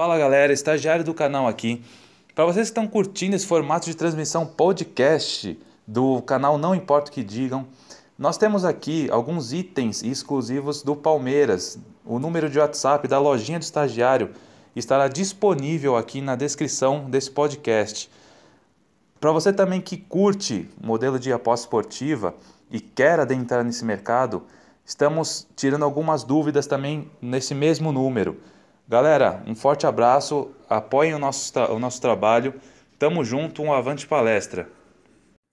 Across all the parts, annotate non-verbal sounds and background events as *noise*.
Fala galera, estagiário do canal aqui. Para vocês que estão curtindo esse formato de transmissão podcast do canal Não Importa o que Digam, nós temos aqui alguns itens exclusivos do Palmeiras. O número de WhatsApp da lojinha do estagiário estará disponível aqui na descrição desse podcast. Para você também que curte modelo de aposta esportiva e quer adentrar nesse mercado, estamos tirando algumas dúvidas também nesse mesmo número. Galera, um forte abraço, apoiem o nosso, o nosso trabalho. Tamo junto, um avante palestra.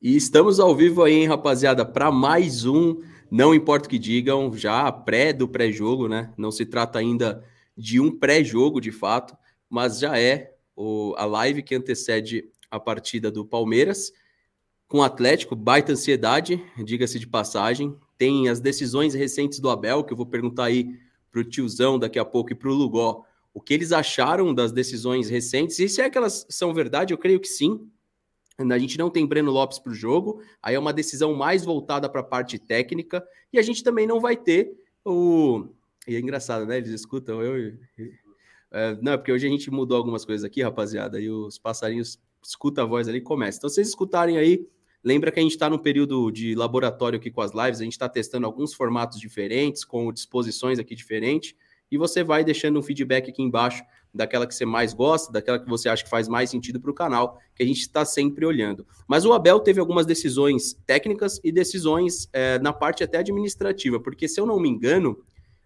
E estamos ao vivo aí, hein, rapaziada, para mais um, não importa o que digam, já pré do pré-jogo, né? Não se trata ainda de um pré-jogo de fato, mas já é o, a live que antecede a partida do Palmeiras com o Atlético, baita ansiedade, diga-se de passagem. Tem as decisões recentes do Abel, que eu vou perguntar aí para o tiozão daqui a pouco e para o Lugó o que eles acharam das decisões recentes. E se é que elas são verdade, eu creio que sim. A gente não tem Breno Lopes para o jogo, aí é uma decisão mais voltada para a parte técnica, e a gente também não vai ter o. E é engraçado, né? Eles escutam eu. É, não, é porque hoje a gente mudou algumas coisas aqui, rapaziada, e os passarinhos escuta a voz ali e começa. Então, vocês escutarem aí, lembra que a gente está no período de laboratório aqui com as lives, a gente está testando alguns formatos diferentes, com disposições aqui diferentes, e você vai deixando um feedback aqui embaixo daquela que você mais gosta, daquela que você acha que faz mais sentido para o canal, que a gente está sempre olhando. Mas o Abel teve algumas decisões técnicas e decisões é, na parte até administrativa, porque se eu não me engano,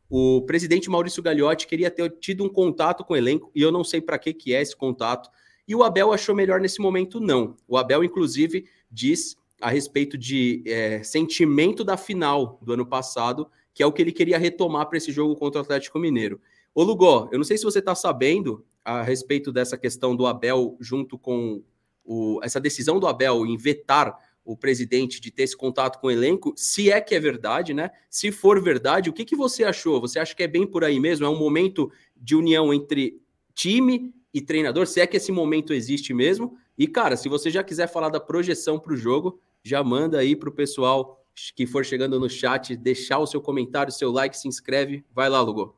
o presidente Maurício Gagliotti queria ter tido um contato com o elenco, e eu não sei para que, que é esse contato, e o Abel achou melhor nesse momento não. O Abel, inclusive, diz a respeito de é, sentimento da final do ano passado, que é o que ele queria retomar para esse jogo contra o Atlético Mineiro. Ô Lugó, eu não sei se você está sabendo a respeito dessa questão do Abel junto com o, essa decisão do Abel em vetar o presidente de ter esse contato com o elenco, se é que é verdade, né? Se for verdade, o que, que você achou? Você acha que é bem por aí mesmo? É um momento de união entre time e treinador? Se é que esse momento existe mesmo? E, cara, se você já quiser falar da projeção para o jogo, já manda aí para o pessoal que for chegando no chat, deixar o seu comentário, seu like, se inscreve. Vai lá, Lugo.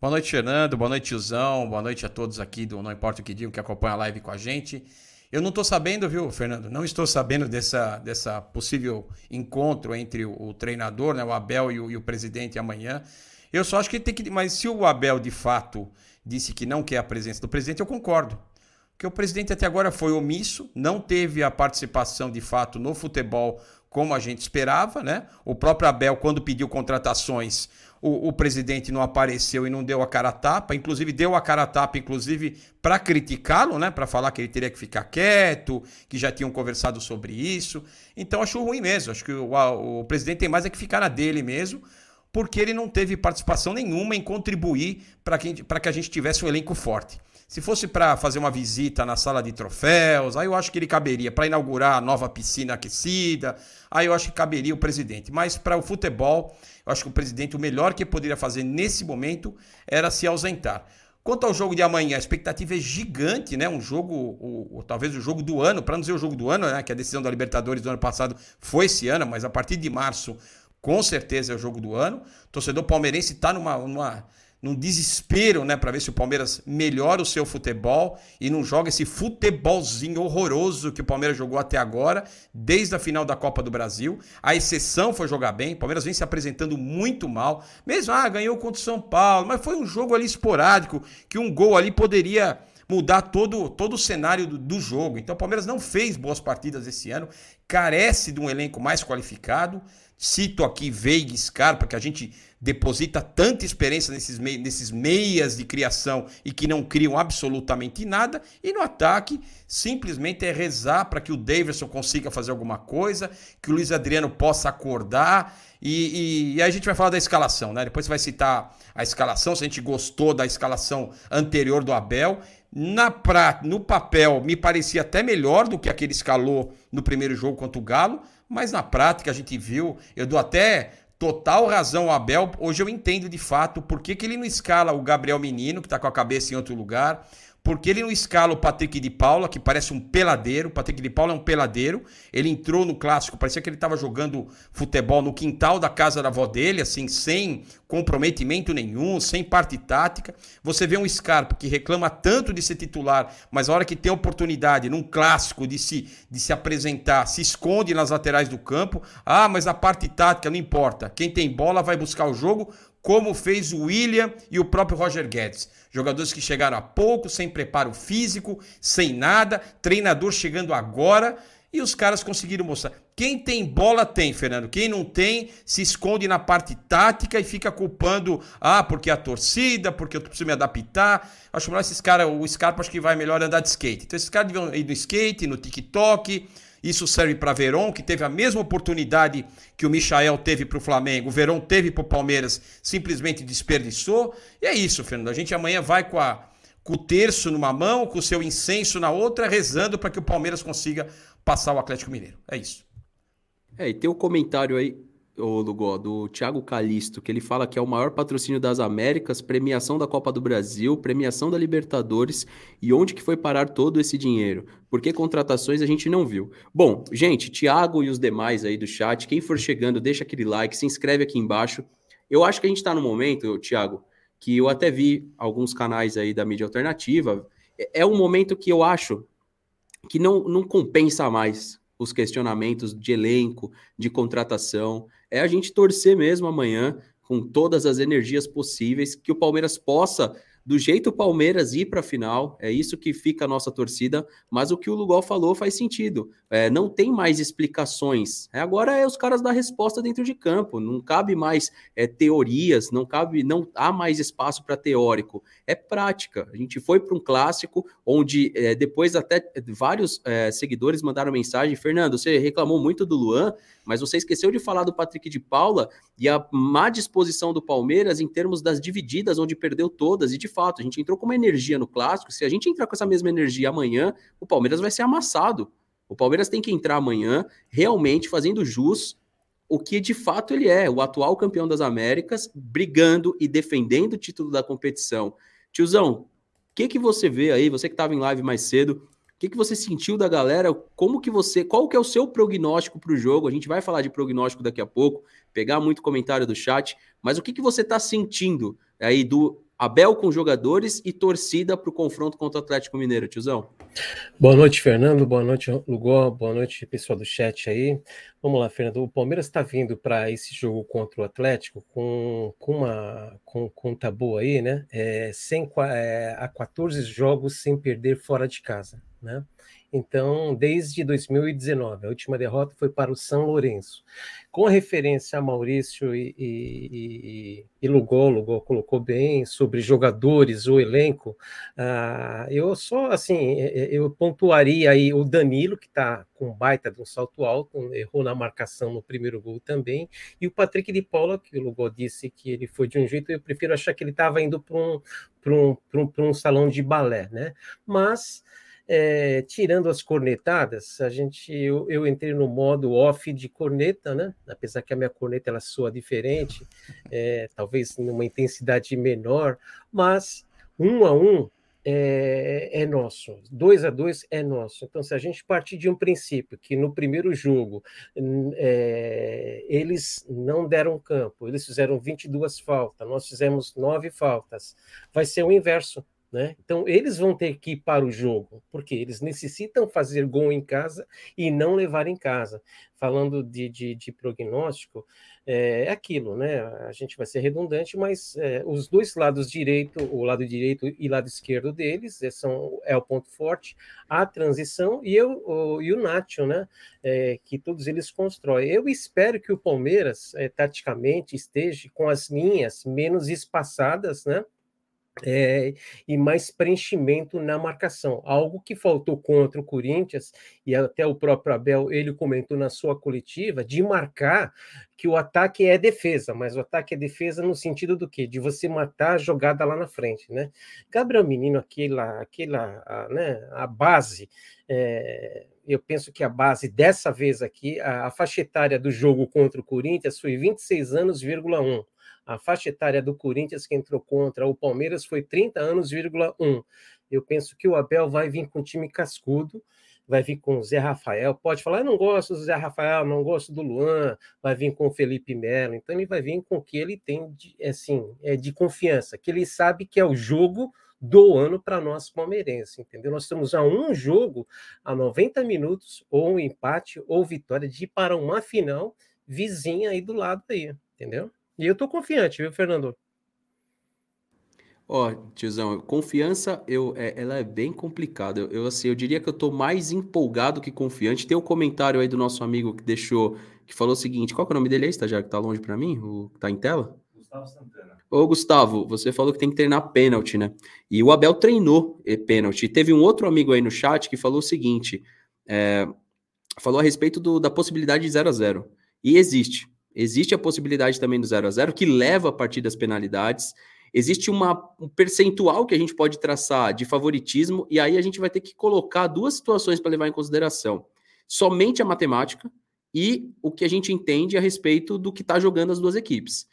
Boa noite, Fernando. Boa noite, tiozão. Boa noite a todos aqui do Não Importa o que Digam que acompanha a live com a gente. Eu não estou sabendo, viu, Fernando? Não estou sabendo dessa, dessa possível encontro entre o, o treinador, né, o Abel e o, e o, presidente amanhã. Eu só acho que tem que. Mas se o Abel de fato disse que não quer a presença do presidente, eu concordo. Porque o presidente até agora foi omisso, não teve a participação de fato no futebol como a gente esperava, né? O próprio Abel, quando pediu contratações, o, o, presidente não apareceu e não deu a cara a tapa, inclusive deu a cara a tapa, inclusive para criticá-lo, né? Para falar que ele teria que ficar quieto, que já tinham conversado sobre isso. Então acho ruim mesmo. Acho que o, o presidente tem mais é que ficar na dele mesmo, porque ele não teve participação nenhuma em contribuir para que, que a gente tivesse um elenco forte. Se fosse para fazer uma visita na sala de troféus, aí eu acho que ele caberia. Para inaugurar a nova piscina aquecida, aí eu acho que caberia o presidente. Mas para o futebol, eu acho que o presidente, o melhor que poderia fazer nesse momento era se ausentar. Quanto ao jogo de amanhã, a expectativa é gigante, né? Um jogo, o, talvez o jogo do ano, para não dizer o jogo do ano, né? Que a decisão da Libertadores do ano passado foi esse ano, mas a partir de março, com certeza é o jogo do ano. O torcedor palmeirense está numa, numa num desespero, né, para ver se o Palmeiras melhora o seu futebol e não joga esse futebolzinho horroroso que o Palmeiras jogou até agora, desde a final da Copa do Brasil. A exceção foi jogar bem, o Palmeiras vem se apresentando muito mal. Mesmo, ah, ganhou contra o São Paulo, mas foi um jogo ali esporádico, que um gol ali poderia mudar todo, todo o cenário do, do jogo. Então o Palmeiras não fez boas partidas esse ano, carece de um elenco mais qualificado. Cito aqui Veiga e Scarpa, que a gente deposita tanta experiência nesses, nesses meias de criação e que não criam absolutamente nada. E no ataque, simplesmente é rezar para que o Davidson consiga fazer alguma coisa, que o Luiz Adriano possa acordar. E, e, e, aí a gente vai falar da escalação, né? Depois você vai citar a escalação, se a gente gostou da escalação anterior do Abel. Na pra, no papel, me parecia até melhor do que aquele escalou no primeiro jogo contra o Galo mas na prática a gente viu, eu dou até total razão ao Abel. Hoje eu entendo de fato por que, que ele não escala o Gabriel Menino, que está com a cabeça em outro lugar, porque ele não escala o Patrick de Paula, que parece um peladeiro. O Patrick de Paula é um peladeiro. Ele entrou no clássico, parecia que ele estava jogando futebol no quintal da casa da avó dele, assim, sem comprometimento nenhum, sem parte tática. Você vê um Scarpa que reclama tanto de ser titular, mas a hora que tem oportunidade num clássico de se, de se apresentar, se esconde nas laterais do campo. Ah, mas a parte tática não importa. Quem tem bola vai buscar o jogo como fez o William e o próprio Roger Guedes. Jogadores que chegaram há pouco, sem preparo físico, sem nada, treinador chegando agora e os caras conseguiram mostrar. Quem tem bola tem, Fernando. Quem não tem, se esconde na parte tática e fica culpando, ah, porque a torcida, porque eu preciso me adaptar. Acho melhor esses caras, o Scarpa acho que vai melhor andar de skate. Então esses caras deviam ir no skate, no TikTok, isso serve para Verón, que teve a mesma oportunidade que o Michael teve para o Flamengo. O Verón teve para o Palmeiras, simplesmente desperdiçou. E é isso, Fernando. A gente amanhã vai com, a, com o terço numa mão, com o seu incenso na outra, rezando para que o Palmeiras consiga passar o Atlético Mineiro. É isso. É, e tem um comentário aí o Lugó, do Thiago Calisto, que ele fala que é o maior patrocínio das Américas, premiação da Copa do Brasil, premiação da Libertadores e onde que foi parar todo esse dinheiro? Por que contratações a gente não viu? Bom, gente, Thiago e os demais aí do chat, quem for chegando, deixa aquele like, se inscreve aqui embaixo. Eu acho que a gente está no momento, Thiago, que eu até vi alguns canais aí da mídia alternativa. É, é um momento que eu acho que não, não compensa mais os questionamentos de elenco, de contratação. É a gente torcer mesmo amanhã, com todas as energias possíveis, que o Palmeiras possa do jeito o Palmeiras ir para a final, é isso que fica a nossa torcida, mas o que o Lugol falou faz sentido. É, não tem mais explicações. É, agora é os caras dar resposta dentro de campo. Não cabe mais é, teorias, não cabe, não há mais espaço para teórico. É prática. A gente foi para um clássico onde é, depois até vários é, seguidores mandaram mensagem: Fernando, você reclamou muito do Luan, mas você esqueceu de falar do Patrick de Paula e a má disposição do Palmeiras em termos das divididas, onde perdeu todas. E de fato, a gente entrou com uma energia no clássico. Se a gente entrar com essa mesma energia amanhã, o Palmeiras vai ser amassado. O Palmeiras tem que entrar amanhã realmente fazendo jus o que de fato ele é, o atual campeão das Américas, brigando e defendendo o título da competição. Tiozão, o que, que você vê aí, você que estava em live mais cedo, o que, que você sentiu da galera? Como que você, qual que é o seu prognóstico para o jogo? A gente vai falar de prognóstico daqui a pouco, pegar muito comentário do chat, mas o que, que você está sentindo aí do Abel com jogadores e torcida para o confronto contra o Atlético Mineiro, tiozão? Boa noite, Fernando. Boa noite, Lugó. Boa noite, pessoal do chat aí. Vamos lá, Fernando. O Palmeiras está vindo para esse jogo contra o Atlético com, com uma com, com tabu aí, né? É, sem, é, há 14 jogos sem perder fora de casa, né? Então, desde 2019, a última derrota foi para o São Lourenço. Com referência a Maurício e, e, e Lugol, Lugol colocou bem sobre jogadores, o elenco, uh, eu só, assim, eu pontuaria aí o Danilo, que está com baita de um salto alto, errou na marcação no primeiro gol também, e o Patrick de Paula, que o Lugol disse que ele foi de um jeito, eu prefiro achar que ele estava indo para um, um, um, um salão de balé, né? Mas é, tirando as cornetadas, a gente, eu, eu, entrei no modo off de corneta, né? Apesar que a minha corneta ela soa diferente, é, talvez numa intensidade menor, mas um a um é, é, nosso, dois a dois é nosso. Então, se a gente partir de um princípio que no primeiro jogo eles não deram campo, eles fizeram 22 faltas, nós fizemos nove faltas, vai ser o inverso né? Então, eles vão ter que ir para o jogo, porque eles necessitam fazer gol em casa e não levar em casa. Falando de, de, de prognóstico, é, é aquilo, né? A gente vai ser redundante, mas é, os dois lados direito, o lado direito e lado esquerdo deles, é, são, é o ponto forte, a transição e, eu, o, e o Nacho, né? É, que todos eles constroem. Eu espero que o Palmeiras, é, taticamente, esteja com as linhas menos espaçadas, né? É, e mais preenchimento na marcação, algo que faltou contra o Corinthians, e até o próprio Abel ele comentou na sua coletiva, de marcar que o ataque é defesa, mas o ataque é defesa no sentido do quê? De você matar a jogada lá na frente, né? Gabriel Menino, aquela, aquela a, né, a base, é, eu penso que a base dessa vez aqui, a, a faixa etária do jogo contra o Corinthians foi 26 anos, 1 A faixa etária do Corinthians que entrou contra o Palmeiras foi 30 anos,1. Eu penso que o Abel vai vir com um time cascudo, vai vir com o Zé Rafael, pode falar, eu não gosto do Zé Rafael, não gosto do Luan, vai vir com o Felipe Melo, então ele vai vir com o que ele tem de, assim, é de confiança, que ele sabe que é o jogo do ano para nós palmeirenses, entendeu? Nós estamos a um jogo, a 90 minutos, ou um empate, ou vitória, de ir para uma final vizinha aí do lado aí, entendeu? E eu estou confiante, viu, Fernando? Ó, oh, tiozão, confiança, eu, é, ela é bem complicada. Eu, eu, assim, eu diria que eu tô mais empolgado que confiante. Tem um comentário aí do nosso amigo que deixou, que falou o seguinte: qual é o nome dele aí, estagiário, que tá longe para mim? O que tá em tela? Gustavo Santana. Ô, Gustavo, você falou que tem que treinar pênalti, né? E o Abel treinou pênalti. Teve um outro amigo aí no chat que falou o seguinte: é, falou a respeito do, da possibilidade de 0 a 0 E existe. Existe a possibilidade também do 0 a 0 que leva a partir das penalidades. Existe uma, um percentual que a gente pode traçar de favoritismo, e aí a gente vai ter que colocar duas situações para levar em consideração: somente a matemática e o que a gente entende a respeito do que está jogando as duas equipes.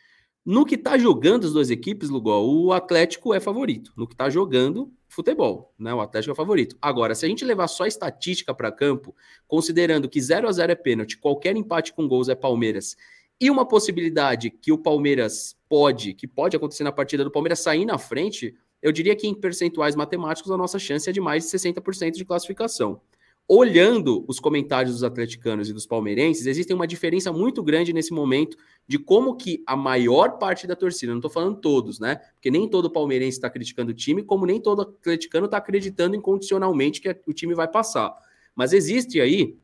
No que está jogando as duas equipes, Lugol, o Atlético é favorito. No que está jogando futebol, né? O Atlético é favorito. Agora, se a gente levar só estatística para campo, considerando que 0 a 0 é pênalti, qualquer empate com gols é Palmeiras, e uma possibilidade que o Palmeiras pode, que pode acontecer na partida do Palmeiras sair na frente, eu diria que em percentuais matemáticos a nossa chance é de mais de 60% de classificação. Olhando os comentários dos atleticanos e dos palmeirenses, existe uma diferença muito grande nesse momento de como que a maior parte da torcida, não estou falando todos, né? Porque nem todo palmeirense está criticando o time, como nem todo atleticano está acreditando incondicionalmente que o time vai passar. Mas existe aí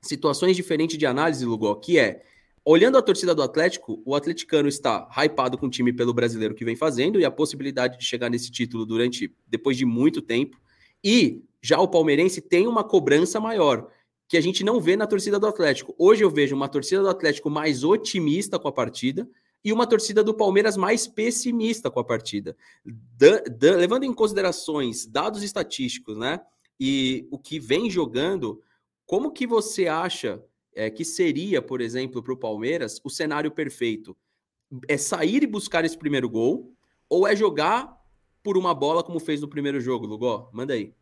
situações diferentes de análise, Lugó, que é olhando a torcida do Atlético, o atleticano está hypado com o time pelo brasileiro que vem fazendo e a possibilidade de chegar nesse título durante depois de muito tempo. E já o palmeirense tem uma cobrança maior, que a gente não vê na torcida do Atlético. Hoje eu vejo uma torcida do Atlético mais otimista com a partida e uma torcida do Palmeiras mais pessimista com a partida. Da, da, levando em considerações dados estatísticos, né? E o que vem jogando, como que você acha é, que seria, por exemplo, para o Palmeiras o cenário perfeito? É sair e buscar esse primeiro gol ou é jogar por uma bola como fez no primeiro jogo, Lugó? Manda aí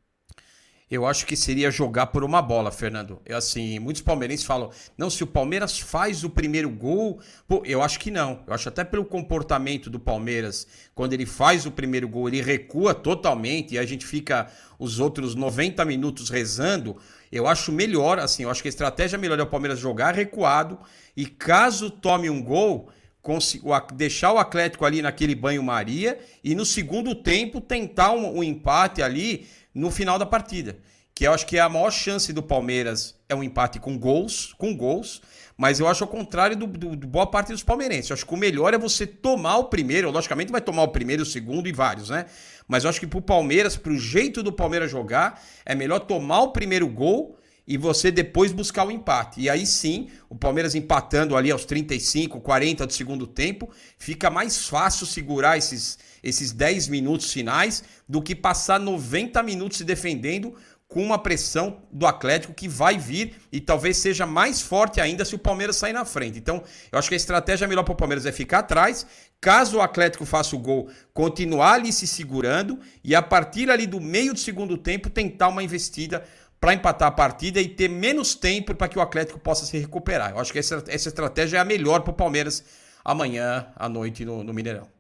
eu acho que seria jogar por uma bola, Fernando. Eu, assim, muitos palmeirenses falam, não, se o Palmeiras faz o primeiro gol, pô, eu acho que não. Eu acho até pelo comportamento do Palmeiras, quando ele faz o primeiro gol, ele recua totalmente e a gente fica os outros 90 minutos rezando. Eu acho melhor, assim, eu acho que a estratégia melhor é o Palmeiras jogar recuado e caso tome um gol, deixar o Atlético ali naquele banho-maria e no segundo tempo tentar um, um empate ali no final da partida. Que eu acho que é a maior chance do Palmeiras é um empate com gols, com gols, mas eu acho ao contrário do, do, do boa parte dos palmeirenses. Eu acho que o melhor é você tomar o primeiro, logicamente vai tomar o primeiro, o segundo e vários, né? Mas eu acho que pro Palmeiras, pro jeito do Palmeiras jogar, é melhor tomar o primeiro gol e você depois buscar o empate. E aí sim, o Palmeiras empatando ali aos 35, 40 do segundo tempo, fica mais fácil segurar esses esses 10 minutos finais do que passar 90 minutos se defendendo com uma pressão do Atlético que vai vir e talvez seja mais forte ainda se o Palmeiras sair na frente. Então, eu acho que a estratégia melhor para o Palmeiras é ficar atrás, caso o Atlético faça o gol, continuar ali se segurando e a partir ali do meio do segundo tempo tentar uma investida para empatar a partida e ter menos tempo para que o Atlético possa se recuperar. Eu acho que essa, essa estratégia é a melhor para o Palmeiras amanhã à noite no, no Mineirão.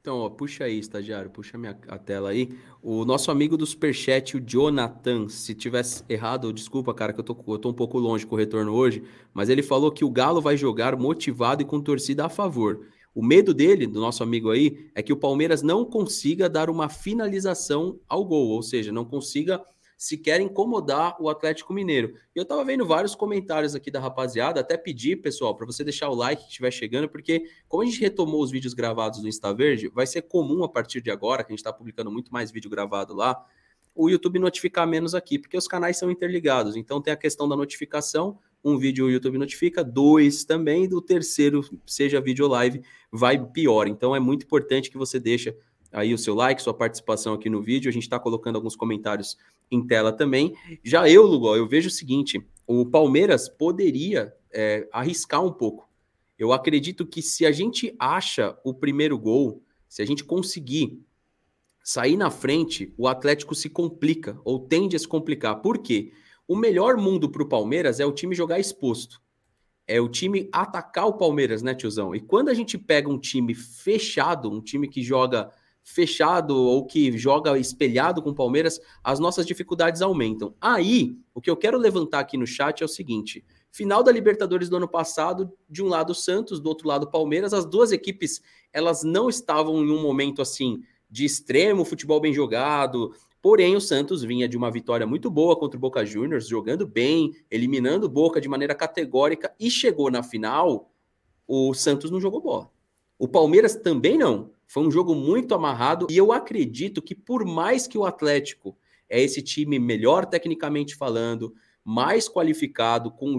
Então, ó, puxa aí, estagiário, puxa minha, a tela aí. O nosso amigo do Superchat, o Jonathan, se tivesse errado, desculpa, cara, que eu tô, eu tô um pouco longe com o retorno hoje, mas ele falou que o Galo vai jogar motivado e com torcida a favor. O medo dele, do nosso amigo aí, é que o Palmeiras não consiga dar uma finalização ao gol, ou seja, não consiga se quer incomodar o Atlético Mineiro. E eu tava vendo vários comentários aqui da rapaziada, até pedir, pessoal, para você deixar o like que estiver chegando, porque como a gente retomou os vídeos gravados do Insta Verde, vai ser comum a partir de agora, que a gente está publicando muito mais vídeo gravado lá, o YouTube notificar menos aqui, porque os canais são interligados. Então tem a questão da notificação, um vídeo o YouTube notifica, dois também, do terceiro, seja vídeo live, vai pior. Então é muito importante que você deixe aí o seu like, sua participação aqui no vídeo. A gente está colocando alguns comentários em tela também. Já eu, Lugol, eu vejo o seguinte: o Palmeiras poderia é, arriscar um pouco. Eu acredito que se a gente acha o primeiro gol, se a gente conseguir sair na frente, o Atlético se complica ou tende a se complicar. Por quê? O melhor mundo para o Palmeiras é o time jogar exposto. É o time atacar o Palmeiras, né, tiozão? E quando a gente pega um time fechado, um time que joga fechado ou que joga espelhado com o Palmeiras, as nossas dificuldades aumentam. Aí, o que eu quero levantar aqui no chat é o seguinte: final da Libertadores do ano passado, de um lado o Santos, do outro lado o Palmeiras, as duas equipes, elas não estavam em um momento assim de extremo futebol bem jogado. Porém, o Santos vinha de uma vitória muito boa contra o Boca Juniors, jogando bem, eliminando o Boca de maneira categórica e chegou na final, o Santos não jogou bola. O Palmeiras também não. Foi um jogo muito amarrado e eu acredito que por mais que o Atlético é esse time melhor tecnicamente falando, mais qualificado, com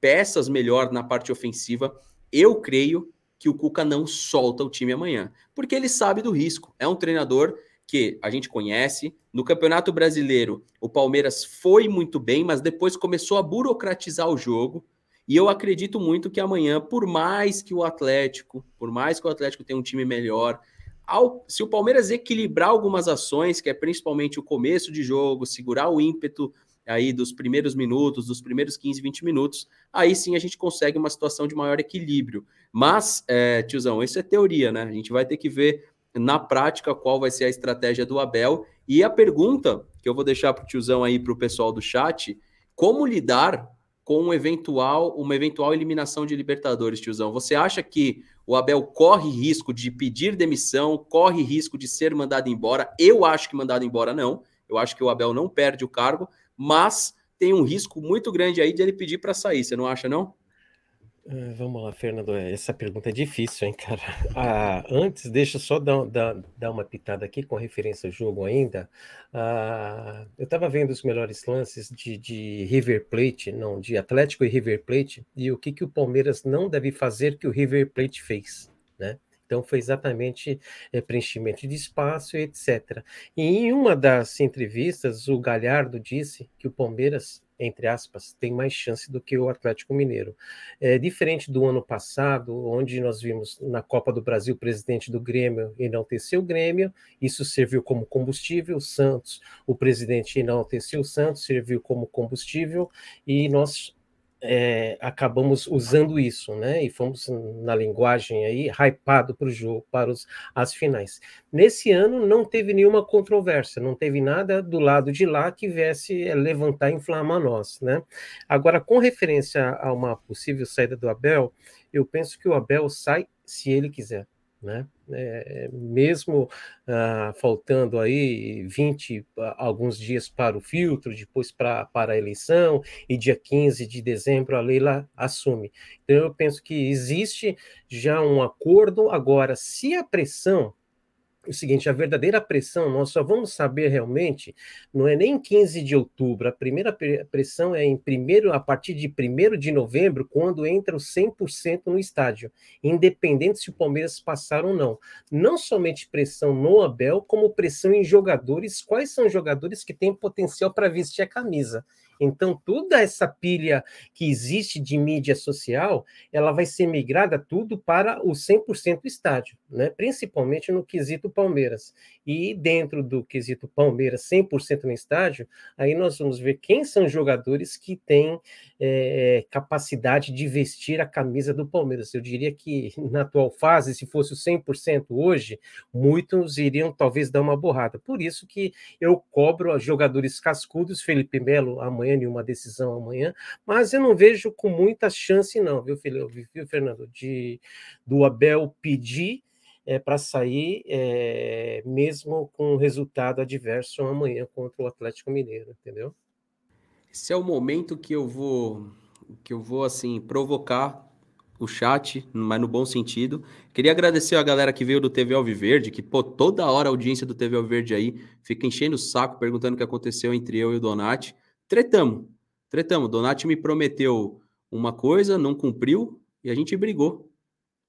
peças melhor na parte ofensiva, eu creio que o Cuca não solta o time amanhã, porque ele sabe do risco. É um treinador que a gente conhece. No Campeonato Brasileiro, o Palmeiras foi muito bem, mas depois começou a burocratizar o jogo. E eu acredito muito que amanhã, por mais que o Atlético, por mais que o Atlético tenha um time melhor, ao, se o Palmeiras equilibrar algumas ações, que é principalmente o começo de jogo, segurar o ímpeto aí dos primeiros minutos, dos primeiros 15, 20 minutos, aí sim a gente consegue uma situação de maior equilíbrio. Mas, é, tiozão, isso é teoria, né? A gente vai ter que ver na prática qual vai ser a estratégia do Abel. E a pergunta que eu vou deixar para o tiozão aí, para o pessoal do chat, como lidar com um eventual, uma eventual eliminação de Libertadores, tiozão? Você acha que o Abel corre risco de pedir demissão, corre risco de ser mandado embora? Eu acho que mandado embora não. Eu acho que o Abel não perde o cargo, mas tem um risco muito grande aí de ele pedir para sair, você não acha, não? Uh, vamos lá, Fernando. É, essa pergunta é difícil, hein, cara? *laughs* Ah, antes, deixa eu só dar, dar, dar, uma pitada aqui com referência ao jogo ainda. Ah, eu estava vendo os melhores lances de, de, River Plate, não, de Atlético e River Plate, e o que, que o Palmeiras não deve fazer que o River Plate fez, né? Então, foi exatamente é, preenchimento de espaço, etc. E em uma das entrevistas, o Galhardo disse que o Palmeiras, entre aspas, tem mais chance do que o Atlético Mineiro. É diferente do ano passado, onde nós vimos na Copa do Brasil o presidente do Grêmio enaltecer o Grêmio, isso serviu como combustível, Santos, o presidente enalteceu o Santos, serviu como combustível, e nós é, acabamos usando isso, né? E fomos na linguagem aí hypado para o jogo, para os, as finais. Nesse ano não teve nenhuma controvérsia, não teve nada do lado de lá que viesse é, levantar e inflamar nós, né? Agora, com referência a uma possível saída do Abel, eu penso que o Abel sai se ele quiser né? É, mesmo ah, faltando aí 20, ah, alguns dias para o filtro, depois pra, para a eleição, e dia 15 de dezembro a Leila assume. Então, eu penso que existe já um acordo. Agora, se a pressão o seguinte, a verdadeira pressão, nós só vamos saber realmente, não é nem 15 de outubro, a primeira pressão é em primeiro, a partir de 1 de novembro, quando entra o 100% no estádio, independente se o Palmeiras passar ou não. Não somente pressão no Abel, como pressão em jogadores, quais são jogadores que têm potencial para vestir a camisa. Então, toda essa pilha que existe de mídia social, ela vai ser migrada tudo para o 100% estádio, né? principalmente no quesito Palmeiras. E dentro do quesito Palmeiras, 100% no estádio, aí nós vamos ver quem são jogadores que têm é, capacidade de vestir a camisa do Palmeiras. Eu diria que na atual fase, se fosse o 100% hoje, muitos iriam talvez dar uma borrada. Por isso que eu cobro jogadores cascudos, Felipe Melo amanhã nenhuma decisão amanhã, mas eu não vejo com muita chance, não, viu Fernando, de do Abel pedir é, para sair, é, mesmo com resultado adverso amanhã contra o Atlético Mineiro, entendeu? Esse é o momento que eu vou que eu vou assim provocar o chat, mas no bom sentido. Queria agradecer a galera que veio do TV Alviverde, que pô, toda hora a audiência do TV Alviverde aí fica enchendo o saco perguntando o que aconteceu entre eu e o Donati. Tretamos. Tretamos. Donati me prometeu uma coisa, não cumpriu e a gente brigou.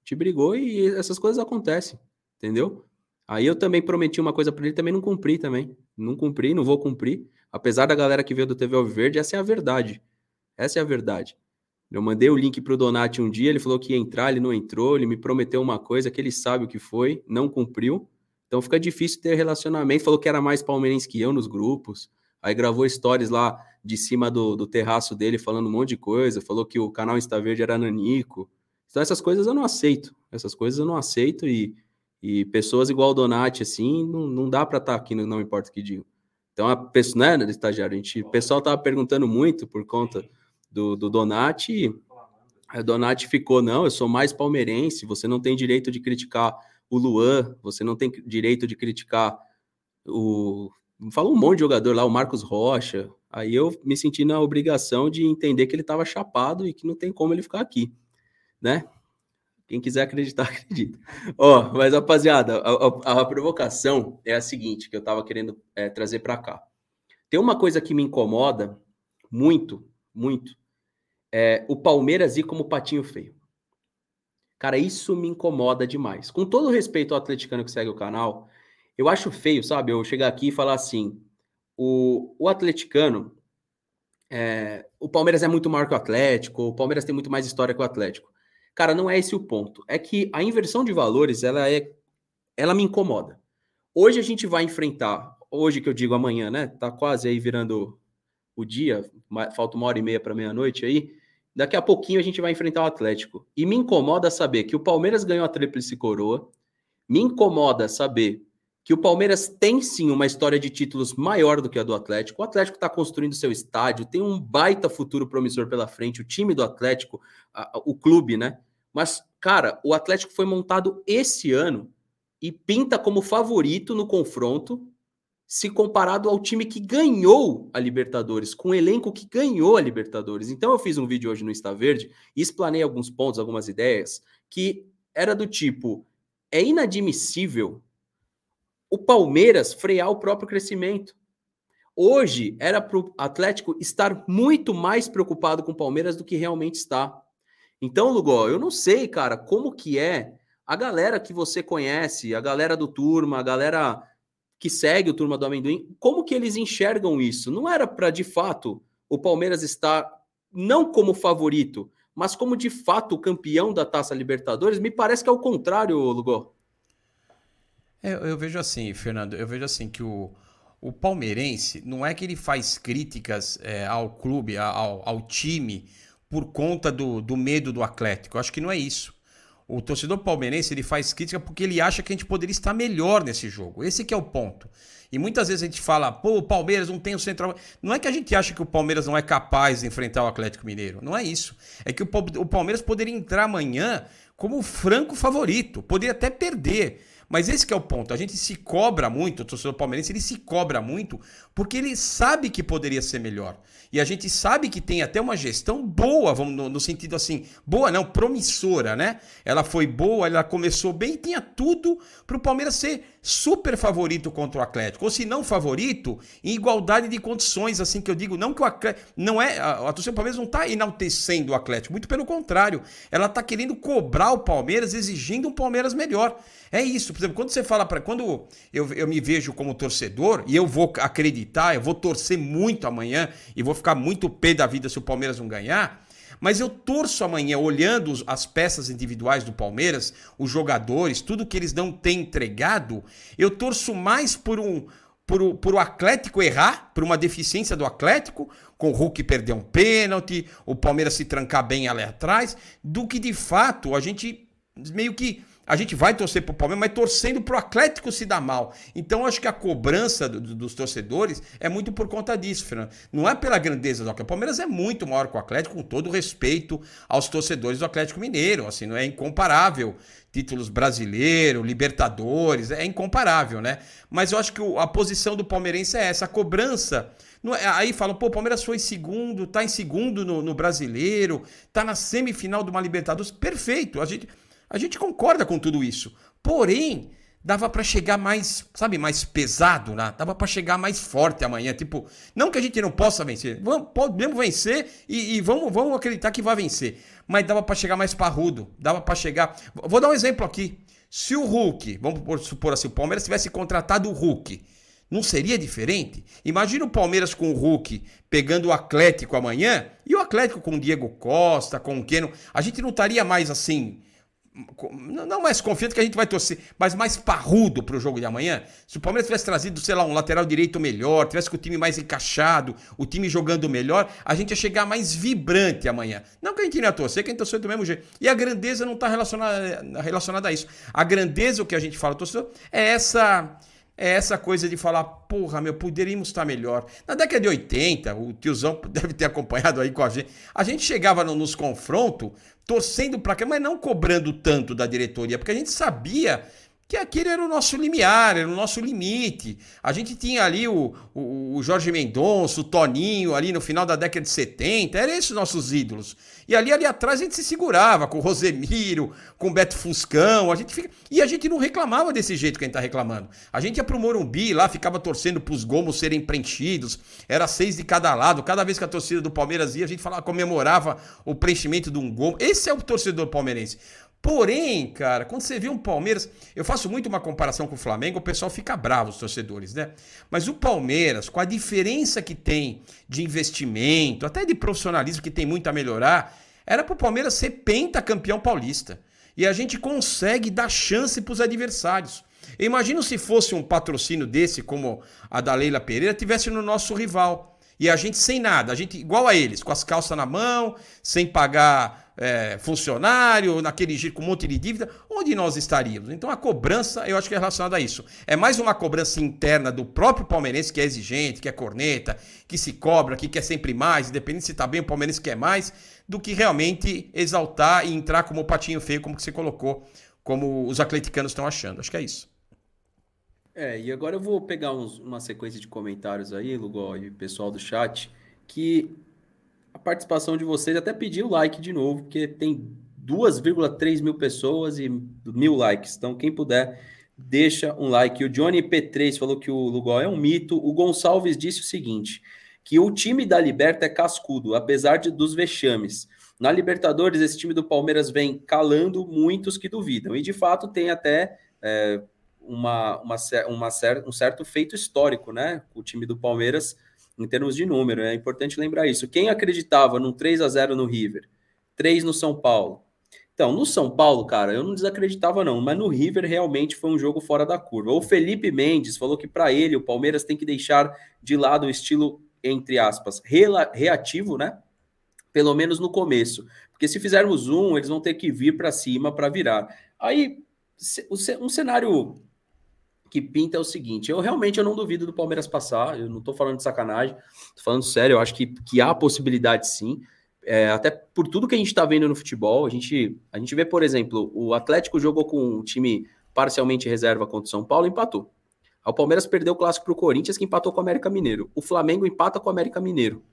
Gente brigou e essas coisas acontecem, entendeu? Aí eu também prometi uma coisa para ele, também não cumpri também. Não cumpri, não vou cumprir. Apesar da galera que veio do TV Alviverde, essa é a verdade. Essa é a verdade. Eu mandei o link para o Donati um dia, ele falou que ia entrar, ele não entrou, ele me prometeu uma coisa que ele sabe o que foi, não cumpriu. Então fica difícil ter relacionamento. Falou que era mais palmeirense que eu nos grupos. Aí gravou stories lá de cima do, do terraço dele falando um monte de coisa. Falou que o canal Insta Verde era nanico. Então essas coisas eu não aceito. Essas coisas eu não aceito e, e pessoas igual o Donati, assim, não, não dá para estar tá aqui, no, não importa o que digo. Então, a pessoa, né, estagiário, a gente, o pessoal tava perguntando muito por conta do, do Donati. A Donati ficou, não, eu sou mais palmeirense, você não tem direito de criticar o Luan, você não tem direito de criticar o. Falou um monte de jogador lá, o Marcos Rocha. Aí eu me senti na obrigação de entender que ele estava chapado e que não tem como ele ficar aqui, né? Quem quiser acreditar, *laughs* acredita. Ó, mas rapaziada, a, a, a, provocação é a seguinte que eu estava querendo é, trazer para cá. Tem uma coisa que me incomoda muito, muito, é o Palmeiras ir como patinho feio. Cara, isso me incomoda demais. Com todo respeito ao atleticano que segue o canal, eu acho feio, sabe? Eu chegar aqui e falar assim: o, o atleticano, é, o Palmeiras é muito maior que o Atlético, o Palmeiras tem muito mais história que o Atlético. Cara, não é esse o ponto. É que a inversão de valores, ela é, ela me incomoda. Hoje a gente vai enfrentar, hoje que eu digo amanhã, né? Tá quase aí virando o dia, falta uma hora e meia para meia-noite aí. Daqui a pouquinho a gente vai enfrentar o Atlético. E me incomoda saber que o Palmeiras ganhou a tríplice coroa. Me incomoda saber que o Palmeiras tem sim uma história de títulos maior do que a do Atlético. O Atlético está construindo seu estádio, tem um baita futuro promissor pela frente. O time do Atlético, a, o clube, né? Mas, cara, o Atlético foi montado esse ano e pinta como favorito no confronto, se comparado ao time que ganhou a Libertadores, com o elenco que ganhou a Libertadores. Então, eu fiz um vídeo hoje no Insta Verde e explanei alguns pontos, algumas ideias, que era do tipo: é inadmissível o Palmeiras frear o próprio crescimento. Hoje era para o Atlético estar muito mais preocupado com o Palmeiras do que realmente está. Então, Lugó, eu não sei, cara, como que é a galera que você conhece, a galera do Turma, a galera que segue o Turma do Amendoim, como que eles enxergam isso? Não era para, de fato, o Palmeiras estar não como favorito, mas como, de fato, campeão da Taça Libertadores? Me parece que é o contrário, Lugó. É, eu vejo assim, Fernando, eu vejo assim que o, o palmeirense não é que ele faz críticas é, ao clube, ao, ao time, por conta do, do medo do Atlético. Eu acho que não é isso. O torcedor palmeirense ele faz crítica porque ele acha que a gente poderia estar melhor nesse jogo. Esse que é o ponto. E muitas vezes a gente fala, pô, o Palmeiras não tem o central. Não é que a gente acha que o Palmeiras não é capaz de enfrentar o Atlético Mineiro. Não é isso. É que o Palmeiras poderia entrar amanhã como franco favorito. Poderia até perder. Mas esse é o ponto. A gente se cobra muito, o torcedor palmeirense, ele se cobra muito porque ele sabe que poderia ser melhor. E a gente sabe que tem até uma gestão boa, vamos no, no, sentido assim, boa não, promissora, né? Ela foi boa, ela começou bem tinha tudo para o Palmeiras ser super favorito contra o Atlético, ou se não favorito, em igualdade de condições, assim que eu digo, não que o Atlético, não é, a, a torcida do Palmeiras não está enaltecendo o Atlético, muito pelo contrário, ela está querendo cobrar o Palmeiras, exigindo um Palmeiras melhor. É isso, por exemplo, quando você fala para quando eu, eu me vejo como torcedor e eu vou acreditar, eu vou torcer muito amanhã e vou ficar muito pé da vida se o Palmeiras não ganhar, mas eu torço amanhã, olhando as peças individuais do Palmeiras, os jogadores, tudo que eles não têm entregado, eu torço mais por um. Por o, por o Atlético errar, por uma deficiência do Atlético, com o Hulk perder um pênalti, o Palmeiras se trancar bem ali atrás, do que de fato a gente meio que a gente vai torcer pro Palmeiras, mas torcendo pro Atlético se dar mal. Então acho que a cobrança do, do, dos torcedores é muito por conta disso, Fernando. Não é pela grandeza do Atlético. O Palmeiras é muito maior que o Atlético, com todo respeito aos torcedores do Atlético Mineiro. Assim, não é incomparável. Títulos brasileiro, Libertadores, é incomparável, né? Mas eu acho que a posição do palmeirense é essa, a cobrança. É, aí falam, pô, o Palmeiras foi segundo, tá em segundo no, no brasileiro, tá na semifinal de uma Libertadores. Perfeito. A gente. A gente concorda com tudo isso. Porém, dava para chegar mais, sabe, mais pesado, né? Dava para chegar mais forte amanhã. Tipo, não que a gente não possa vencer, vamos, podemos vencer e, e vamos, vamos acreditar que vai vencer. Mas dava para chegar mais parrudo, dava para chegar. Vou dar um exemplo aqui. Se o Hulk, vamos supor assim, o Palmeiras tivesse contratado o Hulk Não seria diferente? Imagina o Palmeiras com o Hulk pegando o Atlético amanhã e o Atlético com o Diego Costa, com o Keno. A gente não estaria mais assim não mais confiante que a gente vai torcer, mas mais parrudo para o jogo de amanhã. Se o Palmeiras tivesse trazido, sei lá, um lateral direito melhor, tivesse com o time mais encaixado, o time jogando melhor, a gente ia chegar mais vibrante amanhã. Não que a gente não ia torcer, que a gente torceu do mesmo jeito. E a grandeza não está relacionada, relacionada a isso. A grandeza, o que a gente fala, torcedor, é essa é essa coisa de falar, porra, meu, poderíamos estar melhor. Na década de 80, o tiozão *laughs* deve ter acompanhado aí com a gente. A gente chegava no, nos confrontos torcendo para cá, mas não cobrando tanto da diretoria, porque a gente sabia que aquele era o nosso limiar, era o nosso limite. A gente tinha ali o, o, o, Jorge Mendonça, o Toninho, ali no final da década de 70, eram esses nossos ídolos. E ali, ali atrás a gente se segurava com o Rosemiro, com o Beto Fuscão, a gente fica... e a gente não reclamava desse jeito que a gente tá reclamando. A gente ia pro Morumbi lá, ficava torcendo pros gomos serem preenchidos, era seis de cada lado, cada vez que a torcida do Palmeiras ia, a gente falava, comemorava o preenchimento de um gomo. Esse é o torcedor palmeirense. Porém, cara, quando você vê um Palmeiras, eu faço muito uma comparação com o Flamengo, o pessoal fica bravo, os torcedores, né? Mas o Palmeiras, com a diferença que tem de investimento, até de profissionalismo que tem muito a melhorar, era para o Palmeiras ser pentacampeão paulista. E a gente consegue dar chance para os adversários. Imagina se fosse um patrocínio desse, como a da Leila Pereira, tivesse no nosso rival. E a gente sem nada, a gente igual a eles, com as calças na mão, sem pagar é, funcionário, naquele jeito com um monte de dívida, onde nós estaríamos? Então a cobrança, eu acho que é relacionada a isso. É mais uma cobrança interna do próprio palmeirense, que é exigente, que é corneta, que se cobra, que quer sempre mais, independente se está bem, o palmeirense quer mais, do que realmente exaltar e entrar como patinho feio, como que você colocou, como os atleticanos estão achando. Acho que é isso. É, e agora eu vou pegar uns, uma sequência de comentários aí, Lugol e pessoal do chat, que participação de vocês, até pedir o like de novo, porque tem 2,3 mil pessoas e mil likes. Então, quem puder, deixa um like. O Johnny P3 falou que o Lugol é um mito. O Gonçalves disse o seguinte: que o time da Liberta é cascudo, apesar de, dos vexames. Na Libertadores, esse time do Palmeiras vem calando muitos que duvidam. E de fato tem até é, uma, uma, uma, um certo feito histórico, né? O time do Palmeiras em termos de número. É importante lembrar isso. Quem acreditava num 3 a 0 no River, 3 no São Paulo. Então, no São Paulo, cara, eu não desacreditava não, mas no River realmente foi um jogo fora da curva. O Felipe Mendes falou que para ele o Palmeiras tem que deixar de lado o estilo entre aspas reativo, né? Pelo menos no começo, porque se fizermos um, eles vão ter que vir para cima para virar. Aí um cenário que pinta é o seguinte: eu realmente eu não duvido do Palmeiras passar, eu não estou falando de sacanagem, estou falando sério, eu acho que, que há possibilidade sim. É, até por tudo que a gente está vendo no futebol, a gente, a gente vê, por exemplo, o Atlético jogou com um time parcialmente reserva contra o São Paulo e empatou. O Palmeiras perdeu o clássico para o Corinthians, que empatou com o América Mineiro. O Flamengo empata com o América Mineiro.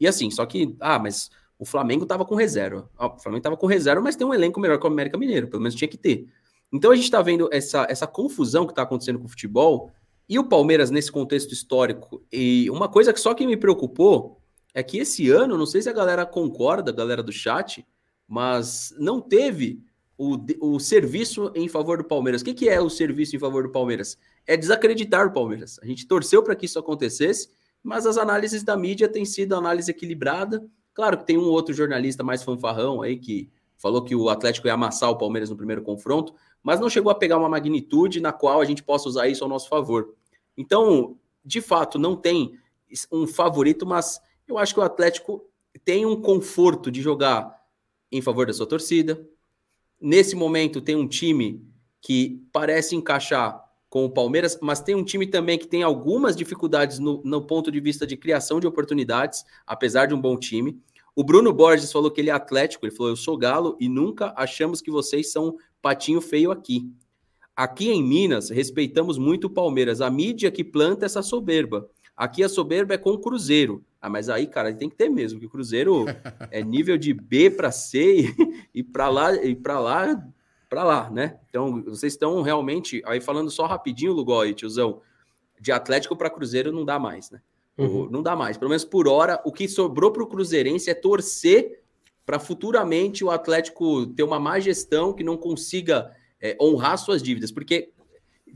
E assim, só que, ah, mas o Flamengo estava com reserva. o Flamengo estava com reserva, mas tem um elenco melhor que o América Mineiro, pelo menos tinha que ter. Então a gente está vendo essa, essa confusão que está acontecendo com o futebol e o Palmeiras nesse contexto histórico. E uma coisa que só que me preocupou é que esse ano, não sei se a galera concorda, a galera do chat, mas não teve o, o serviço em favor do Palmeiras. O que, que é o serviço em favor do Palmeiras? É desacreditar o Palmeiras. A gente torceu para que isso acontecesse, mas as análises da mídia têm sido análise equilibrada. Claro que tem um outro jornalista mais fanfarrão aí que falou que o Atlético ia amassar o Palmeiras no primeiro confronto, mas não chegou a pegar uma magnitude na qual a gente possa usar isso ao nosso favor. Então, de fato, não tem um favorito, mas eu acho que o Atlético tem um conforto de jogar em favor da sua torcida. Nesse momento, tem um time que parece encaixar com o Palmeiras, mas tem um time também que tem algumas dificuldades no, no ponto de vista de criação de oportunidades, apesar de um bom time. O Bruno Borges falou que ele é atlético, ele falou: Eu sou galo e nunca achamos que vocês são patinho feio aqui. Aqui em Minas, respeitamos muito o Palmeiras, a mídia que planta essa soberba. Aqui a soberba é com o Cruzeiro. Ah, mas aí, cara, tem que ter mesmo, que o Cruzeiro é nível de B para C e, e para lá e para lá, para lá, né? Então, vocês estão realmente aí falando só rapidinho, Lugoi, tiozão, de Atlético para Cruzeiro não dá mais, né? Uhum. Não dá mais. Pelo menos por hora, o que sobrou para o Cruzeirense é torcer para futuramente o Atlético ter uma má gestão que não consiga é, honrar suas dívidas. Porque,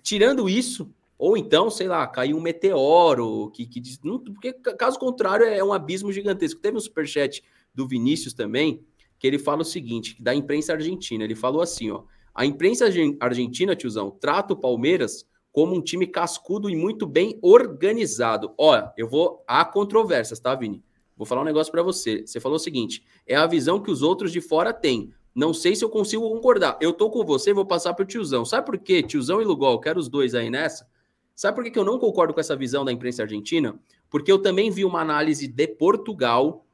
tirando isso, Ou então, sei lá, caiu um meteoro, que, que. Não, porque caso contrário, é um abismo gigantesco. Teve um superchat do Vinícius também, que ele fala o seguinte: da imprensa argentina. Ele falou assim: ó. A imprensa argentina, tiozão, trata o Palmeiras como um time cascudo e muito bem organizado. Olha, eu vou. Há controvérsias, tá, Vini? Vou falar um negócio para você. Você falou o seguinte: é a visão que os outros de fora têm. Não sei se eu consigo concordar. Eu tô com você, vou passar pro tiozão. Sabe por quê? Tiozão e Lugol, quero os dois aí nessa. Sabe por que eu não concordo com essa visão da imprensa argentina? Porque eu também vi uma análise de Portugal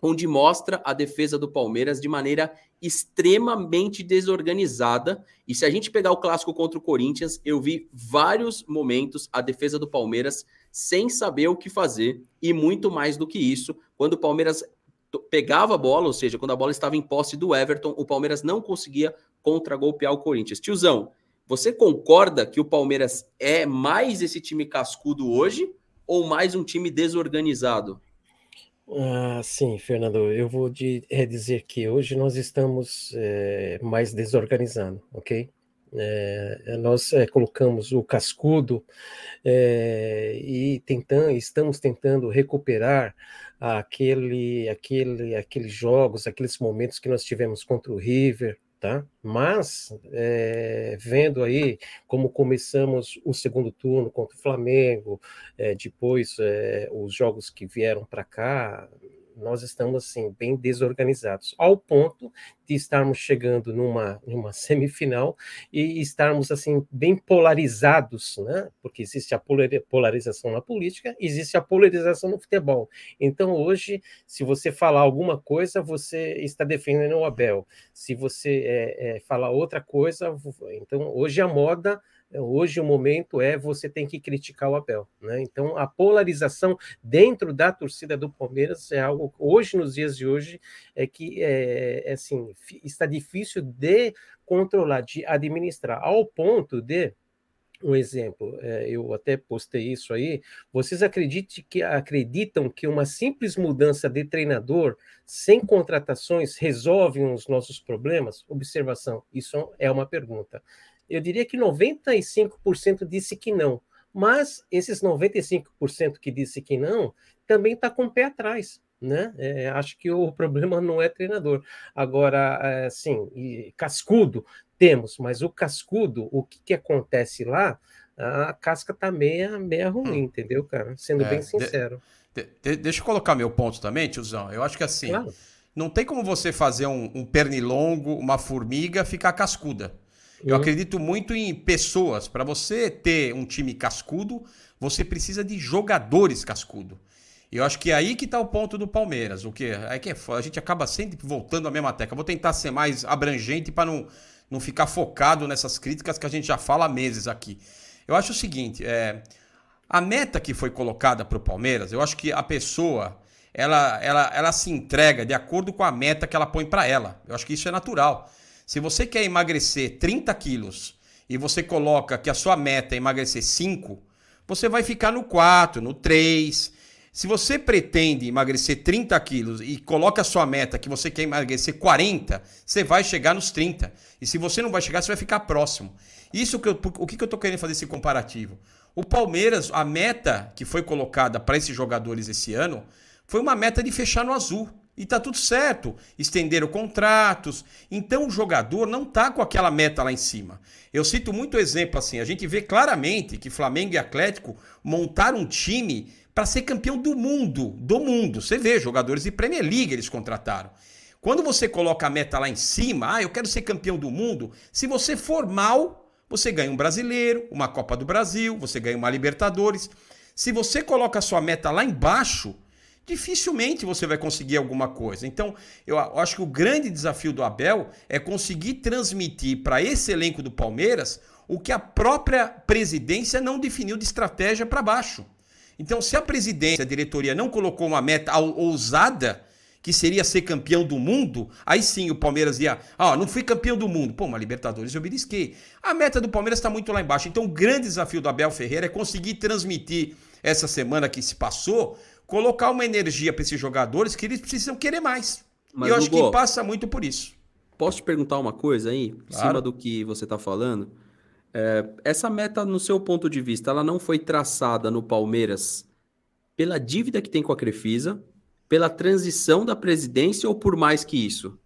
onde mostra a defesa do Palmeiras de maneira extremamente desorganizada. E se a gente pegar o clássico contra o Corinthians, eu vi vários momentos a defesa do Palmeiras sem saber o que fazer e muito mais do que isso, quando o Palmeiras pegava a bola, ou seja, quando a bola estava em posse do Everton, o Palmeiras não conseguia contra-golpear o Corinthians. Tiozão, você concorda que o Palmeiras é mais esse time cascudo hoje ou mais um time desorganizado? Ah, sim, Fernando, eu vou de, é dizer que hoje nós estamos é, mais desorganizando, ok? É, nós é, colocamos o cascudo e tentando, estamos tentando recuperar aquele, aquele, aqueles jogos, aqueles momentos que nós tivemos contra o River, tá? Mas é, vendo aí como começamos o segundo turno contra o Flamengo, é, depois é, os jogos que vieram para cá, nós estamos assim bem desorganizados, ao ponto de estarmos chegando numa, numa *laughs* semifinal e estarmos assim bem polarizados, né? Porque existe a polarização na política, existe a polarização no futebol. Então hoje, se você falar alguma coisa, você está defendendo o Abel. Se você é, é, falar outra coisa, então hoje a moda Hoje o momento é você tem que criticar o Abel, né? Então a polarização dentro da torcida do Palmeiras é algo hoje nos dias de hoje é que é, é assim está difícil de controlar, de administrar, ao ponto de um exemplo, é, eu até postei isso aí. Vocês que, acreditam que uma simples mudança de treinador sem contratações resolve os nossos problemas? Observação, isso é uma pergunta eu diria que 95% disse que não. Mas esses 95% que disse que não também está com o pé atrás. Né? É, acho que o problema não é treinador. Agora, é, sim, cascudo temos, mas o cascudo, o que, que acontece lá? A casca tá meia, meia ruim, hum. entendeu, cara? Sendo é, bem sincero. De, de, deixa eu colocar meu ponto também, tiozão. Eu acho que assim, claro. não tem como você fazer um, um pernilongo, uma formiga ficar cascuda. Eu uhum. acredito muito em pessoas. Para você ter um time cascudo, você precisa de jogadores cascudo. Eu acho que é aí que está o ponto do Palmeiras. O que é que é a gente acaba sempre voltando à mesma tecla. Vou tentar ser mais abrangente para não, não ficar focado nessas críticas que a gente já fala há meses aqui. Eu acho o seguinte, é, a meta que foi colocada para o Palmeiras, eu acho que a pessoa ela, ela, ela se entrega de acordo com a meta que ela põe para ela. Eu acho que isso é natural. Se você quer emagrecer 30 quilos e você coloca que a sua meta é emagrecer 5, você vai ficar no 4, no 3. Se você pretende emagrecer 30 quilos e coloca a sua meta que você quer emagrecer 40, você vai chegar nos 30. E se você não vai chegar, você vai ficar próximo. Isso que eu, o que, que eu estou querendo fazer esse comparativo? O Palmeiras, a meta que foi colocada para esses jogadores esse ano, foi uma meta de fechar no azul. E tá tudo certo. Estenderam contratos. Então o jogador não tá com aquela meta lá em cima. Eu cito muito exemplo assim. A gente vê claramente que Flamengo e Atlético montaram um time para ser campeão do mundo. Do mundo. Você vê, jogadores de Premier League eles contrataram. Quando você coloca a meta lá em cima, ah, eu quero ser campeão do mundo. Se você for mal, você ganha um brasileiro, uma Copa do Brasil, você ganha uma Libertadores. Se você coloca a sua meta lá embaixo, dificilmente você vai conseguir alguma coisa. Então, eu acho que o grande desafio do Abel é conseguir transmitir para esse elenco do Palmeiras o que a própria presidência não definiu de estratégia para baixo. Então, se a presidência, a diretoria não colocou uma meta ousada, que seria ser campeão do mundo, aí sim o Palmeiras ia, ah, não fui campeão do mundo. Pô, uma Libertadores eu belisquei. A meta do Palmeiras está muito lá embaixo. Então, o grande desafio do Abel Ferreira é conseguir transmitir essa semana que se passou colocar uma energia para esses jogadores que eles precisam querer mais. Mas, e eu acho Hugo, que passa muito por isso. Posso te perguntar uma coisa aí, claro. em cima do que você está falando? É, essa meta, no seu ponto de vista, ela não foi traçada no Palmeiras pela dívida que tem com a Crefisa, pela transição da presidência ou por mais que isso?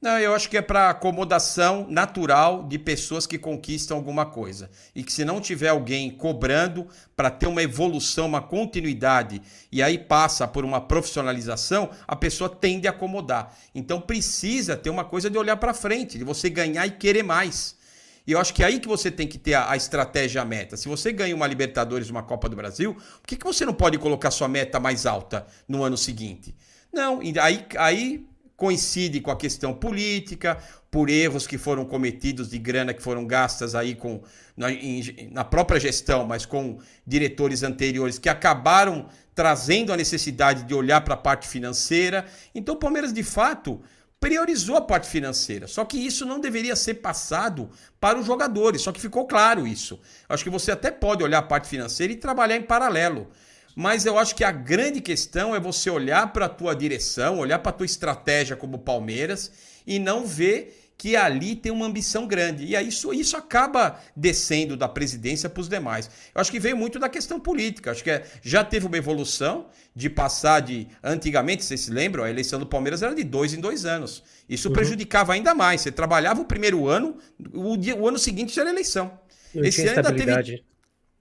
Não, eu acho que é para acomodação natural de pessoas que conquistam alguma coisa. E que se não tiver alguém cobrando para ter uma evolução, uma continuidade, e aí passa por uma profissionalização, a pessoa tende a acomodar. Então precisa ter uma coisa de olhar para frente, de você ganhar e querer mais. E eu acho que é aí que você tem que ter a, a estratégia, a meta. Se você ganha uma Libertadores, uma Copa do Brasil, por que, que você não pode colocar sua meta mais alta no ano seguinte? Não, aí, aí coincide com a questão política, por erros que foram cometidos de grana que foram gastas aí com na, em, na própria gestão, mas com diretores anteriores que acabaram trazendo a necessidade de olhar para a parte financeira. Então o Palmeiras de fato priorizou a parte financeira. Só que isso não deveria ser passado para os jogadores. Só que ficou claro isso. Acho que você até pode olhar a parte financeira e trabalhar em paralelo. Mas eu acho que a grande questão é você olhar para a tua direção, olhar para a tua estratégia como Palmeiras e não ver que ali tem uma ambição grande. E aí isso, isso acaba descendo da presidência para os demais. Eu acho que veio muito da questão política. Acho que é, já teve uma evolução de passar de. Antigamente, vocês se lembram, a eleição do Palmeiras era de dois em dois anos. Isso uhum. prejudicava ainda mais. Você trabalhava o primeiro ano, o, dia, o ano seguinte já era eleição. Não esse ano ainda teve.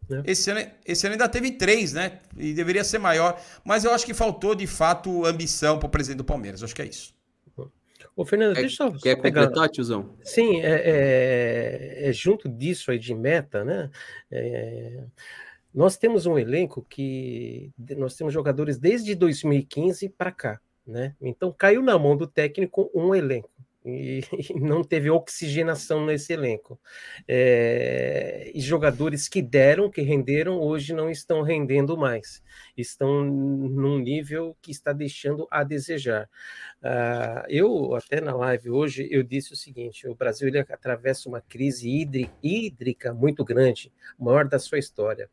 Né? Esse, ano, esse ano ainda teve três, né? E deveria ser maior. Mas eu acho que faltou, de fato, ambição para o presidente do Palmeiras. Eu acho que é isso. Ô, Fernando, é, deixa eu. Quer pegar... completar, tiozão? Sim, é, é, é, junto disso aí de meta, né? É, nós temos um elenco que nós temos jogadores desde 2015 para cá, né? Então caiu na mão do técnico um elenco *laughs* e, não teve oxigenação nesse elenco. É, e jogadores que deram, que renderam, hoje não estão rendendo mais. Estão num nível que está deixando a desejar. Uh, eu, até na live hoje, eu disse o seguinte: o Brasil ele atravessa uma crise hídrica muito grande, maior da sua história.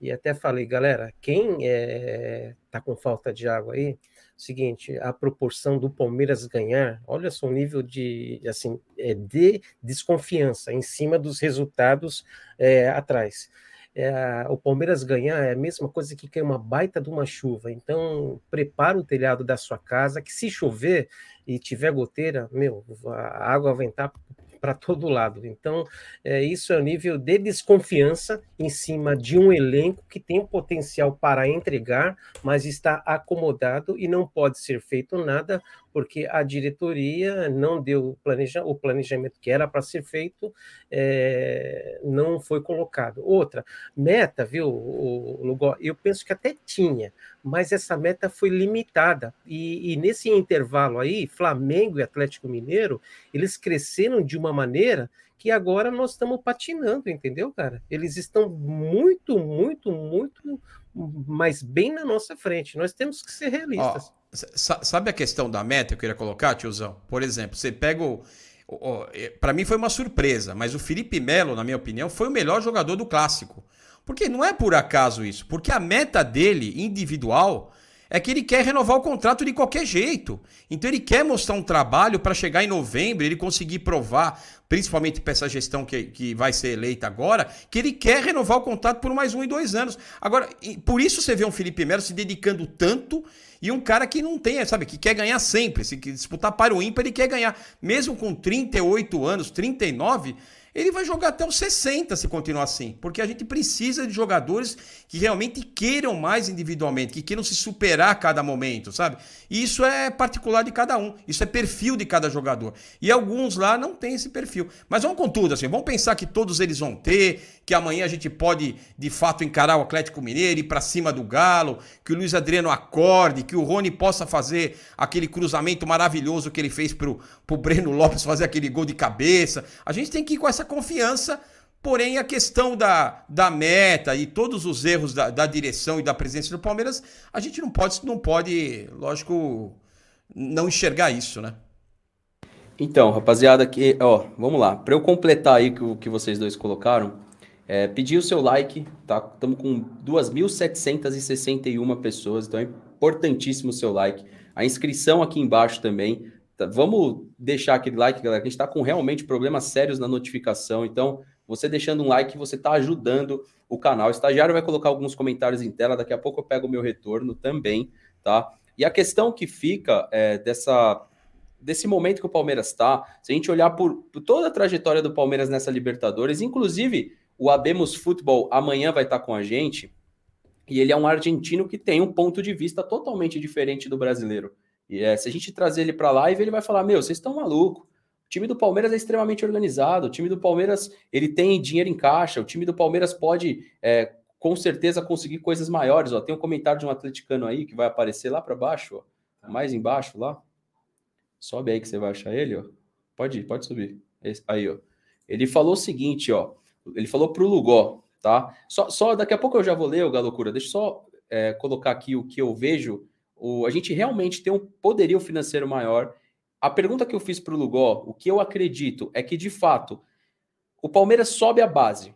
E até falei, galera, quem está é, tá com falta de água aí, seguinte, a proporção do Palmeiras ganhar, olha só o nível de, assim, é, de desconfiança em cima dos resultados é, atrás. É, o Palmeiras ganhar é a mesma coisa que cair uma baita de uma chuva. Então, prepara o telhado da sua casa, que se chover e tiver goteira, meu, a água vai entrar para todo lado. Então, é, isso é o nível de desconfiança em cima de um elenco que tem potencial para entregar, mas está acomodado e não pode ser feito nada porque a diretoria não deu planeja, o planejamento que era para ser feito, é, não foi colocado. Outra, meta, viu, Lugó, eu penso que até tinha, mas essa meta foi limitada. E, e nesse intervalo aí, Flamengo e Atlético Mineiro, eles cresceram de uma maneira que agora nós estamos patinando, entendeu, cara? Eles estão muito, muito, muito mais bem na nossa frente. Nós temos que ser realistas. Oh. Sabe a questão da meta que eu queria colocar, tiozão? Por exemplo, você pega o. o para mim foi uma surpresa, mas o Felipe Melo, na minha opinião, foi o melhor jogador do clássico. Porque não é por acaso isso, porque a meta dele, individual, é que ele quer renovar o contrato de qualquer jeito. Então ele quer mostrar um trabalho para chegar em novembro, ele conseguir provar, principalmente para essa gestão que, que vai ser eleita agora, que ele quer renovar o contrato por mais um e dois anos. Agora, por isso você vê um Felipe Melo se dedicando tanto e um cara que não tem, sabe, que quer ganhar sempre. Se disputar para o ímpar, ele quer ganhar. Mesmo com 38 anos, 39, ele vai jogar até os 60 se continuar assim, porque a gente precisa de jogadores que realmente queiram mais individualmente, que queiram se superar a cada momento, sabe? E isso é particular de cada um, isso é perfil de cada jogador. E alguns lá não têm esse perfil. Mas vamos com tudo, assim, vamos pensar que todos eles vão ter, que amanhã a gente pode de fato encarar o Atlético Mineiro, ir para cima do Galo, que o Luiz Adriano acorde, que o Rony possa fazer aquele cruzamento maravilhoso que ele fez pro, pro Breno Lopes fazer aquele gol de cabeça. A gente tem que ir com essa confiança. Porém, a questão da, da meta e todos os erros da, da direção e da presença do Palmeiras, a gente não pode, não pode, lógico, não enxergar isso, né? Então, rapaziada, aqui, ó, vamos lá. Para eu completar aí o que vocês dois colocaram, é, pedir o seu like, tá? Estamos com 2.761 pessoas, então é importantíssimo o seu like. A inscrição aqui embaixo também. Tá, vamos deixar aquele like, galera, a gente está com realmente problemas sérios na notificação. Então, Você deixando um like, você está ajudando o canal. O estagiário vai colocar alguns comentários em tela, daqui a pouco eu pego o meu retorno também, tá? E a questão que fica é, dessa desse momento que o Palmeiras está, se a gente olhar por, por, toda a trajetória do Palmeiras nessa Libertadores, inclusive o Abemos Futebol amanhã vai estar tá com a gente, e ele é um argentino que tem um ponto de vista totalmente diferente do brasileiro. E é, se a gente trazer ele para a live, ele vai falar: Meu, vocês estão malucos. O time do Palmeiras é extremamente organizado. O time do Palmeiras ele tem dinheiro em caixa. O time do Palmeiras pode, é, com certeza, conseguir coisas maiores. Ó, tem um comentário de um atleticano aí que vai aparecer lá para baixo, ó, mais embaixo lá. Sobe aí que você vai achar ele. Ó. Pode ir, pode subir. Esse, aí, ó. Ele falou o seguinte, ó. Ele falou para o Lugó, tá? Só, só daqui a pouco eu já vou ler, o Galocura. Deixa eu só é, colocar aqui o que eu vejo. O, a gente realmente tem um poderio financeiro maior a pergunta que eu fiz para o Lugó, o que eu acredito é que, de fato, o Palmeiras sobe a base.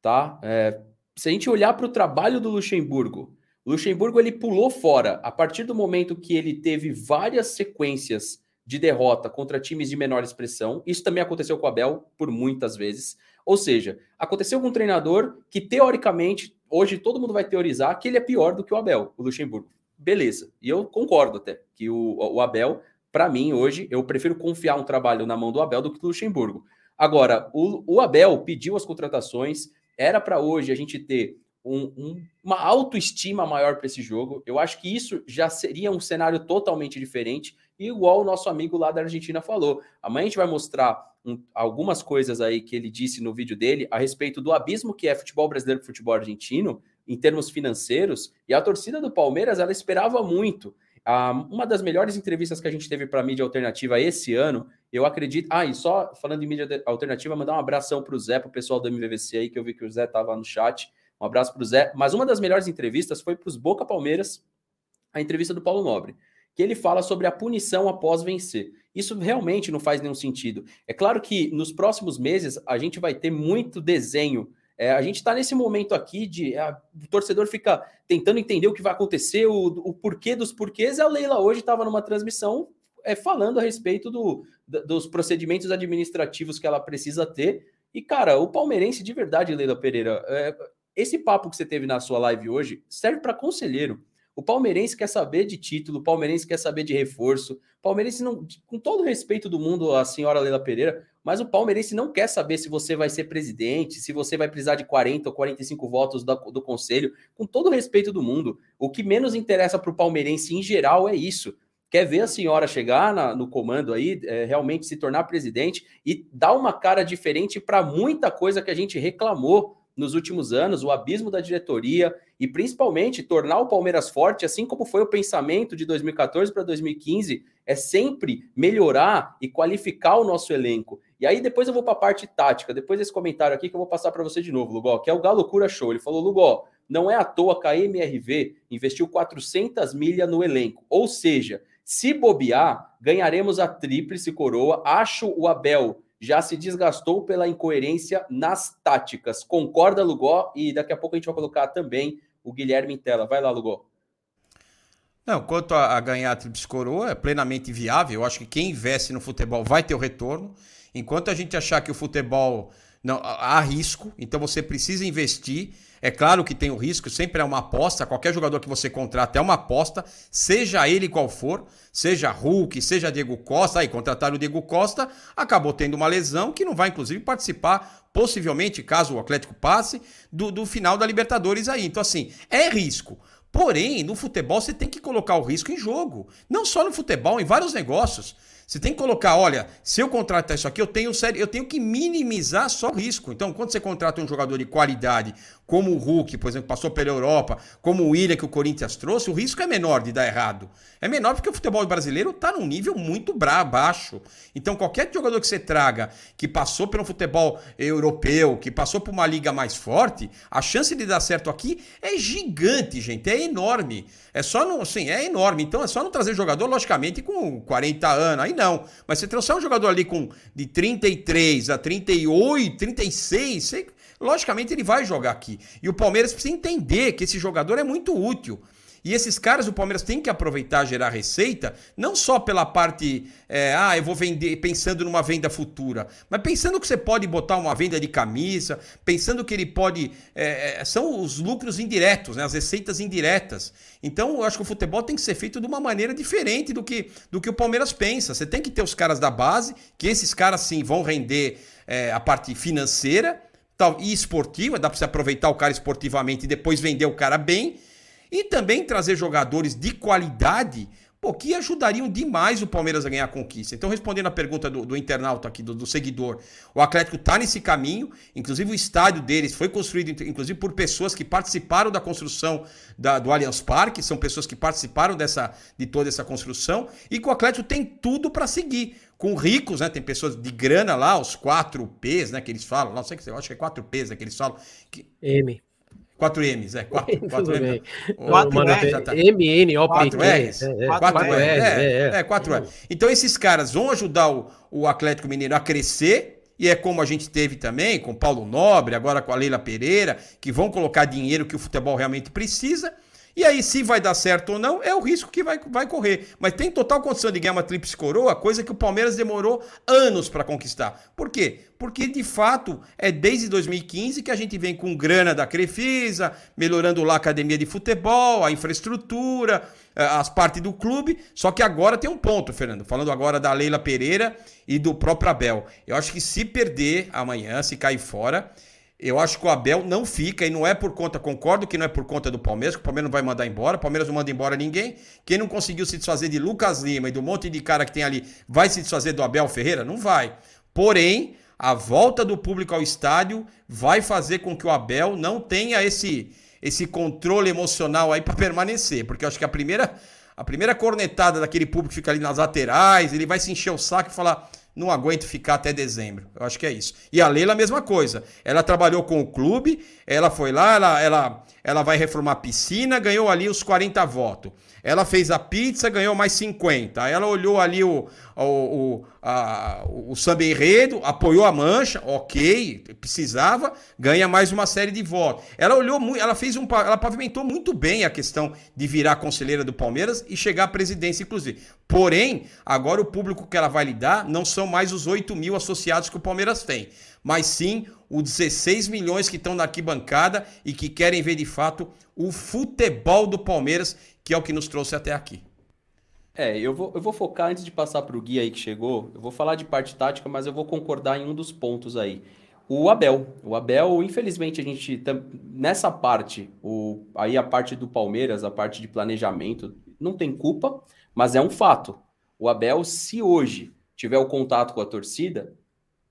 Tá? É, se a gente olhar para o trabalho do Luxemburgo, o Luxemburgo ele pulou fora a partir do momento que ele teve várias sequências de derrota contra times de menor expressão. Isso também aconteceu com o Abel por muitas vezes. Ou seja, aconteceu com um treinador que, teoricamente, hoje todo mundo vai teorizar que ele é pior do que o Abel, o Luxemburgo. Beleza. E eu concordo até que o, o Abel para mim, hoje, eu prefiro confiar um trabalho na mão do Abel do que do Luxemburgo. Agora, o, o Abel pediu as contratações, era para hoje a gente ter um, um, uma autoestima maior para esse jogo. Eu acho que isso já seria um cenário totalmente diferente, igual o nosso amigo lá da Argentina falou. Amanhã a gente vai mostrar um, algumas coisas aí que ele disse no vídeo dele a respeito do abismo que é futebol brasileiro e futebol argentino em termos financeiros, e a torcida do Palmeiras ela esperava muito. Ah, uma das melhores entrevistas que a gente teve para mídia alternativa esse ano, eu acredito. Ah, e só falando em mídia alternativa, mandar um abração para o Zé, para o pessoal do MVVC aí, que eu vi que o Zé estava no chat. Um abraço para o Zé. Mas uma das melhores entrevistas foi para os Boca Palmeiras, a entrevista do Paulo Nobre, que ele fala sobre a punição após vencer. Isso realmente não faz nenhum sentido. É claro que nos próximos meses a gente vai ter muito desenho é, a gente está nesse momento aqui de a, o torcedor fica tentando entender o que vai acontecer, o, o porquê dos porquês. A Leila hoje estava numa transmissão é, falando a respeito do, dos procedimentos administrativos que ela precisa ter. E, cara, o palmeirense de verdade, Leila Pereira, é, esse papo que você teve na sua live hoje serve para conselheiro. O palmeirense quer saber de título, o palmeirense quer saber de reforço. O palmeirense não, com todo respeito do mundo, a senhora Leila Pereira, mas o palmeirense não quer saber se você vai ser presidente, se você vai precisar de 40 ou 45 votos do, do conselho. Com todo respeito do mundo, o que menos interessa para o palmeirense em geral é isso. Quer ver a senhora chegar na, no comando aí, é, realmente se tornar presidente e dar uma cara diferente para muita coisa que a gente reclamou nos últimos anos, o abismo da diretoria e principalmente tornar o Palmeiras forte, assim como foi o pensamento de 2014 para 2015, é sempre melhorar e qualificar o nosso elenco. E aí depois eu vou para a parte tática, depois desse comentário aqui que eu vou passar para você de novo, Lugó, que é o Galo Cura Show. Ele falou, Lugó, não é à toa que a MRV investiu 400 milhas no elenco. Ou seja, se bobear, ganharemos a tríplice coroa. Acho o Abel já se desgastou pela incoerência nas táticas. Concorda, Lugó? E daqui a pouco a gente vai colocar também o Guilherme tela. Vai lá, Lugó. Não, quanto a, a ganhar a Tríplice Coroa, é plenamente viável. Eu acho que quem investe no futebol vai ter o retorno. Enquanto a gente achar que o futebol não há risco, então você precisa investir. É claro que tem o risco, sempre é uma aposta. Qualquer jogador que você contrata é uma aposta, seja ele qual for, seja Hulk, seja Diego Costa. Aí contrataram o Diego Costa, acabou tendo uma lesão que não vai, inclusive, participar, possivelmente, caso o Atlético passe, do, do final da Libertadores aí. Então, assim, é risco. Porém, no futebol você tem que colocar o risco em jogo. Não só no futebol, em vários negócios. Você tem que colocar, olha, se eu contratar isso aqui, eu tenho sério, eu tenho que minimizar só o risco. Então, quando você contrata um jogador de qualidade, como o Hulk, por exemplo, passou pela Europa, como o William que o Corinthians trouxe, o risco é menor de dar errado. É menor porque o futebol brasileiro está num nível muito baixo. Então, qualquer jogador que você traga que passou pelo futebol europeu, que passou por uma liga mais forte, a chance de dar certo aqui é gigante, gente, é enorme. É só não, assim, é enorme. Então, é só não trazer jogador, logicamente, com 40 anos, aí não. Mas se trouxer um jogador ali com de 33 a 38, 36, você logicamente ele vai jogar aqui. E o Palmeiras precisa entender que esse jogador é muito útil. E esses caras, o Palmeiras tem que aproveitar, gerar receita, não só pela parte, é, ah, eu vou vender, pensando numa venda futura, mas pensando que você pode botar uma venda de camisa, pensando que ele pode. É, é são os lucros indiretos, né, as receitas indiretas. Então, eu acho que o futebol tem que ser feito de uma maneira diferente do que, do que o Palmeiras pensa. Você tem que ter os caras da base, que esses caras sim vão render é, a parte financeira tal, e esportiva, dá para você aproveitar o cara esportivamente e depois vender o cara bem e também trazer jogadores de qualidade pô, que ajudariam demais o Palmeiras a ganhar a conquista. Então, respondendo a pergunta do, do internauta aqui, do, do, seguidor, o Atlético está nesse caminho, inclusive o estádio deles foi construído, inclusive por pessoas que participaram da construção da, do Allianz Parque, são pessoas que participaram dessa, de toda essa construção, e que o Atlético tem tudo para seguir. Com ricos, né? Tem pessoas de grana lá, os 4 P's, né? Que eles falam. Não sei que eu acho que é 4 P's né, que eles falam. Que... M. 4 M's, é. 4, 4 M. 4 R, já tá. M, N, O, P, 4 R's. 4 R. É, é, 4 R. Então esses caras vão ajudar o, o Atlético Mineiro a crescer. E é como a gente teve também com Paulo Nobre, agora com a Leila Pereira, que vão colocar dinheiro que o futebol realmente precisa. E aí, se vai dar certo ou não, é o risco que vai, vai correr. Mas tem total condição de ganhar uma tríplice coroa, coisa que o Palmeiras demorou anos para conquistar. Por quê? Porque, de fato, é desde 2015 que a gente vem com grana da Crefisa, melhorando lá a academia de futebol, a infraestrutura, eh, as partes do clube. Só que agora tem um ponto, Fernando. Falando agora da Leila Pereira e do próprio Abel. Eu acho que se perder amanhã, se cair fora eu acho que o Abel não fica, e não é por conta, concordo que não é por conta do Palmeiras, que o Palmeiras não vai mandar embora, o Palmeiras não manda embora ninguém. Quem não conseguiu se desfazer de Lucas Lima e do monte de cara que tem ali, vai se desfazer do Abel Ferreira? Não vai. Porém, a volta do público ao estádio vai fazer com que o Abel não tenha esse, esse controle emocional aí para *laughs* permanecer, porque eu acho que a primeira, a primeira cornetada daquele público que fica ali nas laterais, ele vai se encher o saco e falar não aguento ficar até dezembro. Eu acho que é isso. E a Leila, a mesma coisa. Ela trabalhou com o clube, ela foi lá, ela, ela, ela vai reformar a piscina, ganhou ali os 40 votos. Ela fez a pizza, ganhou mais 50. Ela olhou ali o, o, o, a, o samba enredo, apoiou a mancha, ok, precisava, ganha mais uma série de votos. Ela olhou muito, ela fez um. Ela pavimentou muito bem a questão de virar conselheira do Palmeiras e chegar à presidência, inclusive. Porém, agora o público que ela vai lidar não são mais os 8 mil associados que o Palmeiras tem, mas sim os 16 milhões que estão na arquibancada e que querem ver de fato o futebol do Palmeiras que é o que nos trouxe até aqui. É, eu vou, eu vou focar antes de passar para o guia aí que chegou. Eu vou falar de parte tática, mas eu vou concordar em um dos pontos aí. O Abel. O Abel, infelizmente, a gente. Nessa parte, o, aí a parte do Palmeiras, a parte de planejamento, não tem culpa, mas é um fato. O Abel, se hoje tiver o contato com a torcida,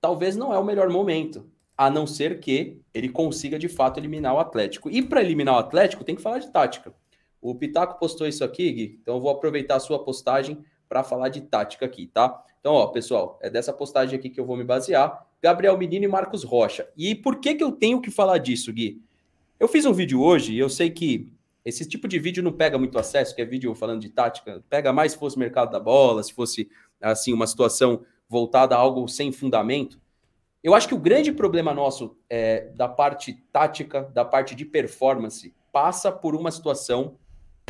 talvez não é o melhor momento. A não ser que ele consiga de fato eliminar o Atlético. E para eliminar o Atlético, tem que falar de tática. O Pitaco postou isso aqui, Gui, então eu vou aproveitar a sua postagem para falar de tática aqui, tá? Então, ó, pessoal, é dessa postagem aqui que eu vou me basear. Gabriel Menino e Marcos Rocha. E por que que eu tenho que falar disso, Gui? Eu fiz um vídeo hoje e eu sei que esse tipo de vídeo não pega muito acesso, que é vídeo falando de tática. Pega mais se fosse mercado da bola, se fosse, assim, uma situação voltada a algo sem fundamento. Eu acho que o grande problema nosso é, da parte tática, da parte de performance, passa por uma situação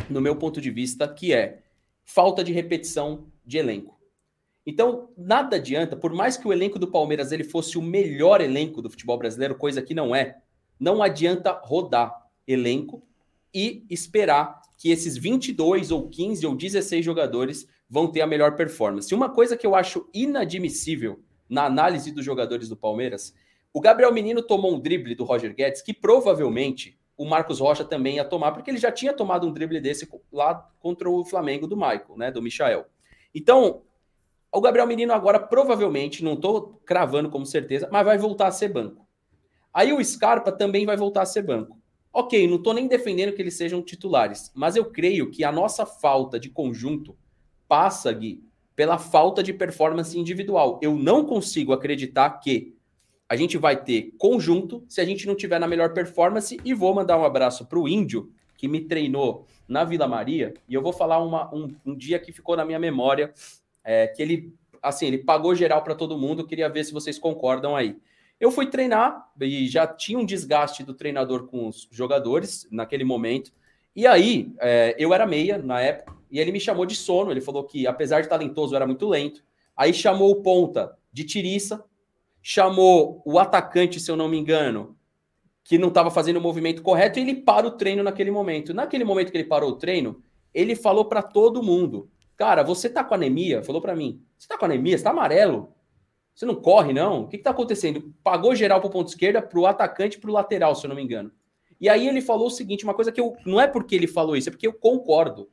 no meu ponto de vista, que é falta de repetição de elenco. Então, nada adianta, por mais que o elenco do Palmeiras ele fosse o melhor elenco do futebol brasileiro, coisa que não é, não adianta rodar elenco e esperar que esses 22 ou 15 ou 16 jogadores vão ter a melhor performance. Uma coisa que eu acho inadmissível na análise dos jogadores do Palmeiras, o Gabriel Menino tomou um drible do Roger Guedes que provavelmente o Marcos Rocha também ia tomar, porque ele já tinha tomado um drible desse lá contra o Flamengo do Michael, né? Do Michael. Então, o Gabriel Menino agora provavelmente, não estou cravando como certeza, mas vai voltar a ser banco. Aí o Scarpa também vai voltar a ser banco. Ok, não estou nem defendendo que eles sejam titulares, mas eu creio que a nossa falta de conjunto passa, Gui, pela falta de performance individual. Eu não consigo acreditar que a gente vai ter conjunto se a gente não tiver na melhor performance. E vou mandar um abraço para o Índio, que me treinou na Vila Maria. E eu vou falar uma, um, um dia que ficou na minha memória, é, que ele, assim, ele pagou geral para todo mundo. Queria ver se vocês concordam aí. Eu fui treinar e já tinha um desgaste do treinador com os jogadores naquele momento. E aí, é, eu era meia na época, e ele me chamou de sono. Ele falou que, apesar de talentoso, era muito lento. Aí chamou o ponta de tiriça, chamou o atacante, se eu não me engano, que não estava fazendo o movimento correto, e ele para o treino naquele momento. Naquele momento que ele parou o treino, ele falou para todo mundo: Cara, você tá com anemia? Falou para mim: Você tá com anemia? Você tá amarelo? Você não corre, não? O que, que tá acontecendo? Pagou geral pro ponto esquerda, pro atacante pro lateral, se eu não me engano. E aí ele falou o seguinte: uma coisa que eu. Não é porque ele falou isso, é porque eu concordo.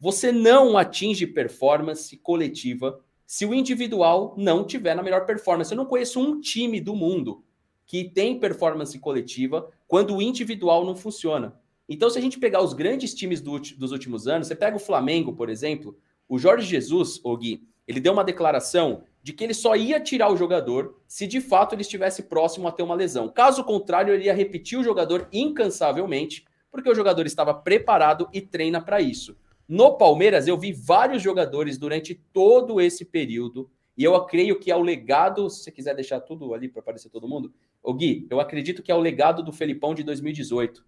Você não atinge performance coletiva se o individual não tiver na melhor performance. Eu não conheço um time do mundo que tem performance coletiva quando o individual não funciona. Então, se a gente pegar os grandes times do, dos últimos anos, você pega o Flamengo, por exemplo, o Jorge Jesus, o Gui, ele deu uma declaração de que ele só ia tirar o jogador se de fato ele estivesse próximo a ter uma lesão. Caso contrário, ele ia repetir o jogador incansavelmente, porque o jogador estava preparado e treina para isso. No Palmeiras, eu vi vários jogadores durante todo esse período, e eu creio que é o legado, se você quiser deixar tudo ali para aparecer todo mundo, o Gui, eu acredito que é o legado do Felipão de 2018.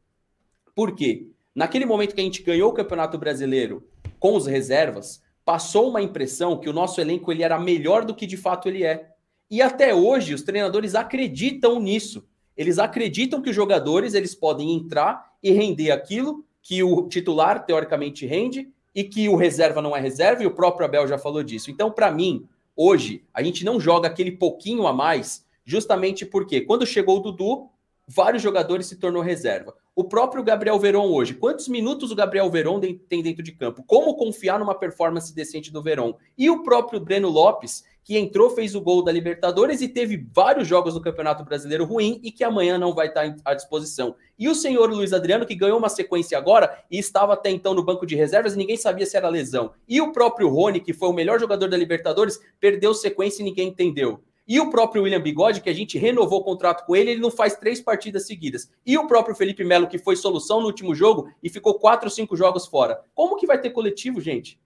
Por quê? Naquele momento que a gente ganhou o Campeonato Brasileiro com os reservas, passou uma impressão que o nosso elenco ele era melhor do que de fato ele é. E até hoje os treinadores acreditam nisso. Eles acreditam que os jogadores eles podem entrar e render aquilo que o titular teoricamente rende e que o reserva não é reserva, e o próprio Abel já falou disso. Então, para mim, hoje, a gente não joga aquele pouquinho a mais, justamente porque quando chegou o Dudu, vários jogadores se tornou reserva. O próprio Gabriel Veron hoje, quantos minutos o Gabriel Veron tem dentro de campo? Como confiar numa performance decente do Veron? E o próprio Breno Lopes, que entrou, fez o gol da Libertadores e teve vários jogos no Campeonato Brasileiro ruim e que amanhã não vai estar à disposição. E o senhor Luiz Adriano, que ganhou uma sequência agora e estava até então no banco de reservas e ninguém sabia se era lesão. E o próprio Rony, que foi o melhor jogador da Libertadores, perdeu sequência e ninguém entendeu. E o próprio William Bigode, que a gente renovou o contrato com ele, ele não faz três partidas seguidas. E o próprio Felipe Melo, que foi solução no último jogo e ficou quatro ou cinco jogos fora. Como que vai ter coletivo, gente?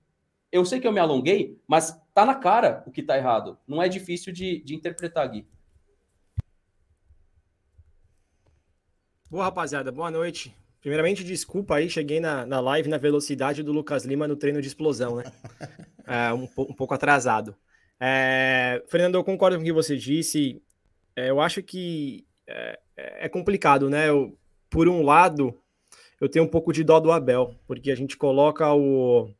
Eu sei que eu me alonguei, mas tá na cara o que tá errado. Não é difícil de, de interpretar, Gui. Boa, rapaziada. Boa noite. Primeiramente, desculpa aí, cheguei na, na live na velocidade do Lucas Lima no treino de explosão, né? *laughs* É, um, um pouco atrasado. É, Fernando, eu concordo com o que você disse. É, eu acho que é, é complicado, né? Eu, por um lado, eu tenho um pouco de dó do Abel, porque a gente coloca o,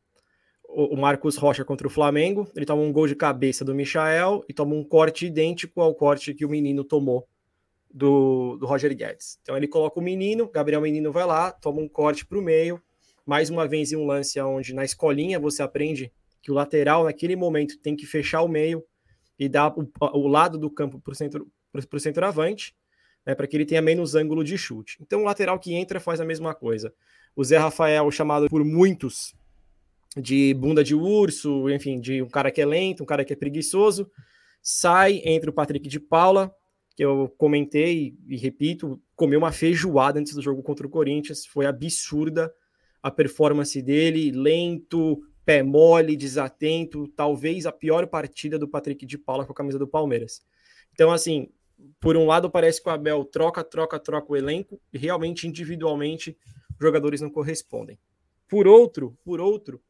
o, Marcos Rocha contra o Flamengo, ele toma um gol de cabeça do Michael e toma um corte idêntico ao corte que o menino tomou do, do Roger Guedes. Então ele coloca o menino, Gabriel Menino vai lá, toma um corte para o meio, mais uma vez em um lance onde na escolinha você aprende que o lateral naquele momento tem que fechar o meio e dar o, o lado do campo para o centro, pro centroavante, né, para que ele tenha menos ângulo de chute. Então o lateral que entra faz a mesma coisa. O Zé Rafael, chamado por muitos de bunda de urso, enfim, de um cara que é lento, um cara que é preguiçoso, sai entre o Patrick de Paula, que eu comentei e repito, comeu uma feijoada antes do jogo contra o Corinthians, foi absurda a performance dele, lento, pé mole, desatento, talvez a pior partida do Patrick de Paula com a camisa do Palmeiras. Então, assim, por um lado parece que o Abel troca, troca, troca o elenco e realmente individualmente jogadores não correspondem. Por outro, por outro,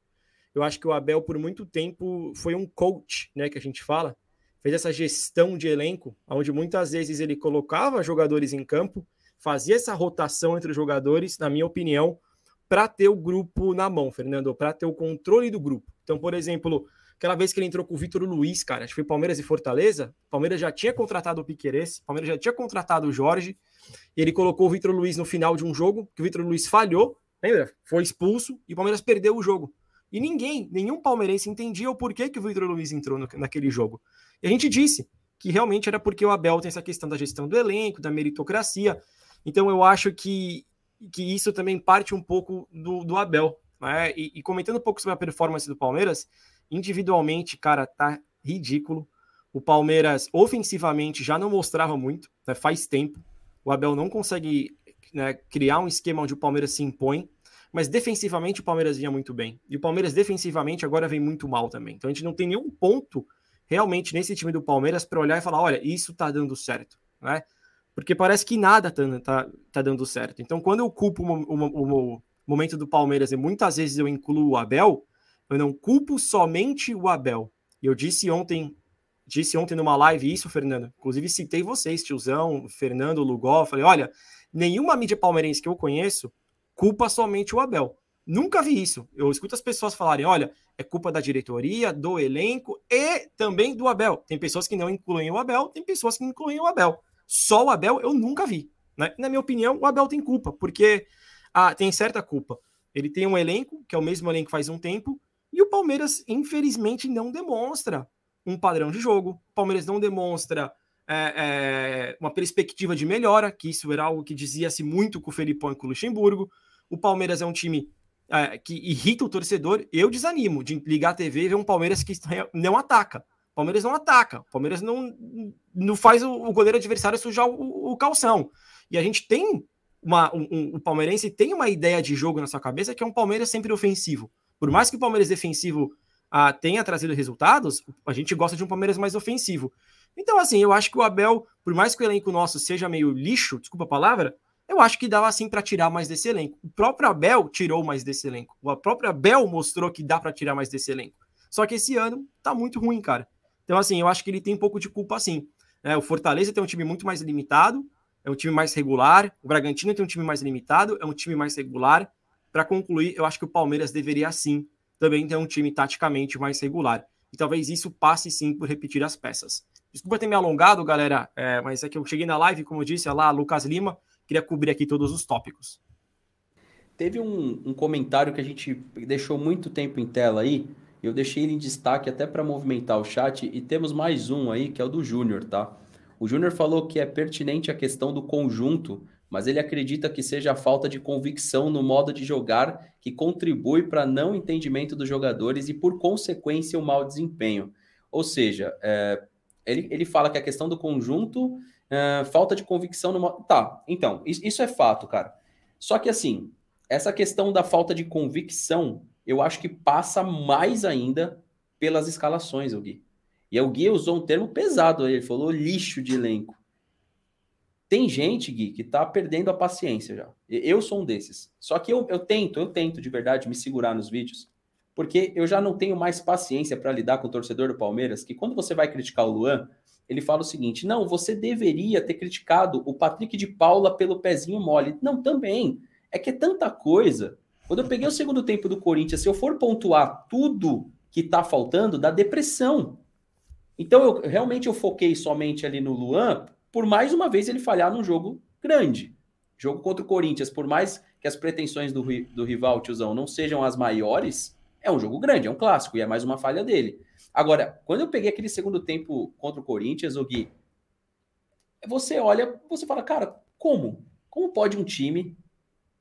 eu acho que o Abel, por muito tempo, foi um coach, né, que a gente fala, fez essa gestão de elenco, onde muitas vezes ele colocava jogadores em campo, fazia essa rotação entre os jogadores, na minha opinião, para ter o grupo na mão, Fernando, para ter o controle do grupo. Então, por exemplo, aquela vez que ele entrou com o Vitor Luiz, cara, acho que foi Palmeiras e Fortaleza, Palmeiras já tinha contratado o Piqueires, Palmeiras já tinha contratado o Jorge, e ele colocou o Vitor Luiz no final de um jogo, que o Vitor Luiz falhou, lembra? Foi expulso e o Palmeiras perdeu o jogo. E ninguém, nenhum palmeirense entendia o porquê que o Vitor Luiz entrou no, naquele jogo. E a gente disse que realmente era porque o Abel tem essa questão da gestão do elenco, da meritocracia. Então eu acho que, que isso também parte um pouco do, do Abel. Né? E, e comentando um pouco sobre a performance do Palmeiras, individualmente, cara, tá ridículo. O Palmeiras ofensivamente já não mostrava muito, né? faz tempo. O Abel não consegue né, criar um esquema onde o Palmeiras se impõe mas defensivamente o Palmeiras vinha muito bem. E o Palmeiras defensivamente agora vem muito mal também. Então a gente não tem nenhum ponto realmente nesse time do Palmeiras para olhar e falar: olha, isso tá dando certo, né? Porque parece que nada tá, tá, tá dando certo. Então quando eu culpo uma, uma, uma, momento do Palmeiras, e muitas vezes eu incluo o Abel, eu não culpo somente o Abel. Eu disse ontem, disse ontem numa live isso, Fernando. Inclusive citei vocês, tiozão, Fernando, Lugol. Falei, olha, nenhuma mídia palmeirense que eu conheço culpa somente o Abel. Nunca vi isso. Eu escuto as pessoas falarem, olha, é culpa da diretoria, do elenco e também do Abel. Tem pessoas que não incluem o Abel, tem pessoas que incluem o Abel. Só o Abel eu nunca vi. Né? Na minha opinião, o Abel tem culpa, porque ah, tem certa culpa. Ele tem um elenco, que é o mesmo elenco faz um tempo, e o Palmeiras, infelizmente, não demonstra um padrão de jogo. O Palmeiras não demonstra é, é, uma perspectiva de melhora, que isso era algo que dizia-se muito com o Felipão e com o Luxemburgo. O Palmeiras é um time é, que irrita o torcedor. Eu desanimo de ligar a TV e ver um Palmeiras que não ataca. O Palmeiras não ataca. O Palmeiras não, não faz o, goleiro adversário sujar o, o, calção. E a gente tem uma. Um, um, o palmeirense tem uma ideia de jogo na sua cabeça que é um Palmeiras sempre ofensivo. Por mais que o Palmeiras defensivo ah, tenha trazido resultados, a gente gosta de um Palmeiras mais ofensivo. Então, assim, eu acho que o Abel, por mais que o elenco nosso seja meio lixo, desculpa a palavra, eu acho que dava assim para tirar mais desse elenco. O próprio Abel tirou mais desse elenco. O próprio Abel mostrou que dá para tirar mais desse elenco. Só que esse ano tá muito ruim, cara. Então, assim, eu acho que ele tem um pouco de culpa, assim. É, o Fortaleza tem um time muito mais limitado, é um time mais regular. O Bragantino tem um time mais limitado, é um time mais regular. Para concluir, eu acho que o Palmeiras deveria sim também ter um time taticamente mais regular. E talvez isso passe sim por repetir as peças. Desculpa ter me alongado, galera, é, mas é que eu cheguei na live, como eu disse, lá, Lucas Lima, queria cobrir aqui todos os tópicos. Teve um, um comentário que a gente deixou muito tempo em tela aí, eu deixei ele em destaque até para movimentar o chat, e temos mais um aí, que é o do Júnior, tá? O Júnior falou que é pertinente a questão do conjunto, mas ele acredita que seja a falta de convicção no modo de jogar que contribui para não entendimento dos jogadores e, por consequência, o mau desempenho. Ou seja, é, ele, ele fala que a questão do conjunto, é, falta de convicção no modo. Tá, então, isso é fato, cara. Só que assim, essa questão da falta de convicção, eu acho que passa mais ainda pelas escalações, o Gui. E o Gui usou um termo pesado, ele falou lixo de elenco. Tem gente, Gui, que tá perdendo a paciência já. Eu sou um desses. Só que eu, eu tento, eu tento de verdade me segurar nos vídeos, porque eu já não tenho mais paciência para lidar com o torcedor do Palmeiras, que quando você vai criticar o Luan, ele fala o seguinte: não, você deveria ter criticado o Patrick de Paula pelo pezinho mole. Não, também. É que é tanta coisa. Quando eu peguei o segundo tempo do Corinthians, se eu for pontuar tudo que tá faltando, dá depressão. Então, eu realmente eu foquei somente ali no Luan, por mais uma vez ele falhar num jogo grande. Jogo contra o Corinthians, por mais que as pretensões do, do rival, tiozão, não sejam as maiores, é um jogo grande, é um clássico, e é mais uma falha dele. Agora, quando eu peguei aquele segundo tempo contra o Corinthians, o Gui, você olha, você fala, cara, como? Como pode um time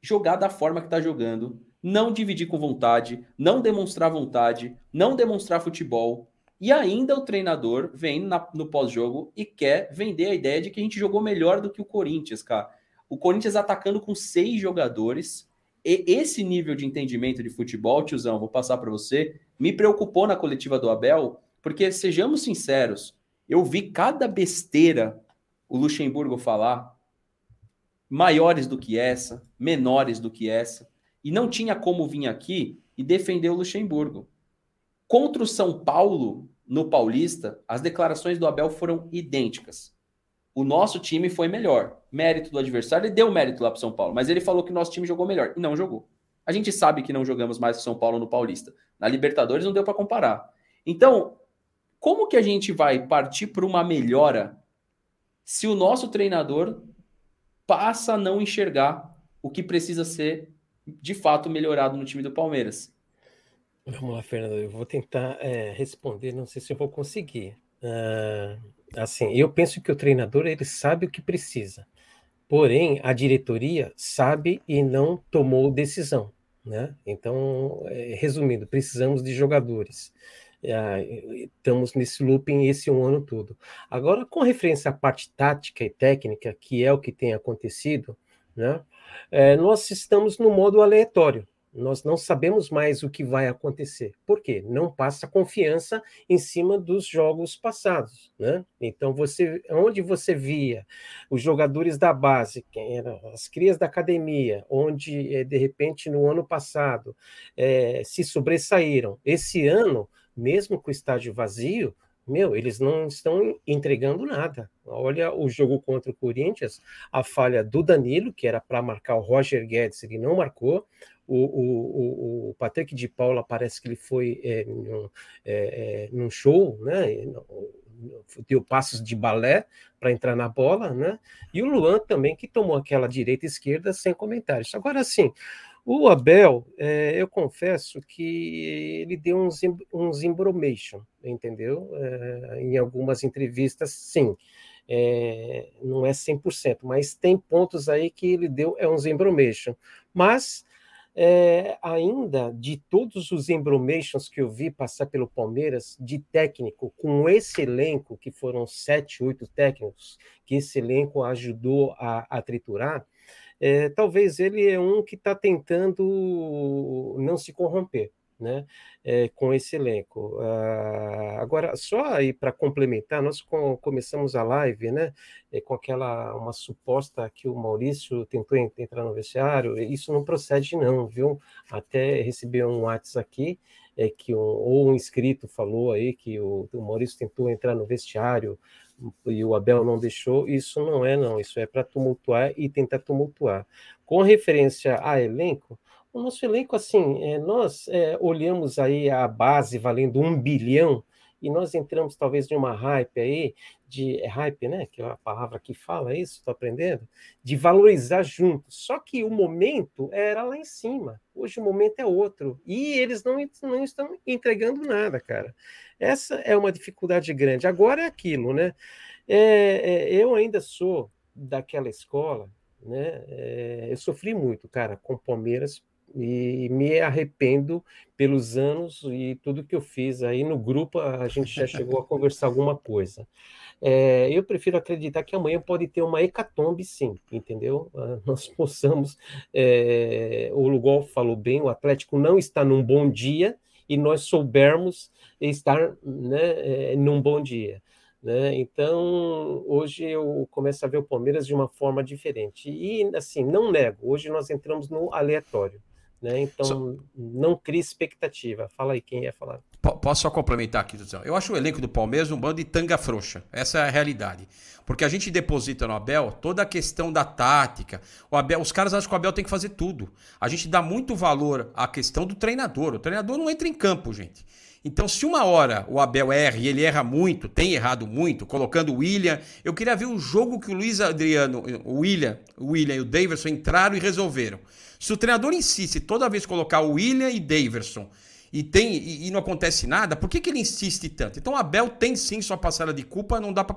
jogar da forma que está jogando, não dividir com vontade, não demonstrar vontade, não demonstrar futebol, e ainda o treinador vem na, no pós-jogo e quer vender a ideia de que a gente jogou melhor do que o Corinthians, cara. O Corinthians atacando com seis jogadores. E esse nível de entendimento de futebol, tiozão, vou passar para você, me preocupou na coletiva do Abel, porque sejamos sinceros, eu vi cada besteira o Luxemburgo falar, maiores do que essa, menores do que essa, e não tinha como vir aqui e defender o Luxemburgo. Contra o São Paulo, no Paulista, as declarações do Abel foram idênticas. O nosso time foi melhor. Mérito do adversário, ele deu mérito lá para São Paulo, mas ele falou que nosso time jogou melhor. E não jogou. A gente sabe que não jogamos mais que São Paulo no Paulista. Na Libertadores não deu para comparar. Então, como que a gente vai partir para uma melhora se o nosso treinador passa a não enxergar o que precisa ser de fato melhorado no time do Palmeiras? Vamos lá, Fernando. Eu vou tentar é, responder, não sei se eu vou conseguir. Uh, assim, eu penso que o treinador ele sabe o que precisa, porém a diretoria sabe e não tomou decisão, né? Então, é, resumindo, precisamos de jogadores. Uh, estamos nesse looping esse um ano todo. Agora, com referência à parte tática e técnica, que é o que tem acontecido, né? É, nós estamos no modo aleatório Nós não sabemos mais o que vai acontecer. Por quê? Não passa confiança em cima dos jogos passados, né? Então você, onde você via os jogadores da base, quem eram as crias da academia, onde eh, de repente no ano passado é, se sobressaíram, esse ano, mesmo com o estádio vazio, meu, eles não estão entregando nada. Olha o jogo contra o Corinthians, a falha do Danilo, que era para marcar o Roger Guedes, ele não marcou. O, o, o, Patrick de Paula parece que ele foi é, num, é, num show, né? Deu passos de balé para entrar na bola, né? E o Luan também, que tomou aquela direita e esquerda sem comentários. Agora, sim, o Abel, é, eu confesso que ele deu uns, uns embromation, entendeu? É, em algumas entrevistas, sim. É, não é 100%, mas tem pontos aí que ele deu é uns embromation. Mas é, ainda de todos os embromations que eu vi passar pelo Palmeiras, de técnico, com esse elenco, que foram sete, oito técnicos, que esse elenco ajudou a, a triturar, é, talvez ele é um que está tentando não se corromper né, é, com esse elenco. Ah, agora, só aí para complementar, nós com, começamos a live, né, é, com aquela uma suposta que o Maurício tentou entrar no vestiário, isso não procede não, viu? Até recebi um WhatsApp aqui, é que um, ou um inscrito falou aí que o, o Maurício tentou entrar no vestiário e o Abel não deixou, isso não é não, isso é para tumultuar e tentar tumultuar. Com referência a elenco, o nosso elenco, assim, é, nós é, olhamos aí a base valendo um bilhão e nós entramos talvez de uma hype aí, de é hype, né? Que é a palavra que fala isso, estou aprendendo, de valorizar juntos. Só que o momento era lá em cima. Hoje o momento é outro. E eles não, não estão entregando nada, cara. Essa é uma dificuldade grande. Agora é aquilo, né? É, é, eu ainda sou daquela escola, né? É, eu sofri muito, cara, com Palmeiras e me arrependo pelos anos e tudo que eu fiz aí no grupo a gente já chegou a conversar alguma coisa. É, eu prefiro acreditar que amanhã pode ter uma hecatombe, sim, entendeu? Ah, *laughs* nós possamos. É, o Lugol falou bem, o Atlético não está num bom dia e nós soubermos estar né, é, num bom dia. Né? Então, hoje eu começo a ver o Palmeiras de uma forma diferente. E, assim, não nego, hoje nós entramos no aleatório. Né? Então, só... não crie expectativa. Fala aí quem ia falar. Posso só complementar aqui, Duzão? Eu acho o elenco do Palmeiras um bando de tanga frouxa. Essa é a realidade. Porque a gente deposita no Abel toda a questão da tática. O Abel, os caras acham que o Abel tem que fazer tudo. A gente dá muito valor à questão do treinador. O treinador não entra em campo, gente. Então, se uma hora o Abel erra e ele erra muito, tem errado muito, colocando o William, eu queria ver o jogo que o Luiz Adriano, o William, o William e o Daverson entraram e resolveram. Se o treinador insiste toda vez colocar o William e Daverson e, tem, e, e, não acontece nada, por que, que ele insiste tanto? Então o Abel tem sim sua parcela de culpa, não dá para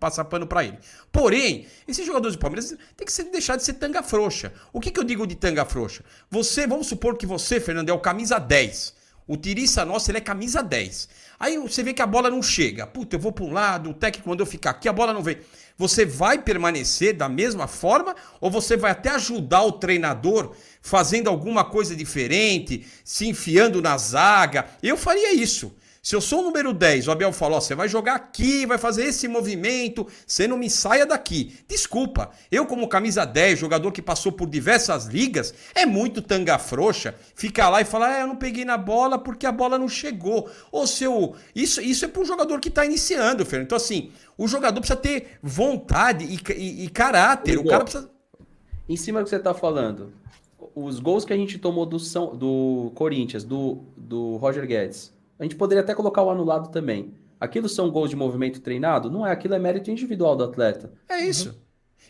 passar pano para ele. Porém, esses jogadores do Palmeiras tem que ser, deixar de ser tanga frouxa. O que, que eu digo de tanga frouxa? Você, vamos supor que você, Fernando, é o camisa 10. O Tirissa nosso, ele é camisa 10. Aí você vê que a bola não chega. Puta, eu vou para um lado, o técnico mandou ficar aqui, a bola não vem você vai permanecer da mesma forma ou você vai até ajudar o treinador fazendo alguma coisa diferente, se enfiando na zaga? Eu faria isso. Se eu sou o número 10, o Abel falou: você vai jogar aqui, vai fazer esse movimento, você não me saia daqui. Desculpa, eu, como camisa 10, jogador que passou por diversas ligas, é muito tanga frouxa ficar lá e falar: é, eu não peguei na bola porque a bola não chegou. Ou seu. Isso, isso é para um jogador que está iniciando, Fernando. Então, assim, o jogador precisa ter vontade e, e, e caráter. O cara precisa. Em cima do que você está falando, os gols que a gente tomou do, São, do Corinthians, do, do Roger Guedes a gente poderia até colocar o anulado também. Aquilo são gols de movimento treinado? Não é, aquilo é mérito individual do atleta. É isso. Uhum.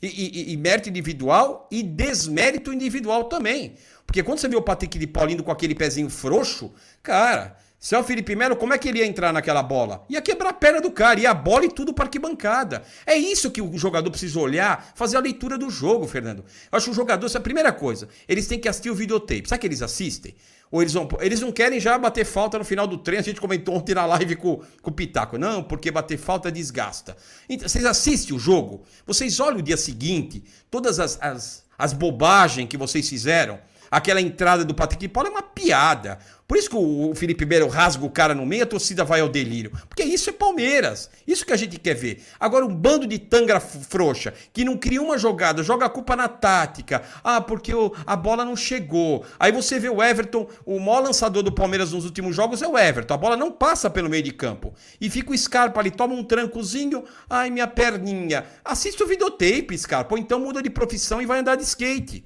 E, e, e, mérito individual e desmérito individual também. Porque quando você vê o Patrick de Paulinho com aquele pezinho frouxo, cara, se é o Felipe Melo, como é que ele ia entrar naquela bola? Ia quebrar a perna do cara, ia a bola e tudo para arquibancada. É isso que o jogador precisa olhar, fazer a leitura do jogo, Fernando. Eu acho que o jogador, é a primeira coisa, eles têm que assistir o videotape. Sabe que eles assistem? Ou eles vão. Eles não querem já bater falta no final do treino. A gente comentou ontem na live com, com o Pitaco. Não, porque bater falta desgasta. Então, vocês assistem o jogo, vocês olham o dia seguinte, todas as, as, as bobagens que vocês fizeram. Aquela entrada do Patrick Paulo é uma piada. Por isso que o Felipe Melo rasga o cara no meio, a torcida vai ao delírio. Porque isso é Palmeiras. Isso que a gente quer ver. Agora, um bando de tanga frouxa, que não cria uma jogada, joga a culpa na tática. Ah, porque o, a bola não chegou. Aí você vê o Everton, o maior lançador do Palmeiras nos últimos jogos é o Everton. A bola não passa pelo meio de campo. E fica o Scarpa ali, toma um trancozinho. Ai, minha perninha. Assiste o videotape, Scarpa. Ou então muda de profissão e vai andar de skate.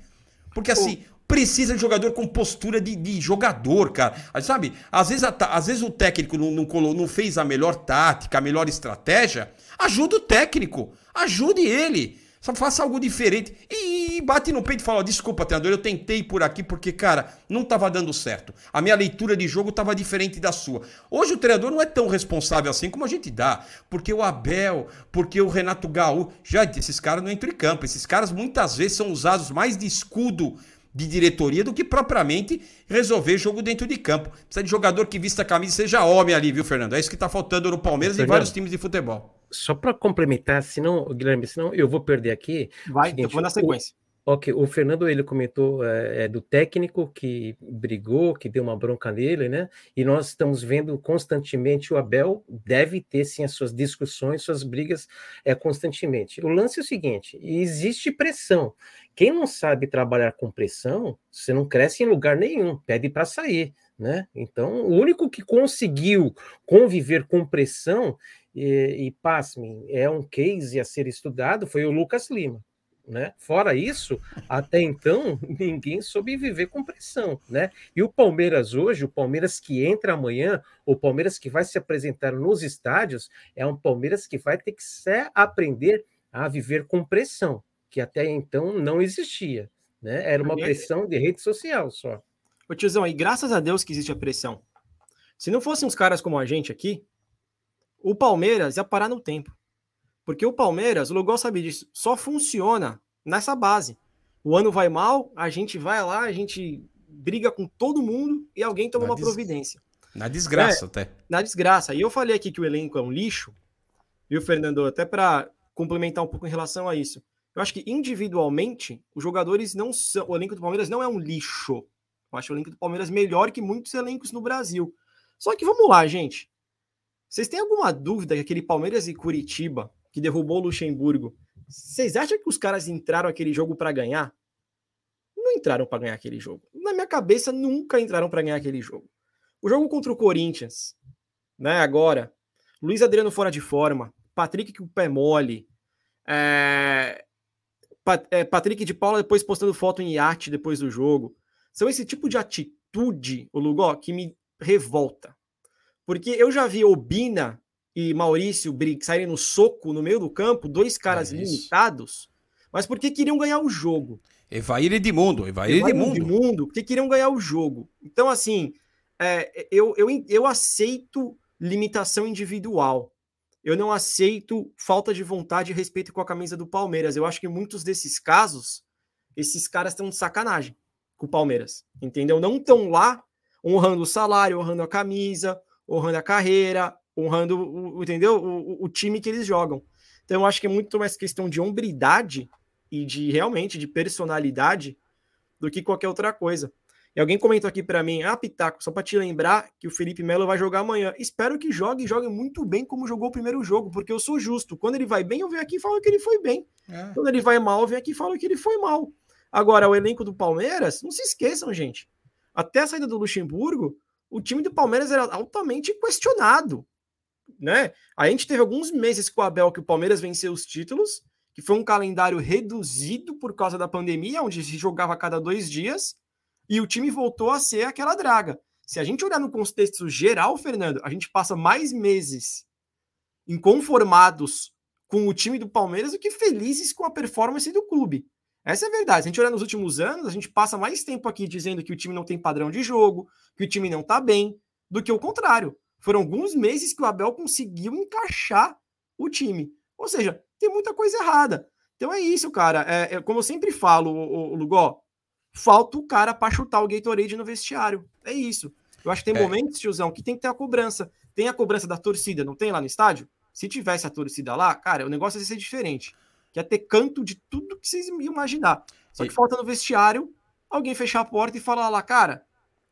Porque assim, precisa de jogador com postura de, de jogador, cara. Sabe? Às vezes, a, às vezes o técnico não, não, não fez a melhor tática, a melhor estratégia. Ajuda o técnico. Ajude ele. Só faça algo diferente. E, bate no peito e fala: desculpa, treinador, eu tentei por aqui porque, cara, não estava dando certo. A minha leitura de jogo estava diferente da sua. Hoje o treinador não é tão responsável assim como a gente dá. Porque o Abel, porque o Renato Gaú. Já esses caras não entram em campo. Esses caras muitas vezes são usados mais de escudo de diretoria do que propriamente resolver jogo dentro de campo. Precisa de jogador que vista a camisa e seja homem ali, viu, Fernando? É isso que está faltando no Palmeiras Fernando, e vários times de futebol. Só para complementar, senão, Guilherme, senão eu vou perder aqui. Vai, seguinte, eu vou na sequência. Ok, o Fernando ele comentou é, é, do técnico que brigou, que deu uma bronca nele, né? E nós estamos vendo constantemente o Abel deve ter sim as suas discussões, suas brigas é, constantemente. O lance é o seguinte: existe pressão. Quem não sabe trabalhar com pressão, você não cresce em lugar nenhum, pede para sair, né? Então, o único que conseguiu conviver com pressão e, e pasmem, é um case a ser estudado foi o Lucas Lima. Né? Fora isso, até então, *laughs* ninguém soube viver com pressão. Né? E o Palmeiras hoje, o Palmeiras que entra amanhã, o Palmeiras que vai se apresentar nos estádios, é um Palmeiras que vai ter que se aprender a viver com pressão, que até então não existia. Né? Era uma pressão de rede social só. Ô tiozão, e graças a Deus que existe a pressão. Se não fossem uns caras como a gente aqui, o Palmeiras ia parar no tempo. Porque o Palmeiras, o Lugol sabe disso, só funciona nessa base. O ano vai mal, a gente vai lá, a gente briga com todo mundo e alguém toma na uma des... providência. Na desgraça, é, até. Na desgraça. E eu falei aqui que o elenco é um lixo, viu, Fernando? Até para complementar um pouco em relação a isso. Eu acho que individualmente, os jogadores não são. O elenco do Palmeiras não é um lixo. Eu acho o elenco do Palmeiras melhor que muitos elencos no Brasil. Só que vamos lá, gente. Vocês têm alguma dúvida que aquele Palmeiras e Curitiba que derrubou o Luxemburgo, vocês acham que os caras entraram aquele jogo para ganhar? Não entraram para ganhar aquele jogo. Na minha cabeça, nunca entraram para ganhar aquele jogo. O jogo contra o Corinthians, né? Agora, Luiz Adriano fora de forma, Patrick com o pé mole, é... é... Patrick de Paula depois postando foto em iate depois do jogo. São esse tipo de atitude, o Lugó, que me revolta. Porque eu já vi Obina e Maurício saírem no soco no meio do campo, dois caras é limitados, mas porque queriam ganhar o jogo. Evair Edmundo, Evair, Evair Edmundo. Edmundo, porque queriam ganhar o jogo. Então, assim, é, eu, eu, eu aceito limitação individual. Eu não aceito falta de vontade e respeito com a camisa do Palmeiras. Eu acho que muitos desses casos, esses caras estão de sacanagem com o Palmeiras, entendeu? Não estão lá honrando o salário, honrando a camisa, honrando a carreira, honrando, o, entendeu? O, o, time que eles jogam. Então eu acho que é muito mais questão de hombridade e de realmente de personalidade do que qualquer outra coisa. E alguém comentou aqui para mim, ah, Pitaco, só para te lembrar que o Felipe Melo vai jogar amanhã. Espero que jogue e jogue muito bem como jogou o primeiro jogo, porque eu sou justo. Quando ele vai bem, eu venho aqui e falo que ele foi bem. É. Quando ele vai mal, eu venho aqui e falo que ele foi mal. Agora, o elenco do Palmeiras, não se esqueçam, gente. Até a saída do Luxemburgo, o time do Palmeiras era altamente questionado né? A gente teve alguns meses com o Abel que o Palmeiras venceu os títulos, que foi um calendário reduzido por causa da pandemia, onde se jogava a cada dois dias, e o time voltou a ser aquela draga. Se a gente olhar no contexto geral, Fernando, a gente passa mais meses inconformados com o time do Palmeiras do que felizes com a performance do clube. Essa é a verdade. Se a gente olhar nos últimos anos, a gente passa mais tempo aqui dizendo que o time não tem padrão de jogo, que o time não tá bem, do que o contrário. Foram alguns meses que o Abel conseguiu encaixar o time. Ou seja, tem muita coisa errada. Então é isso, cara. É, é como eu sempre falo, o, o Lugó, falta o cara para chutar o Gatorade no vestiário. É isso. Eu acho que tem é. momentos, tiozão, que tem que ter a cobrança. Tem a cobrança da torcida, não tem lá no estádio? Se tivesse a torcida lá, cara, o negócio ia ser diferente. Que ia ter canto de tudo que vocês iam imaginar. Só que e... falta no vestiário alguém fechar a porta e falar lá, cara,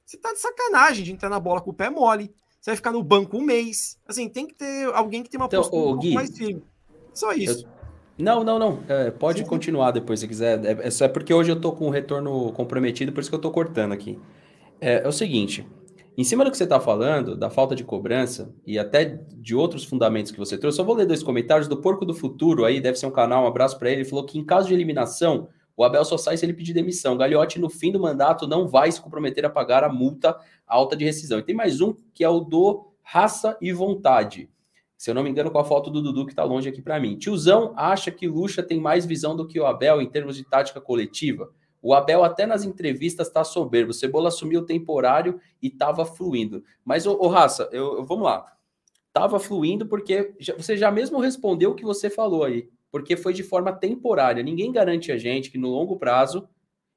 você tá de sacanagem de entrar na bola com o pé mole. Você vai ficar no banco um mês. Assim, tem que ter alguém que tem uma Então, postura ô, um pouco Gui, mais firme. Só isso. Não, não, não. É, pode continuar depois se quiser. É, é só porque hoje eu tô com o retorno comprometido, por isso que eu tô cortando aqui. É, é o seguinte: em cima do que você está falando, da falta de cobrança e até de outros fundamentos que você trouxe, só vou ler dois comentários do Porco do Futuro aí, deve ser um canal, um abraço para ele. Ele falou que em caso de eliminação, o Abel só sai se ele pedir demissão. Gagliotti, no fim do mandato, não vai se comprometer a pagar a multa alta de rescisão. E tem mais um que é o do Raça e Vontade. Se eu não me engano, com a foto do Dudu que está longe aqui para mim. Tiozão acha que Lucha tem mais visão do que o Abel em termos de tática coletiva. O Abel, até nas entrevistas, está soberbo. Cebola assumiu temporário e estava fluindo. Mas, ô, Raça, eu, eu, vamos lá. Estava fluindo porque já, você já mesmo respondeu o que você falou aí. Porque foi de forma temporária. Ninguém garante a gente que no longo prazo,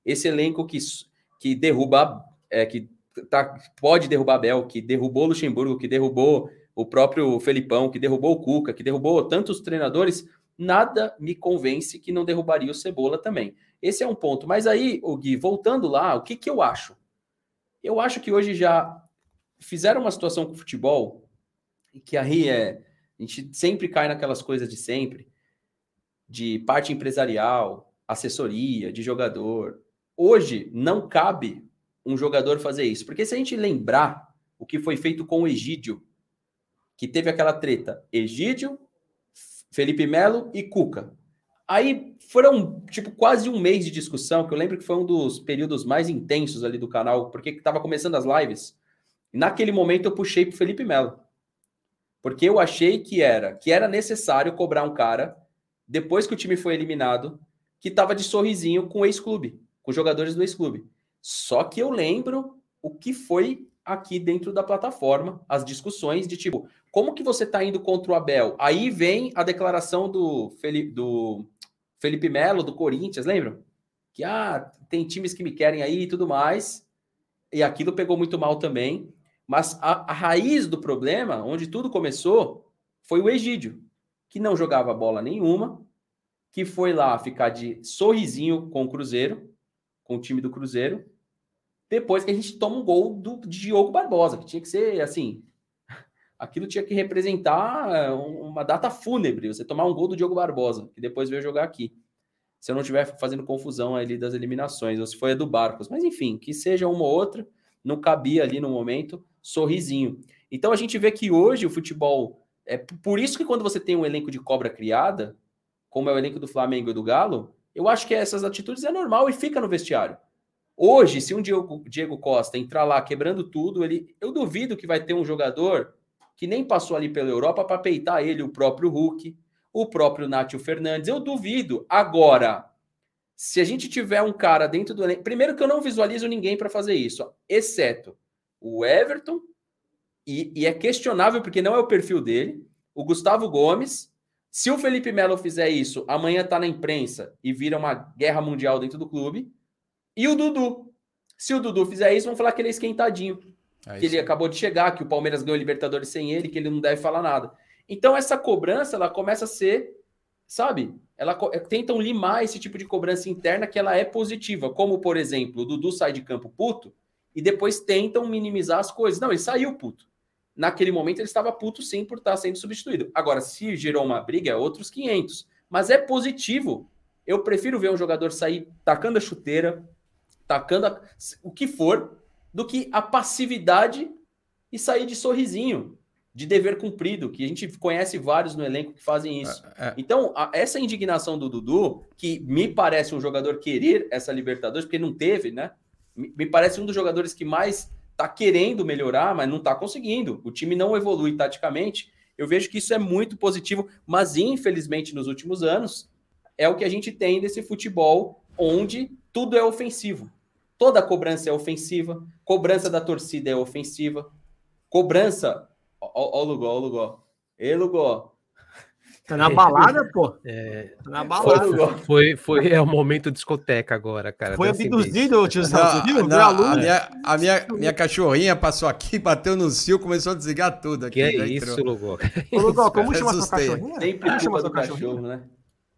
esse elenco que, que derruba, é, que tá, pode derrubar Abel, que derrubou Luxemburgo, que derrubou o próprio Felipão, que derrubou o Cuca, que derrubou tantos treinadores, nada me convence que não derrubaria o Cebola também. Esse é um ponto. Mas aí, o Gui, voltando lá, o que, que eu acho? Eu acho que hoje já fizeram uma situação com o futebol que aí é. A gente sempre cai naquelas coisas de sempre, de parte empresarial, assessoria, de jogador. Hoje não cabe um jogador fazer isso. Porque se a gente lembrar o que foi feito com o Egídio, que teve aquela treta, Egídio, Felipe Melo e Cuca. Aí foram, tipo, quase um mês de discussão, que eu lembro que foi um dos períodos mais intensos ali do canal, porque estava começando as lives. Naquele momento eu puxei pro Felipe Melo. Porque eu achei que era, que era necessário cobrar um cara, depois que o time foi eliminado, que estava de sorrisinho com o ex-clube, com os jogadores do ex-clube. Só que eu lembro o que foi aqui dentro da plataforma, as discussões de tipo, como que você está indo contra o Abel? Aí vem a declaração do Felipe, do Felipe Melo, do Corinthians, lembram? Que ah, tem times que me querem aí e tudo mais. E aquilo pegou muito mal também. Mas a, a raiz do problema, onde tudo começou, foi o Egídio, que não jogava bola nenhuma, que foi lá ficar de sorrisinho com o Cruzeiro, com o time do Cruzeiro, depois que a gente toma um gol do Diogo Barbosa, que tinha que ser assim, aquilo tinha que representar eh, uma data fúnebre, você tomar um gol do Diogo Barbosa, que depois veio jogar aqui. Se eu não estiver fazendo confusão ali das eliminações, ou se foi a do Barcos. Mas enfim, que seja uma ou outra, não cabia ali no momento, sorrisinho. Então a gente vê que hoje o futebol. É por isso que quando você tem um elenco de cobra criada, como é o elenco do Flamengo e do Galo, eu acho que essas atitudes é normal e fica no vestiário. Hoje, se um Diego, Diego Costa entrar lá quebrando tudo, ele, eu duvido que vai ter um jogador que nem passou ali pela Europa para peitar ele, o próprio Hulk, o próprio Nátio Fernandes. Eu duvido. Agora, se a gente tiver um cara dentro do. Primeiro que eu não visualizo ninguém para fazer isso, exceto o Everton, e, e, é questionável porque não é o perfil dele, o Gustavo Gomes. Se o Felipe Melo fizer isso, amanhã tá na imprensa e vira uma guerra mundial dentro do clube. E o Dudu. Se o Dudu fizer isso, vão falar que ele é esquentadinho. É que ele acabou de chegar, que o Palmeiras ganhou o Libertadores sem ele, que ele não deve falar nada. Então essa cobrança, ela começa a ser, sabe? Ela é, tentam limar esse tipo de cobrança interna que ela é positiva, como por exemplo, o Dudu sai de campo puto e depois tentam minimizar as coisas. Não, ele saiu puto. Naquele momento ele estava puto sim por estar sendo substituído. Agora, se gerou uma briga, é outros 500. Mas é positivo. Eu prefiro ver um jogador sair tacando a chuteira, tacando a... o que for, do que a passividade e sair de sorrisinho, de dever cumprido, que a gente conhece vários no elenco que fazem isso. É, é. Então, a, essa indignação do Dudu, que me parece um jogador querer essa Libertadores, porque não teve, né? Me, me parece um dos jogadores que mais está querendo melhorar, mas não está conseguindo. O time não evolui taticamente. Eu vejo que isso é muito positivo, mas infelizmente nos últimos anos é o que a gente tem desse futebol onde tudo é ofensivo. Toda cobrança é ofensiva, cobrança da torcida é ofensiva, cobrança. Ó, ó, Lugó, ó, Lugó. Ê, Lugó. Tá na balada, pô. É, tá na balada. Foi, foi, foi é o momento discoteca agora, cara. Foi abduzido, tiozão. A, minha, a minha, minha cachorrinha passou aqui, bateu no cio, começou a desligar tudo aqui. Que é isso, Lugó? *laughs* Ô, Lugó, como chama sua cachorrinha? Sempre chama sua cachorro, né?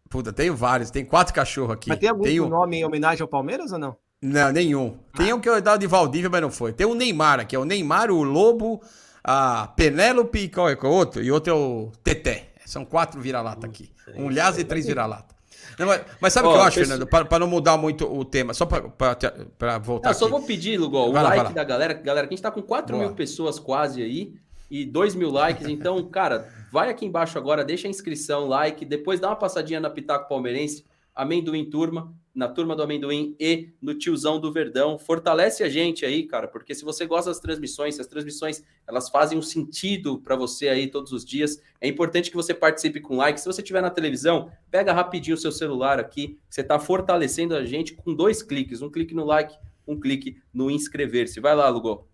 Puta, tenho vários, tem quatro cachorros aqui. Mas tem algum tenho... nome em homenagem ao Palmeiras ou não? Não, nenhum. Tem um que eu dava de Valdívia, mas não foi. Tem o Neymar aqui, é o Neymar, o Lobo, a Penélope, qual é o outro? E outro é o Teté. São quatro vira-lata aqui. Um Lhasa e três *laughs* vira-lata. Mas, mas, sabe o que eu acho, Fernando? Para não mudar muito o tema, só para voltar. Só vou pedir, Lugol, o lá, like da galera. Galera, a gente está com 4 Boa. mil pessoas quase aí e 2 mil likes. Então, *laughs* cara, vai aqui embaixo agora, deixa a inscrição, like, depois dá uma passadinha na Pitaco Palmeirense, Amendoim Turma na turma do amendoim e no tiozão do Verdão. Fortalece a gente aí, cara, porque se você gosta das transmissões, se as transmissões elas fazem um sentido para você aí todos os dias, é importante que você participe com like. Se você estiver na televisão, pega rapidinho o seu celular aqui, você está fortalecendo a gente com dois cliques, um clique no like, um clique no inscrever-se. Vai lá, Lugo.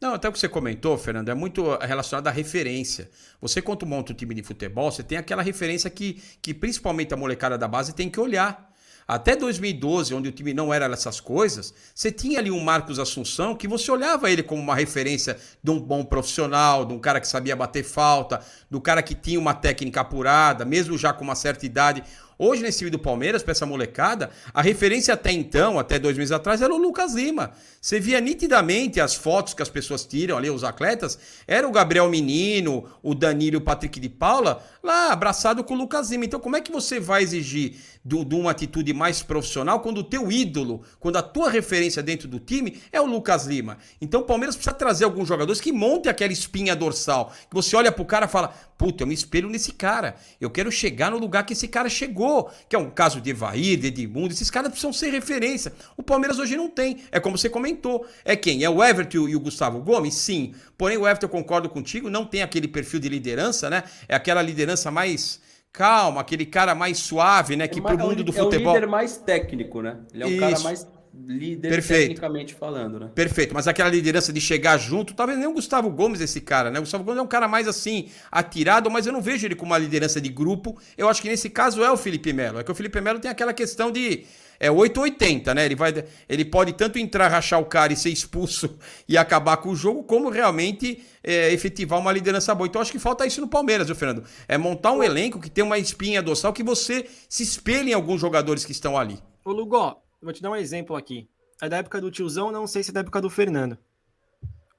Não, até o que você comentou, Fernando, é muito relacionado à referência. Você, quando monta um time de futebol, você tem aquela referência que, que principalmente a molecada da base tem que olhar. Até 2012, onde o time não era essas coisas, você tinha ali um Marcos Assunção que você olhava ele como uma referência de um bom profissional, de um cara que sabia bater falta, do cara que tinha uma técnica apurada, mesmo já com uma certa idade. Hoje, nesse time do Palmeiras, para essa molecada, a referência até então, até dois meses atrás, era o Lucas Lima. Você via nitidamente as fotos que as pessoas tiram ali, os atletas, era o Gabriel Menino, o Danilo o Patrick de Paula, lá abraçado com o Lucas Lima. Então, como é que você vai exigir de uma atitude mais profissional quando o teu ídolo, quando a tua referência dentro do time é o Lucas Lima? Então, o Palmeiras precisa trazer alguns jogadores que montem aquela espinha dorsal, que você olha pro cara e fala, puta, eu me espelho nesse cara, eu quero chegar no lugar que esse cara chegou que é um caso de Evair, de Edmundo, esses caras precisam ser referência. O Palmeiras hoje não tem. É como você comentou. É quem? É o Everton e o Gustavo Gomes? Sim. Porém, o Everton, eu concordo contigo, não tem aquele perfil de liderança, né? É aquela liderança mais calma, aquele cara mais suave, né? Que é, pro mundo do futebol. É o líder mais técnico, né? Ele é o cara mais líder Perfeito. tecnicamente falando, né? Perfeito, mas aquela liderança de chegar junto, talvez nem o Gustavo Gomes esse cara, né? O Gustavo Gomes é um cara mais assim, atirado, mas eu não vejo ele com uma liderança de grupo. Eu acho que nesse caso é o Felipe Melo. É que o Felipe Melo tem aquela questão de é 880, né? Ele vai ele pode tanto entrar, rachar o cara e ser expulso *laughs* e acabar com o jogo, como realmente é, efetivar uma liderança boa. Então acho que falta isso no Palmeiras, viu, Fernando? É montar um elenco que tem uma espinha dorsal que você se espelhe em alguns jogadores que estão ali. Ô Lugó, Vou te dar um exemplo aqui. É da época do tiozão, não sei se é da época do Fernando.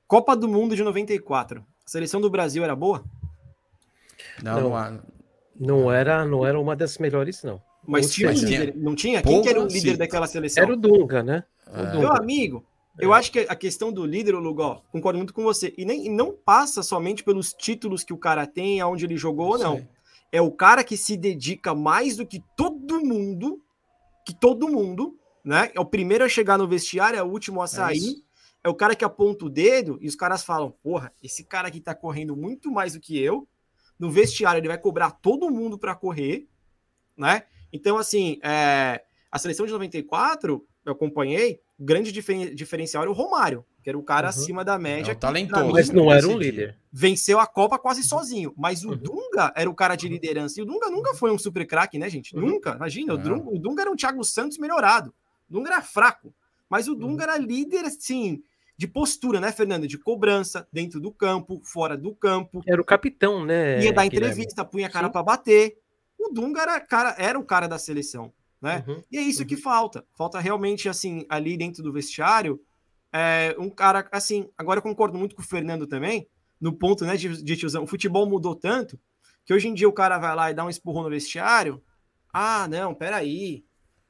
Copa do Mundo de 94. A seleção do Brasil era boa? Não, não, não era, não era uma das melhores, não. Mas tinha um líder, não tinha? Quem que era o líder sim. daquela seleção? Era o Dunga, né? O Dunga. Meu amigo, é. eu acho que a questão do líder, o Lugó, concordo muito com você. E nem e não passa somente pelos títulos que o cara tem, aonde ele jogou ou não. É o cara que se dedica mais do que todo mundo, que todo mundo, né? É o primeiro a chegar no vestiário, é o último a é sair. É, é o cara que aponta o dedo e os caras falam: porra, esse cara aqui tá correndo muito mais do que eu. No vestiário, ele vai cobrar todo mundo para correr, né? Então, assim, é... a seleção de 94, eu acompanhei, o grande difer... diferencial era o Romário, que era o cara uhum. acima da média. É talentoso. Mas não era um líder. Venceu a Copa quase sozinho. Mas o uhum. Dunga era o cara de liderança. E o Dunga nunca foi um super craque, né, gente? Uhum. Nunca. Imagina, o Dunga, o Dunga era um Thiago Santos melhorado. Dunga era fraco, mas o Dunga uhum. era líder, assim, de postura, né, Fernando? De cobrança, dentro do campo, fora do campo. Era o capitão, né? Ia dar entrevista, punha a cara para bater. O Dunga era, cara, era o cara da seleção, né? Uhum. E é isso uhum. que falta. Falta realmente, assim, ali dentro do vestiário, é, um cara, assim, agora eu concordo muito com o Fernando também, no ponto, né, de, de tiozão. O futebol mudou tanto que hoje em dia o cara vai lá e dá um espurrão no vestiário. Ah, não, peraí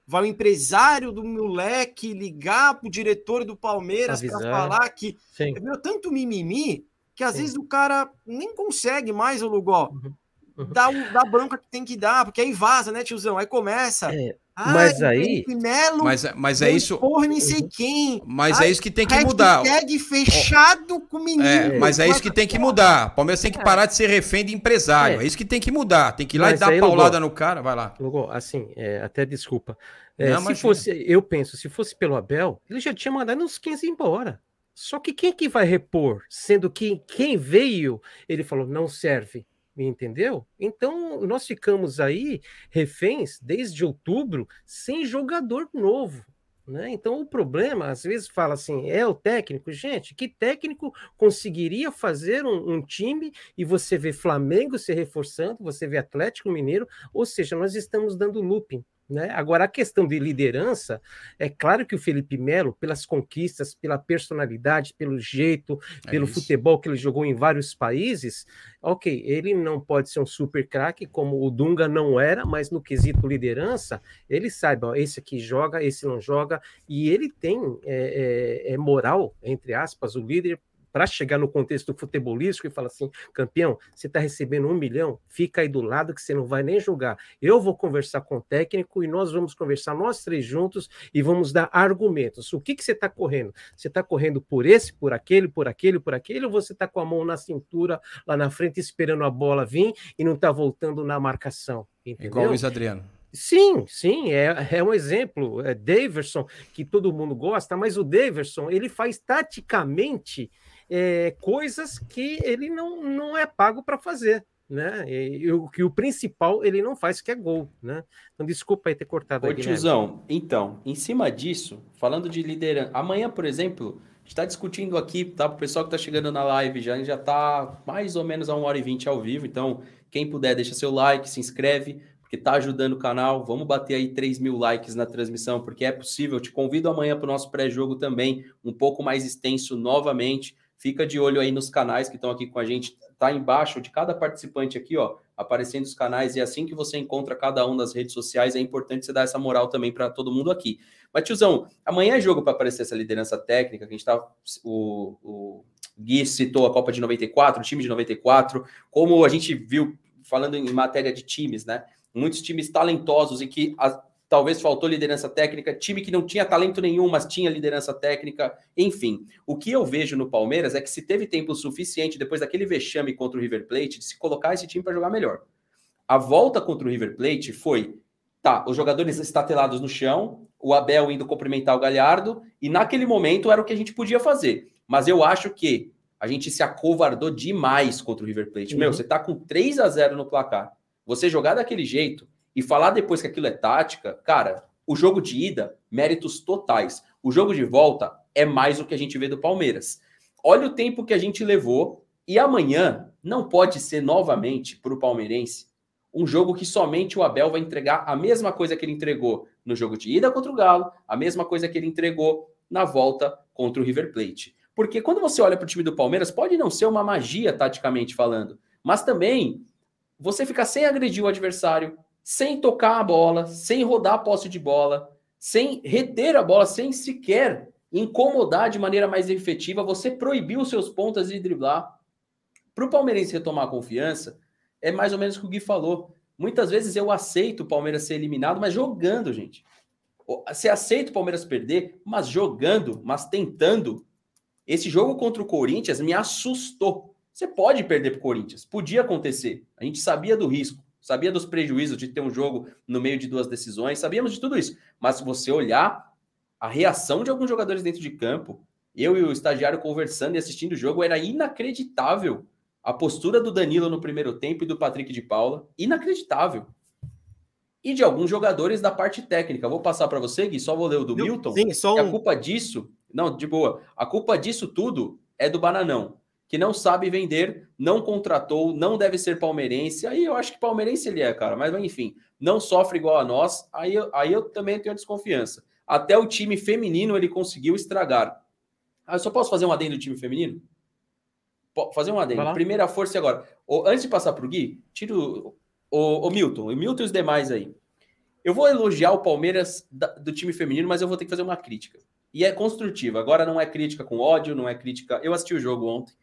vai o empresário do moleque ligar pro diretor do Palmeiras para falar que Sim. viu tanto mimimi que às Sim. vezes o cara nem consegue mais o Lugó. Uhum. Uhum. Dá, dá bronca que tem que dar, porque aí vaza, né, tiozão? Aí começa. É. mas aí. Melo, mas, mas é isso. Porra, nem sei quem. Mas Ai, é isso que tem que mudar. fechado oh. com menino. É, mas é isso que tem que mudar. O Palmeiras tem que é. parar de ser refém de empresário. É, é isso que tem que mudar. Tem que ir lá mas e dar aí, paulada no cara. Vai lá. Lugol, assim, é, até desculpa. É, Não, se fosse, eu penso, se fosse pelo Abel, ele já tinha mandado uns 15 embora. Só que quem que vai repor? Sendo que quem veio, ele falou, não serve entendeu? Então nós ficamos aí reféns desde outubro sem jogador novo. Né? Então o problema, às vezes, fala assim: é o técnico. Gente, que técnico conseguiria fazer um, um, time e você vê Flamengo se reforçando, você vê Atlético Mineiro, ou seja, nós estamos dando looping. Né? Agora, a questão de liderança, é claro que o Felipe Melo, pelas conquistas, pela personalidade, pelo jeito, é pelo isso. futebol que ele jogou em vários países, ok, ele não pode ser um super craque como o Dunga não era, mas no quesito liderança, ele sabe, ó, esse aqui joga, esse não joga, e ele tem é, é, é moral, entre aspas, o líder para chegar no contexto futebolístico e falar assim, campeão, você está recebendo um milhão, fica aí do lado que você não vai nem julgar. Eu vou conversar com o técnico e nós vamos conversar nós três juntos e vamos dar argumentos. O que, que você está correndo? Você está correndo por esse, por aquele, por aquele, por aquele, ou você está com a mão na cintura lá na frente esperando a bola vir e não está voltando na marcação? Entendeu? Igual o Luiz Adriano. Sim, sim, é, é um exemplo. É Daverson, que todo mundo gosta, mas o Daverson ele faz taticamente é, coisas que ele não, não é pago para fazer. Né? E, o que o principal ele não faz, que é gol. Né? Então, desculpa aí ter cortado Ô, tiozão, então, em cima disso, falando de liderança, amanhã, por exemplo, a gente está discutindo aqui, tá? Para o pessoal que está chegando na live, já já está mais ou menos a 1 hora e 20 ao vivo. Então, quem puder, deixa seu like, se inscreve, porque está ajudando o canal. Vamos bater aí 3 mil likes na transmissão, porque é possível. te convido amanhã para o nosso pré-jogo também, um pouco mais extenso novamente. Fica de olho aí nos canais que estão aqui com a gente. Tá embaixo de cada participante aqui, ó, aparecendo os canais. E assim que você encontra cada um nas redes sociais, é importante você dar essa moral também para todo mundo aqui. Mas, tiozão, amanhã é jogo para aparecer essa liderança técnica, que a gente tá. O, o Gui citou a Copa de 94, o time de 94, como a gente viu, falando em matéria de times, né? Muitos times talentosos e que talvez faltou liderança técnica, time que não tinha talento nenhum, mas tinha liderança técnica, enfim. O que eu vejo no Palmeiras é que se teve tempo suficiente depois daquele vexame contra o River Plate de se colocar esse time para jogar melhor. A volta contra o River Plate foi, tá, os jogadores estatelados no chão, o Abel indo cumprimentar o Galhardo, e naquele momento era o que a gente podia fazer. Mas eu acho que a gente se acovardou demais contra o River Plate. Uhum. Meu, você tá com 3 a 0 no placar. Você jogar daquele jeito, e falar depois que aquilo é tática, cara, o jogo de ida, méritos totais. O jogo de volta é mais o que a gente vê do Palmeiras. Olha o tempo que a gente levou e amanhã não pode ser novamente para o palmeirense um jogo que somente o Abel vai entregar a mesma coisa que ele entregou no jogo de ida contra o Galo, a mesma coisa que ele entregou na volta contra o River Plate. Porque quando você olha para o time do Palmeiras, pode não ser uma magia taticamente falando, mas também você fica sem agredir o adversário, sem tocar a bola, sem rodar a posse de bola, sem reter a bola, sem sequer incomodar de maneira mais efetiva, você proibiu seus pontas de driblar. Para o Palmeirense retomar a confiança, é mais ou menos o que o Gui falou. Muitas vezes eu aceito o Palmeiras ser eliminado, mas jogando, gente. Você aceita o Palmeiras perder, mas jogando, mas tentando. Esse jogo contra o Corinthians me assustou. Você pode perder para o Corinthians, podia acontecer. A gente sabia do risco sabia dos prejuízos de ter um jogo no meio de duas decisões, sabíamos de tudo isso. Mas se você olhar a reação de alguns jogadores dentro de campo, eu e o estagiário conversando e assistindo o jogo, era inacreditável. A postura do Danilo no primeiro tempo e do Patrick de Paula, inacreditável. E de alguns jogadores da parte técnica. Vou passar para você, Gui, só vou ler o do Milton. Sim, só um... A culpa disso, não, de boa. A culpa disso tudo é do Bananão que não sabe vender, não contratou, não deve ser palmeirense. Aí eu acho que palmeirense ele é, cara, mas enfim, não sofre igual a nós. Aí, aí eu também tenho desconfiança. Até o time feminino ele conseguiu estragar. Ah, eu só posso fazer um adendo do time feminino? fazer um adendo. Primeira força agora. O, antes de passar para o Gui, tiro o, o, Milton, o Milton e os demais aí. Eu vou elogiar o Palmeiras da, do time feminino, mas eu vou ter que fazer uma crítica. E é construtiva. Agora não é crítica com ódio, não é crítica. Eu assisti o jogo ontem.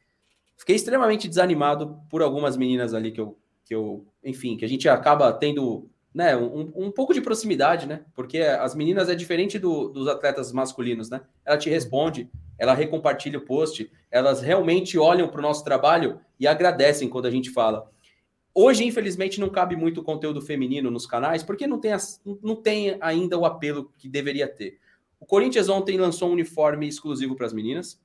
Fiquei extremamente desanimado por algumas meninas ali que eu, que eu enfim, que a gente acaba tendo né, um, um pouco de proximidade, né? Porque as meninas é diferente do, dos atletas masculinos, né? Ela te responde, ela recompartilha o post, elas realmente olham para o nosso trabalho e agradecem quando a gente fala. Hoje, infelizmente, não cabe muito conteúdo feminino nos canais, porque não tem, as, não tem ainda o apelo que deveria ter. O Corinthians ontem lançou um uniforme exclusivo para as meninas.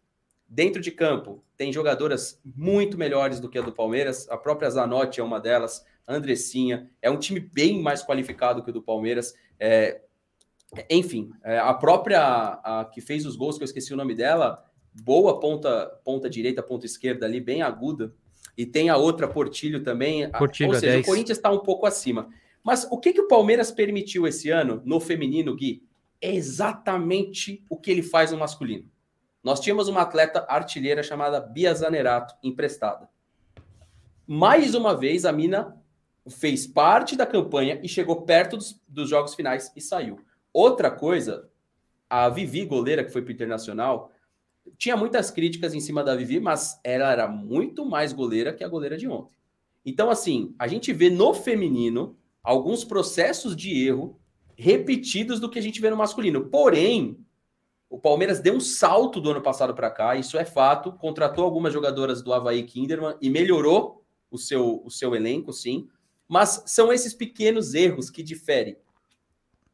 Dentro de campo, tem jogadoras muito melhores do que a do Palmeiras. A própria Zanotti é uma delas, Andressinha. É um time bem mais qualificado que o do Palmeiras. É, enfim, é, a própria a, que fez os gols, que eu esqueci o nome dela, boa ponta, ponta direita, ponta esquerda ali, bem aguda. E tem a outra, Portilho também. Portilho Ou seja, 10. o Corinthians está um pouco acima. Mas o que, que o Palmeiras permitiu esse ano no feminino, Gui? É exatamente o que ele faz no masculino. Nós tínhamos uma atleta artilheira chamada Bia Zanerato, emprestada. Mais uma vez, a mina fez parte da campanha e chegou perto dos, dos jogos finais e saiu. Outra coisa, a Vivi, goleira, que foi para o Internacional, tinha muitas críticas em cima da Vivi, mas ela era muito mais goleira que a goleira de ontem. Então, assim, a gente vê no feminino alguns processos de erro repetidos do que a gente vê no masculino. Porém, o Palmeiras deu um salto do ano passado para cá, isso é fato. Contratou algumas jogadoras do Havaí Kinderman e melhorou o seu, o seu elenco, sim. Mas são esses pequenos erros que diferem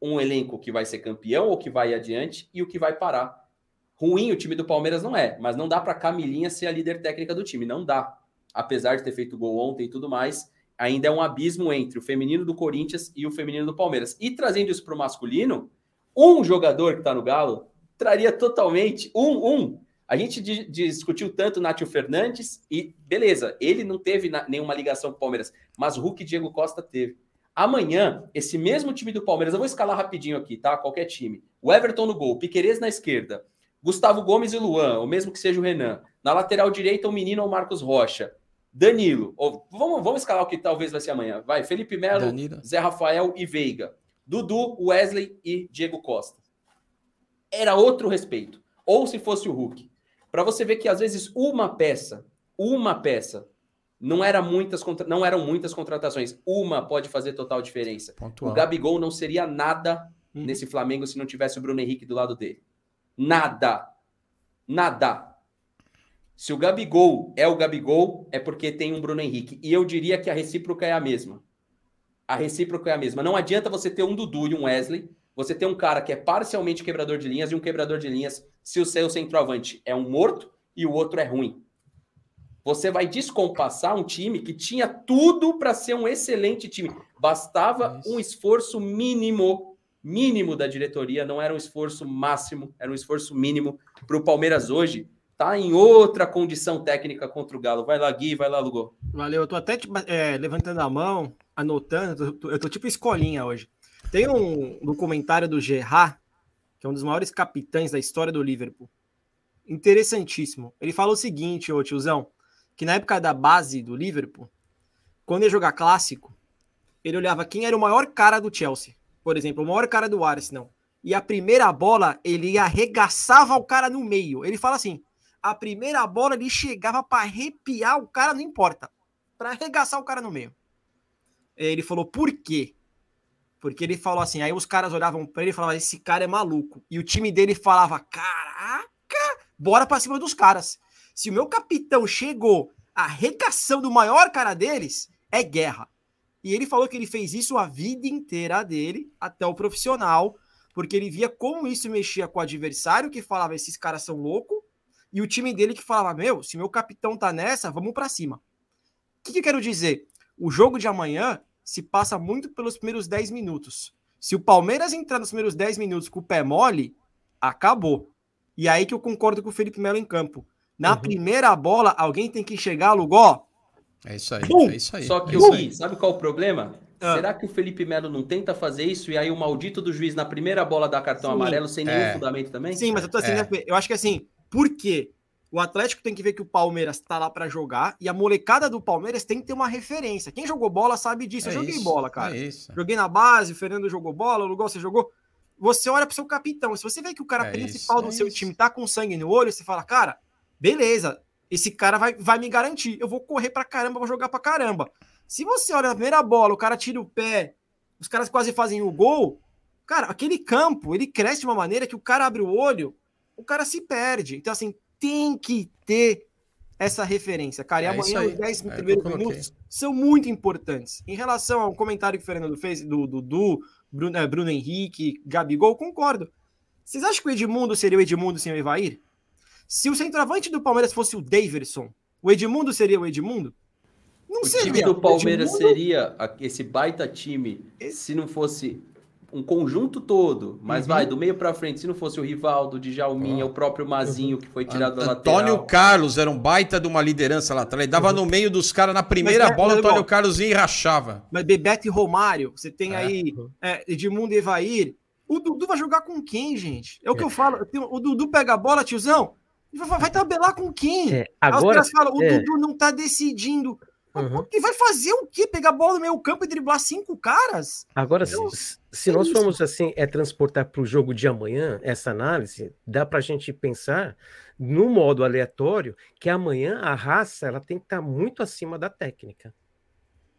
um elenco que vai ser campeão ou que vai adiante e o que vai parar. Ruim o time do Palmeiras não é, mas não dá para Camilinha ser a líder técnica do time, não dá. Apesar de ter feito gol ontem e tudo mais, ainda é um abismo entre o feminino do Corinthians e o feminino do Palmeiras. E trazendo isso para o masculino, um jogador que está no Galo traria totalmente um, um. A gente discutiu tanto Nátio Fernandes e beleza, ele não teve nenhuma ligação com o Palmeiras, mas Hulk e Diego Costa teve. Amanhã, esse mesmo time do Palmeiras, eu vou escalar rapidinho aqui, tá? Qualquer time. O Everton no gol, Piquerez na esquerda, Gustavo Gomes e Luan, ou mesmo que seja o Renan. Na lateral direita, o menino ou Marcos Rocha. Danilo. Ou, vamos, vamos escalar o que talvez vai ser amanhã. Vai, Felipe Melo, Danilo. Zé Rafael e Veiga. Dudu, Wesley e Diego Costa. Era outro respeito. Ou se fosse o Hulk. Para você ver que às vezes uma peça, uma peça não, era muitas, não eram muitas contratações. Uma pode fazer total diferença. Pontual. O Gabigol não seria nada hum. nesse Flamengo se não tivesse o Bruno Henrique do lado dele. Nada. Nada. Se o Gabigol é o Gabigol, é porque tem um Bruno Henrique. E eu diria que a recíproca é a mesma. A recíproca é a mesma. Não adianta você ter um Dudu e um Wesley, você ter um cara que é parcialmente quebrador de linhas e um quebrador de linhas se o seu centroavante é um morto e o outro é ruim. Você vai descompassar um time que tinha tudo para ser um excelente time. Bastava um esforço mínimo, mínimo da diretoria, não era um esforço máximo, era um esforço mínimo para o Palmeiras hoje. Tá em outra condição técnica contra o Galo. Vai lá, Gui, vai lá, Lugô. Valeu, eu tô até é, levantando a mão, anotando, eu tô, eu tô tipo escolinha hoje. Tem um documentário do Gerard, que é um dos maiores capitães da história do Liverpool. Interessantíssimo. Ele fala o seguinte, ô tiozão que na época da base do Liverpool, quando ia jogar clássico, ele olhava quem era o maior cara do Chelsea. Por exemplo, o maior cara do Arsenal. E a primeira bola, ele arregaçava o cara no meio. Ele fala assim: a primeira bola ele chegava para arrepiar o cara, não importa. Para arregaçar o cara no meio. Ele falou: por quê? Porque ele falou assim: aí os caras olhavam para ele e falavam: esse cara é maluco. E o time dele falava: caraca, bora para cima dos caras. Se o meu capitão chegou à arregação do maior cara deles, é guerra. E ele falou que ele fez isso a vida inteira dele, até o profissional, porque ele via como isso mexia com o adversário, que falava, esses caras são loucos, e o time dele que falava, meu, se meu capitão tá nessa, vamos para cima. O que, que eu quero dizer? O jogo de amanhã se passa muito pelos primeiros 10 minutos. Se o Palmeiras entrar nos primeiros 10 minutos com o pé mole, acabou. E aí que eu concordo com o Felipe Melo em campo. Na uhum. primeira bola, alguém tem que chegar, Lugó. É isso aí, Bum! é isso aí. Só que é o Gui, sabe qual o problema? Ah. Será que o Felipe Melo não tenta fazer isso e aí o maldito do juiz na primeira bola dá cartão Sim. amarelo sem nenhum é. fundamento também? Sim, mas eu tô assim, é. eu acho que assim, por quê? O Atlético tem que ver que o Palmeiras tá lá para jogar e a molecada do Palmeiras tem que ter uma referência. Quem jogou bola sabe disso. É eu joguei isso, bola, cara. É joguei na base, o Fernando jogou bola, o Lugol você jogou. Você olha pro seu capitão. Se você vê que o cara é principal isso, do seu isso. time tá com sangue no olho, você fala, cara, beleza, esse cara vai, vai me garantir. Eu vou correr pra caramba, vou jogar pra caramba. Se você olha na primeira bola, o cara tira o pé, os caras quase fazem o gol. Cara, aquele campo, ele cresce de uma maneira que o cara abre o olho, o cara se perde. Então, assim, tem que ter essa referência, cara. E é amanhã, os 10 é, primeiros minutos são muito importantes. Em relação ao comentário que o Fernando fez do Dudu, Bruno, é, Bruno Henrique, Gabigol, concordo. Vocês acham que o Edmundo seria o Edmundo sem o Evair? Se o centroavante do Palmeiras fosse o Daverson, o Edmundo seria o Edmundo? Não o seria. time do Palmeiras Edmundo... seria esse baita time se não fosse um conjunto todo, mas uhum. vai do meio para frente, se não fosse o Rivaldo, o Djalminha, oh. o próprio Mazinho que foi tirado da lateral. Antônio Carlos era um baita de uma liderança lá atrás, ele dava uhum. no meio dos caras na primeira mas, bola, o Antônio Carlos ia e rachava. Mas Bebeto e Romário, você tem é. aí é, Edmundo e Evair, o Dudu vai jogar com quem, gente? É o que eu falo, o Dudu pega a bola, tiozão, vai, vai tabelar com quem? É, agora, Aí os caras falam, o é. Dudu não tá decidindo. Uhum. E vai fazer o quê? Pegar a bola no meio campo e driblar cinco caras? Agora, então, se, se nós formos assim, é transportar para o jogo de amanhã essa análise, dá para a gente pensar no modo aleatório que amanhã a raça ela tem que estar tá muito acima da técnica.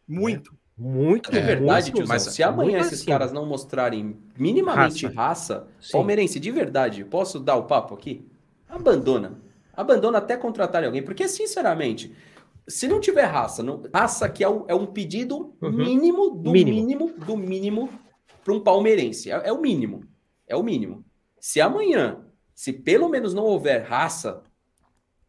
Muito. Né? Muito, é verdade, tio. Mas se amanhã esses acima. caras não mostrarem minimamente raça, raça palmeirense de verdade, posso dar o papo aqui? Abandona. Abandona até contratar alguém, porque sinceramente, se não tiver raça, não, raça que é, o, é um pedido uhum. mínimo do mínimo. mínimo do mínimo para um palmeirense. É, é, o mínimo. É o mínimo. Se amanhã, se pelo menos não houver raça,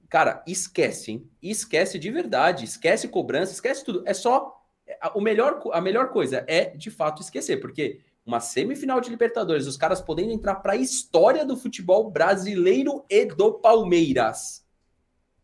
cara, esquece, hein? Esquece de verdade. Esquece cobrança, esquece tudo. É só. É, o melhor, a melhor coisa é, de fato, esquecer, porque uma semifinal de Libertadores, os caras podendo entrar para a história do futebol brasileiro e do Palmeiras.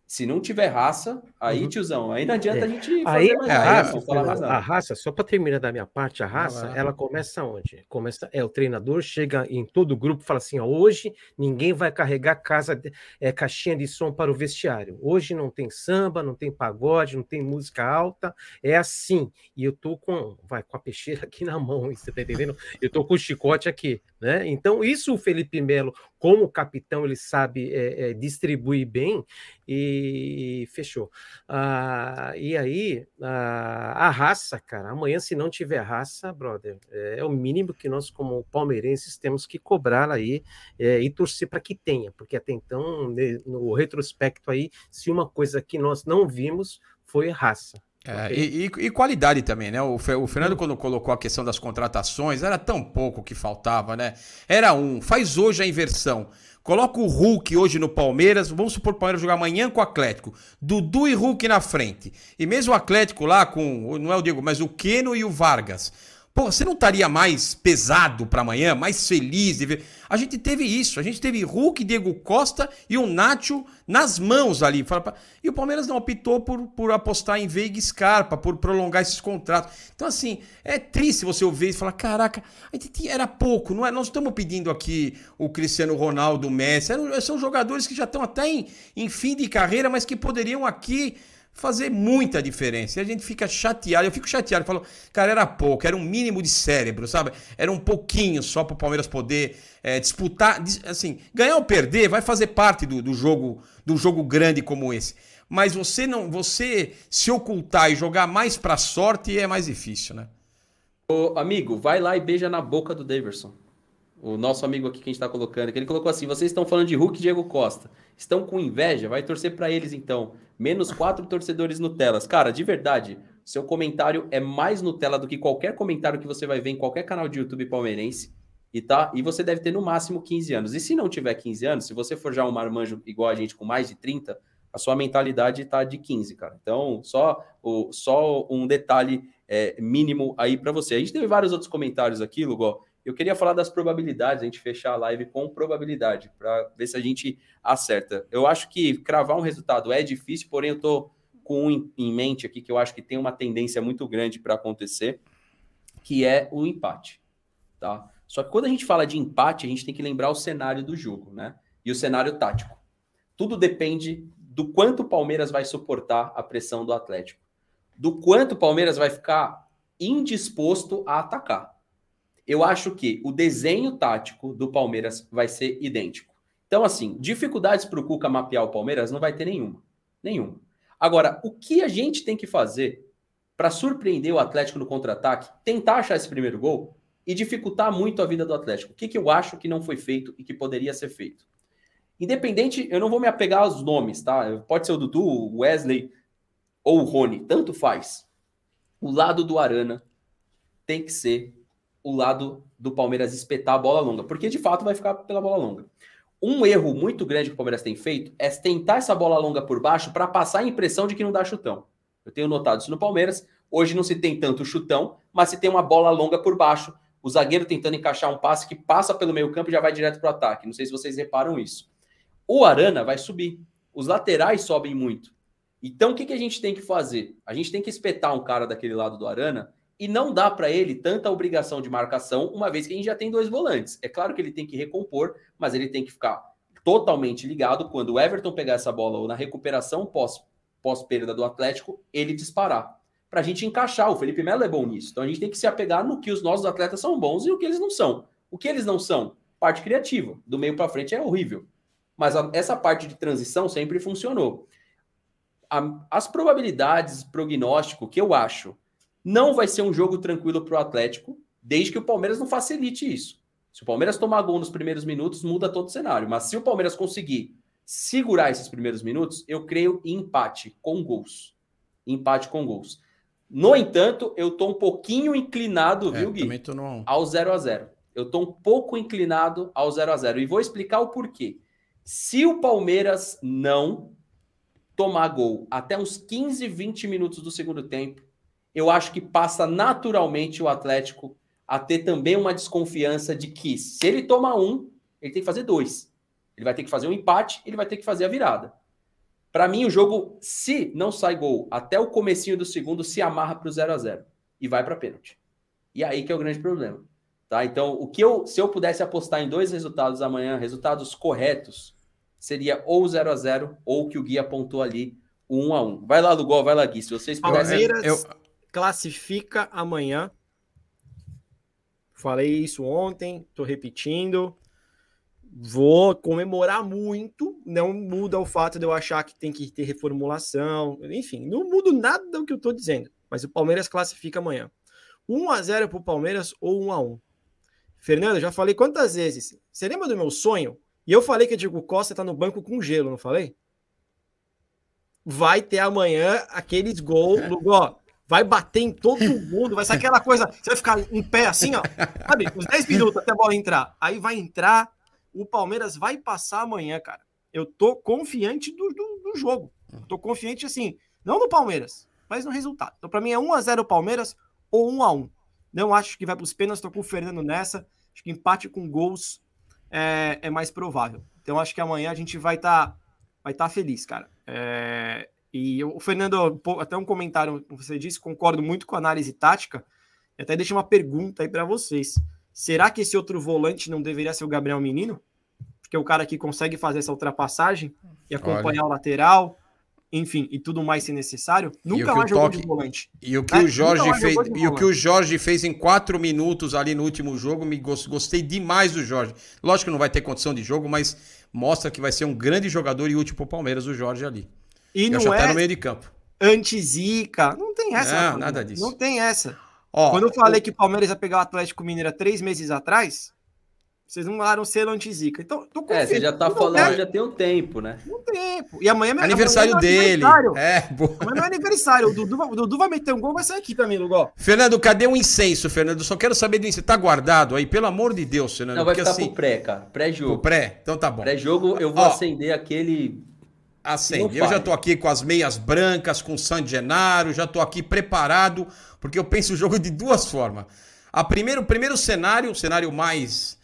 Se não tiver raça, aí, uhum. tiozão, aí não adianta é. a gente fazer aí, mais a raça, mais a raça, só para terminar da minha parte, a raça, ela começa onde? Começa, é, o treinador chega em todo o grupo fala assim, ó, hoje ninguém vai carregar casa, é, caixinha de som para o vestiário. Hoje não tem samba, não tem pagode, não tem música alta, é assim. E eu tô com, vai, com a peixeira aqui na mão, *laughs* você tá entendendo? Eu tô com o chicote aqui, né? Então, isso o Felipe Melo, como capitão, ele sabe é, é, distribuir bem e fechou. Ah, e aí, a, a, raça, cara, amanhã, se não tiver raça, brother, é, é o mínimo que nós, como palmeirenses, temos que cobrar aí é, e torcer para que tenha, porque até então, no retrospecto aí, se uma coisa que nós não vimos foi raça. É, e, e, qualidade também, né? O, o Fernando, hum. quando colocou a questão das contratações, era tão pouco que faltava, né? Era um. Faz hoje a inversão. Coloca o Hulk hoje no Palmeiras. Vamos supor que o Palmeiras jogar amanhã com o Atlético. Dudu e Hulk na frente. E mesmo o Atlético lá com. Não é o Diego, mas o Queno e o Vargas. Pô, você não estaria mais pesado para amanhã, mais feliz de ver? A gente teve isso, a gente teve Hulk, Diego Costa e o Nacho nas mãos ali. E o Palmeiras não optou por, por apostar em Veiga e Scarpa, por prolongar esses contratos. Então, assim, é triste você ouvir e falar: caraca, a gente era pouco, não é? Nós estamos pedindo aqui o Cristiano Ronaldo, o Messi, são jogadores que já estão até em, em fim de carreira, mas que poderiam aqui fazer muita diferença. E a gente fica chateado, eu fico chateado, eu falo, cara, era pouco, era um mínimo de cérebro, sabe? Era um pouquinho só para o Palmeiras poder é, disputar, assim, ganhar ou perder vai fazer parte do, do jogo, do jogo grande como esse. Mas você não, você se ocultar e jogar mais para sorte é mais difícil, né? Ô, amigo, vai lá e beija na boca do Daverson. O nosso amigo aqui que a gente está colocando, que ele colocou assim: vocês estão falando de Hulk e Diego Costa. Estão com inveja? Vai torcer para eles então. Menos quatro torcedores Nutelas. Cara, de verdade, seu comentário é mais Nutella do que qualquer comentário que você vai ver em qualquer canal de YouTube palmeirense. E, tá, e você deve ter no máximo 15 anos. E se não tiver 15 anos, se você for já um marmanjo igual a gente com mais de 30, a sua mentalidade está de 15, cara. Então, só, o, só um detalhe é, mínimo aí para você. A gente teve vários outros comentários aqui, Lugó. Eu queria falar das probabilidades, a gente fechar a live com probabilidade, para ver se a gente acerta. Eu acho que cravar um resultado é difícil, porém eu estou com um em mente aqui que eu acho que tem uma tendência muito grande para acontecer, que é o empate. Tá? Só que quando a gente fala de empate, a gente tem que lembrar o cenário do jogo, né? E o cenário tático. Tudo depende do quanto o Palmeiras vai suportar a pressão do Atlético. Do quanto o Palmeiras vai ficar indisposto a atacar eu acho que o desenho tático do Palmeiras vai ser idêntico. Então, assim, dificuldades para o Cuca mapear o Palmeiras não vai ter nenhuma. Nenhuma. Agora, o que a gente tem que fazer para surpreender o Atlético no contra-ataque, tentar achar esse primeiro gol e dificultar muito a vida do Atlético? O que, que eu acho que não foi feito e que poderia ser feito? Independente, eu não vou me apegar aos nomes, tá? Pode ser o Dudu, o Wesley ou o Rony, tanto faz. O lado do Arana tem que ser o lado do Palmeiras espetar a bola longa, porque de fato vai ficar pela bola longa. Um erro muito grande que o Palmeiras tem feito é tentar essa bola longa por baixo para passar a impressão de que não dá chutão. Eu tenho notado isso no Palmeiras. Hoje não se tem tanto chutão, mas se tem uma bola longa por baixo, o zagueiro tentando encaixar um passe que passa pelo meio campo e já vai direto para o ataque. Não sei se vocês reparam isso. O Arana vai subir. Os laterais sobem muito. Então, o que, que a gente tem que fazer? A gente tem que espetar um cara daquele lado do Arana e não dá para ele tanta obrigação de marcação, uma vez que a gente já tem dois volantes. É claro que ele tem que recompor, mas ele tem que ficar totalmente ligado quando o Everton pegar essa bola ou na recuperação pós, pós perda do Atlético, ele disparar. Para a gente encaixar, o Felipe Melo é bom nisso. Então a gente tem que se apegar no que os nossos atletas são bons e o que eles não são. O que eles não são? Parte criativa. Do meio para frente é horrível. Mas a, essa parte de transição sempre funcionou. A, as probabilidades, prognóstico que eu acho, não vai ser um jogo tranquilo para o Atlético, desde que o Palmeiras não facilite isso. Se o Palmeiras tomar gol nos primeiros minutos, muda todo o cenário. Mas se o Palmeiras conseguir segurar esses primeiros minutos, eu creio em empate com gols. Empate com gols. No entanto, eu tô um pouquinho inclinado, é, viu, Gui? No... Ao 0 a 0 Eu tô um pouco inclinado ao 0 a 0 E vou explicar o porquê. Se o Palmeiras não tomar gol até uns 15, 20 minutos do segundo tempo, eu acho que passa naturalmente o Atlético a ter também uma desconfiança de que se ele tomar um, ele tem que fazer dois. Ele vai ter que fazer um empate, ele vai ter que fazer a virada. Para mim, o jogo, se não sai gol até o comecinho do segundo, se amarra para o 0 a 0 e vai para pênalti. E aí que é o grande problema. Tá? Então, o que eu, se eu pudesse apostar em dois resultados amanhã, resultados corretos, seria ou 0 a 0 ou que o Gui apontou ali, o 1 a 1 Vai lá, Lugol, vai lá, Gui. Se vocês pudessem. Palmeiras eu... classifica amanhã Falei isso ontem, tô repetindo. Vou comemorar muito. Não muda o fato de eu achar que tem que ter reformulação. Enfim, não muda nada do que eu tô dizendo. Mas o Palmeiras classifica amanhã. 1 a 0 pro Palmeiras ou 1 a 1 Fernando, já falei quantas vezes? Você lembra do meu sonho? E eu falei que o Diego Costa tá no banco com gelo, não falei? Vai ter amanhã aqueles gols. Ó, vai bater em todo mundo, vai ser *laughs* aquela coisa, você vai ficar em pé assim, ó, sabe, uns 10 minutos até a bola entrar. Aí vai entrar, o Palmeiras vai passar amanhã, cara. Eu tô confiante do, do, do jogo. Eu tô confiante, assim, não no Palmeiras, mas no resultado. Então, para mim, é 1x0 Palmeiras ou 1x1. Não acho que vai para os pênaltis, tô com o Fernando nessa. Acho que empate com gols é, é mais provável. Então, acho que amanhã a gente vai estar tá, vai tá feliz, cara. É, e o Fernando, até um comentário, você disse, concordo muito com a análise tática. E até deixa uma pergunta aí para vocês. Será que esse outro volante não deveria ser o Gabriel Menino? Porque é o cara que consegue fazer essa ultrapassagem e acompanhar Olha. o lateral, enfim, e tudo mais se necessário. Nunca mais jogou toque, de volante. E o que né? o Jorge fez, e o que o Jorge fez em quatro minutos ali no último jogo, me gostei demais do Jorge. Lógico que não vai ter condição de jogo, mas mostra que vai ser um grande jogador e útil para o Palmeiras o Jorge ali. E não é no meio de campo. Anti-zica. Não tem essa. Não, nada disso. Não tem essa. Ó, Quando eu falei o... que o Palmeiras ia pegar o Atlético Mineiro três meses atrás, vocês não falaram ser anti-zica. Então, tô É, você já tá falando, já tem um tempo, né? Um tempo. E amanhã é aniversário amanhã é dele. Aniversário. É, boa. Amanhã é aniversário. O Dudu, o Dudu vai meter um gol, vai sair aqui também, Lugó. Fernando, cadê o incenso, Fernando? Só quero saber do incenso. Tá guardado aí, pelo amor de Deus, Fernando. Não, vai ficar assim, pro pré, cara. Pré-jogo. Pro pré? Então tá bom. Pré-jogo, eu vou Ó, acender aquele acende. Eu já tô aqui com as meias brancas, com San Genaro, já tô aqui preparado, porque eu penso o jogo de duas formas. A primeiro, o primeiro cenário, o cenário mais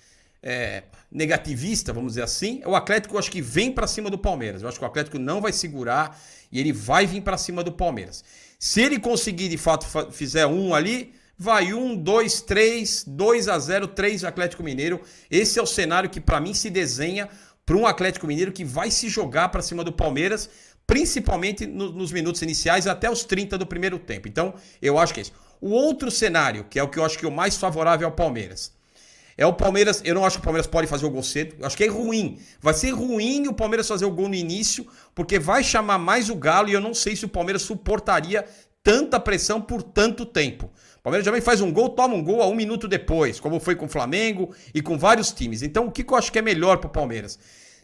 é, negativista, vamos dizer assim, é o Atlético, eu acho que vem para cima do Palmeiras. Eu acho que o Atlético não vai segurar e ele vai vir para cima do Palmeiras. Se ele conseguir, de fato, fizer um ali, vai um, dois, três, dois a zero, três Atlético Mineiro. Esse é o cenário que para mim se desenha para um Atlético Mineiro que vai se jogar para cima do Palmeiras, principalmente no, nos minutos iniciais até os 30 do primeiro tempo. Então, eu acho que é isso. O outro cenário, que é o que eu acho que é o mais favorável ao Palmeiras, é o Palmeiras. Eu não acho que o Palmeiras pode fazer o gol cedo. Eu acho que é ruim. Vai ser ruim o Palmeiras fazer o gol no início, porque vai chamar mais o Galo e eu não sei se o Palmeiras suportaria tanta pressão por tanto tempo. O Palmeiras também faz um gol, toma um gol a um minuto depois, como foi com o Flamengo e com vários times. Então, o que eu acho que é melhor para o Palmeiras?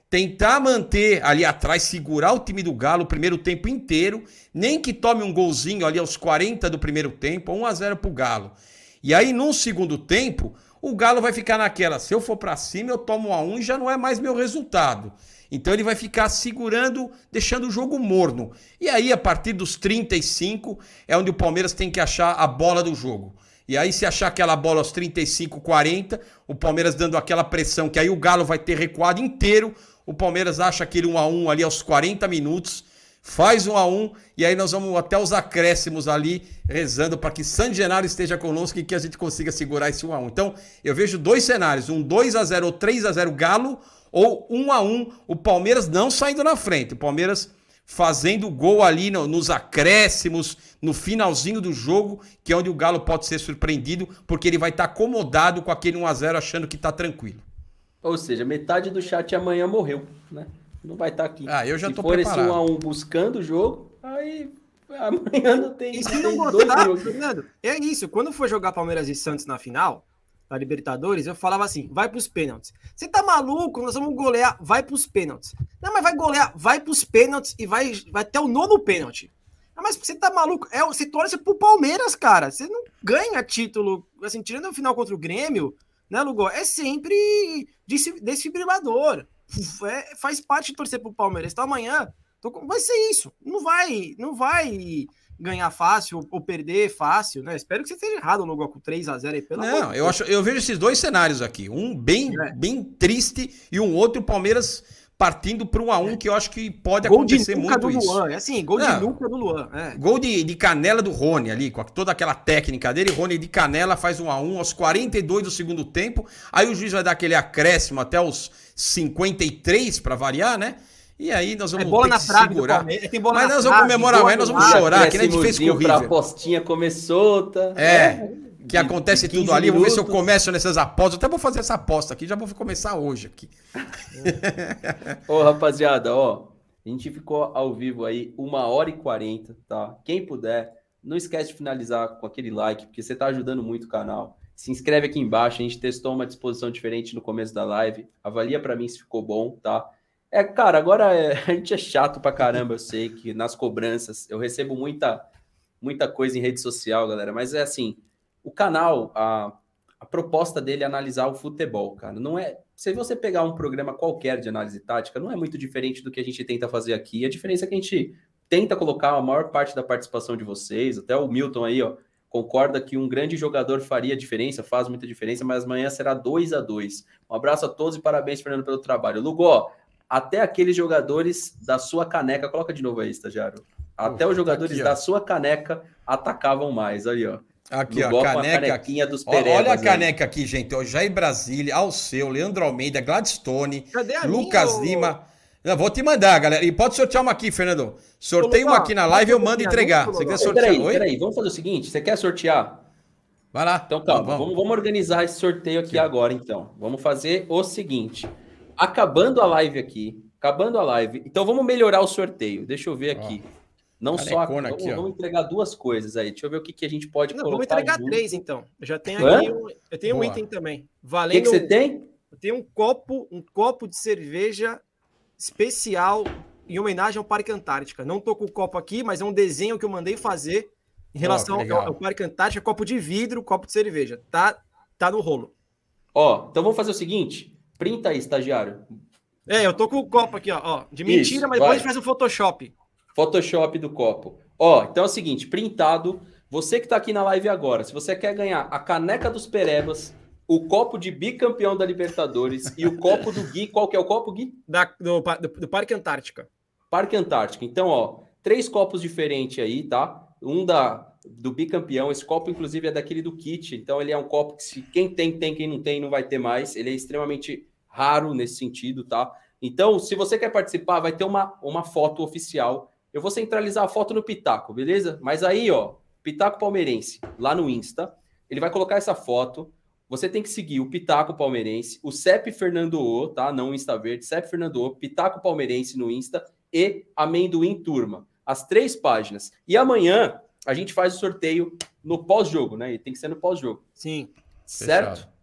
Tentar manter ali atrás, segurar o time do Galo o primeiro tempo inteiro, nem que tome um golzinho ali aos 40 do primeiro tempo, 1 a 0 para o Galo. E aí, no segundo tempo, o Galo vai ficar naquela, se eu for para cima, eu tomo a 1 e já não é mais meu resultado. Então ele vai ficar segurando, deixando o jogo morno. E aí, a partir dos 35, é onde o Palmeiras tem que achar a bola do jogo. E aí, se achar aquela bola aos 35, 40, o Palmeiras dando aquela pressão, que aí o Galo vai ter recuado inteiro. O Palmeiras acha aquele 1 a 1 ali aos 40 minutos, faz 1 a 1 e aí nós vamos até os acréscimos ali, rezando para que San Genaro esteja conosco e que a gente consiga segurar esse 1 a 1 Então, eu vejo dois cenários: um 2 a 0 ou 3 a 0 Galo, ou 1 a 1 o Palmeiras não saindo na frente. O Palmeiras fazendo gol ali no, nos acréscimos, no finalzinho do jogo, que é onde o Galo pode ser surpreendido, porque ele vai estar tá acomodado com aquele 1 a 0 achando que está tranquilo. Ou seja, metade do chat amanhã morreu, né? Não vai estar tá aqui. Ah, eu já Se tô for preparado. esse 1 a 1 buscando o jogo, aí amanhã não tem, E se tem não dois botar, jogos. Fernando, é isso. Quando for jogar Palmeiras e Santos na final da Libertadores, eu falava assim: vai pros pênaltis. Você tá maluco? Nós vamos golear, vai pros pênaltis. Não, mas vai golear, vai pros pênaltis e vai, vai até o nono pênalti. Ah, mas você tá maluco? É, você torce pro Palmeiras, cara. Você não ganha título, assim, tirando o final contra o Grêmio, né, Lugo? É sempre desfi- desfibrilador. É, faz parte de torcer pro Palmeiras. Então amanhã tô vai ser isso. Não vai, não vai ganhar fácil ou perder fácil, né? Espero que você esteja errado, Lugo, com 3 a 0 aí, pelo Não, de eu, acho, eu vejo esses dois cenários aqui. Um bem, É. bem triste e um outro, o Palmeiras partindo para um a um, que eu acho que pode Gol de acontecer do muito isso. Luan. É assim, gol Não. de nuca do Luan. É. Gol de, de canela do Rony ali, com toda aquela técnica dele. Rony de canela faz um a um aos 42 do segundo tempo. Aí o juiz vai dar aquele acréscimo até os 53 para variar, né? E aí nós É vamos bola ter na que trave segurar. Tem bola Mas na nós vamos comemorar, mas nós vamos chorar, que nem a gente fez com o River. apostinha comer solta. É, que De- acontece de tudo 15 ali. Eu vou ver se eu minutos. começo nessas apostas. Até vou fazer essa aposta aqui, já vou começar hoje aqui. Ô, rapaziada, ó, a gente ficou ao vivo aí uma hora e quarenta, tá? Quem puder, não esquece de finalizar com aquele like, porque você tá ajudando muito o canal. Se inscreve aqui embaixo, a gente testou uma disposição diferente no começo da live. Avalia pra mim se ficou bom, tá? É, cara, agora é- *laughs* a gente é chato pra caramba, eu sei que nas cobranças eu recebo muita muita coisa em rede social, galera, mas é assim, o canal, a, a proposta dele é analisar o futebol, cara. Não é. Se você pegar um programa qualquer de análise tática, não é muito diferente do que a gente tenta fazer aqui. A diferença é que a gente tenta colocar a maior parte da participação de vocês. Até o Milton aí, ó, concorda que um grande jogador faria diferença, faz muita diferença, mas amanhã será 2 a 2 Um abraço a todos e parabéns, Fernando, pelo trabalho. Lugo, até aqueles jogadores da sua caneca, coloca de novo aí, estagiário. Até Ufa, os jogadores tá aqui, da sua caneca atacavam mais. Aí, ó. Aqui, No ó, caneca. canequinha dos Ó, Olha a aí. caneca aqui, gente. Ó, Jair Brasília, Alceu, Leandro Almeida, Gladstone, Lucas minha? Lima. Eu vou te mandar, galera. E pode sortear uma aqui, Fernando. Sorteio uma aqui na live e eu mando entregar. Você quer sortear? Peraí, peraí, vamos fazer o seguinte: você quer sortear? Vai lá. Então, calma, Vamos. vamos, vamos organizar esse sorteio aqui agora, então. Vamos fazer o seguinte: acabando a live aqui, acabando a live. Então, vamos melhorar o sorteio. Deixa eu ver aqui. Não só. A, vamos, aqui, ó. vamos entregar duas coisas aí. Deixa eu ver o que, que a gente pode Não, colocar. vamos entregar junto. três, então. Eu já tenho Hã? aqui. Um, eu tenho um Boa. item também. O que, que você tem? Eu tenho um copo, um copo de cerveja especial em homenagem ao Parque Antártica. Não tô com o copo aqui, mas é um desenho que eu mandei fazer em relação que ao, ao Parque Antártica, copo de vidro, copo de cerveja. Tá, tá no rolo. Ó, então vamos fazer o seguinte: printa aí, estagiário. É, eu tô com o copo aqui, ó. ó, de Isso, mentira, mas depois vai. a gente faz o Photoshop. Photoshop do copo. Ó, então é o seguinte, printado. Você que tá aqui na live agora, se você quer ganhar a caneca dos Perebas, o copo de bicampeão da Libertadores e o copo do Gui, qual que é o copo, Gui? Da, do, do, do Parque Antártica. Parque Antártica. Então, ó, três copos diferentes aí, tá? Um da do bicampeão, esse copo inclusive é daquele do kit, então ele é um copo que se quem tem tem, quem não tem não vai ter mais. Ele é extremamente raro nesse sentido, tá? Então, se você quer participar, vai ter uma, uma foto oficial. Eu vou centralizar a foto no Pitaco, beleza? Mas aí, ó, Pitaco Palmeirense, lá no Insta, ele vai colocar essa foto. Você tem que seguir o Pitaco Palmeirense, o CEP Fernando O, tá? Não o Insta Verde, CEP Fernando O, Pitaco Palmeirense no Insta e Amendoim Turma. As três páginas. E amanhã a gente faz o sorteio no pós-jogo, né? E tem que ser no pós-jogo. Sim, Certo? Fechado.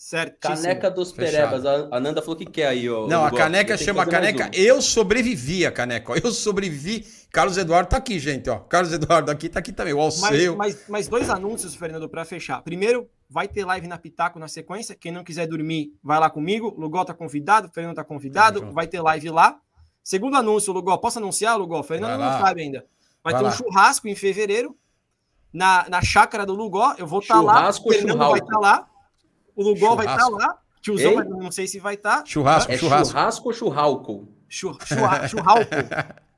Certo. Caneca dos Fechado. Perebas. A a Nanda falou que quer aí, ó. Não, a caneca chama caneca uma. Eu Sobrevivi, a caneca. ó. Eu sobrevivi. Carlos Eduardo tá aqui, gente, ó. Carlos Eduardo aqui tá aqui também. O Mas, Alceu. mas, mas dois anúncios, Fernando, para fechar. Primeiro, vai ter live na Pitaco na sequência. Quem não quiser dormir, vai lá comigo. Lugol tá convidado, o Fernando tá convidado. Vai ter live lá. Segundo anúncio, Lugol. Posso anunciar, Lugol? Fernando não sabe ainda. Vai, Vai ter um lá. churrasco em fevereiro. na, na chácara do Lugó. Eu vou estar tá lá. O Fernando vai estar tá lá. O Lugó vai estar tá lá. Tiozão, Ei? não sei se vai estar. Tá. Churrasco, é churrasco. Churrasco ou churralco? Chur, *laughs* churralco.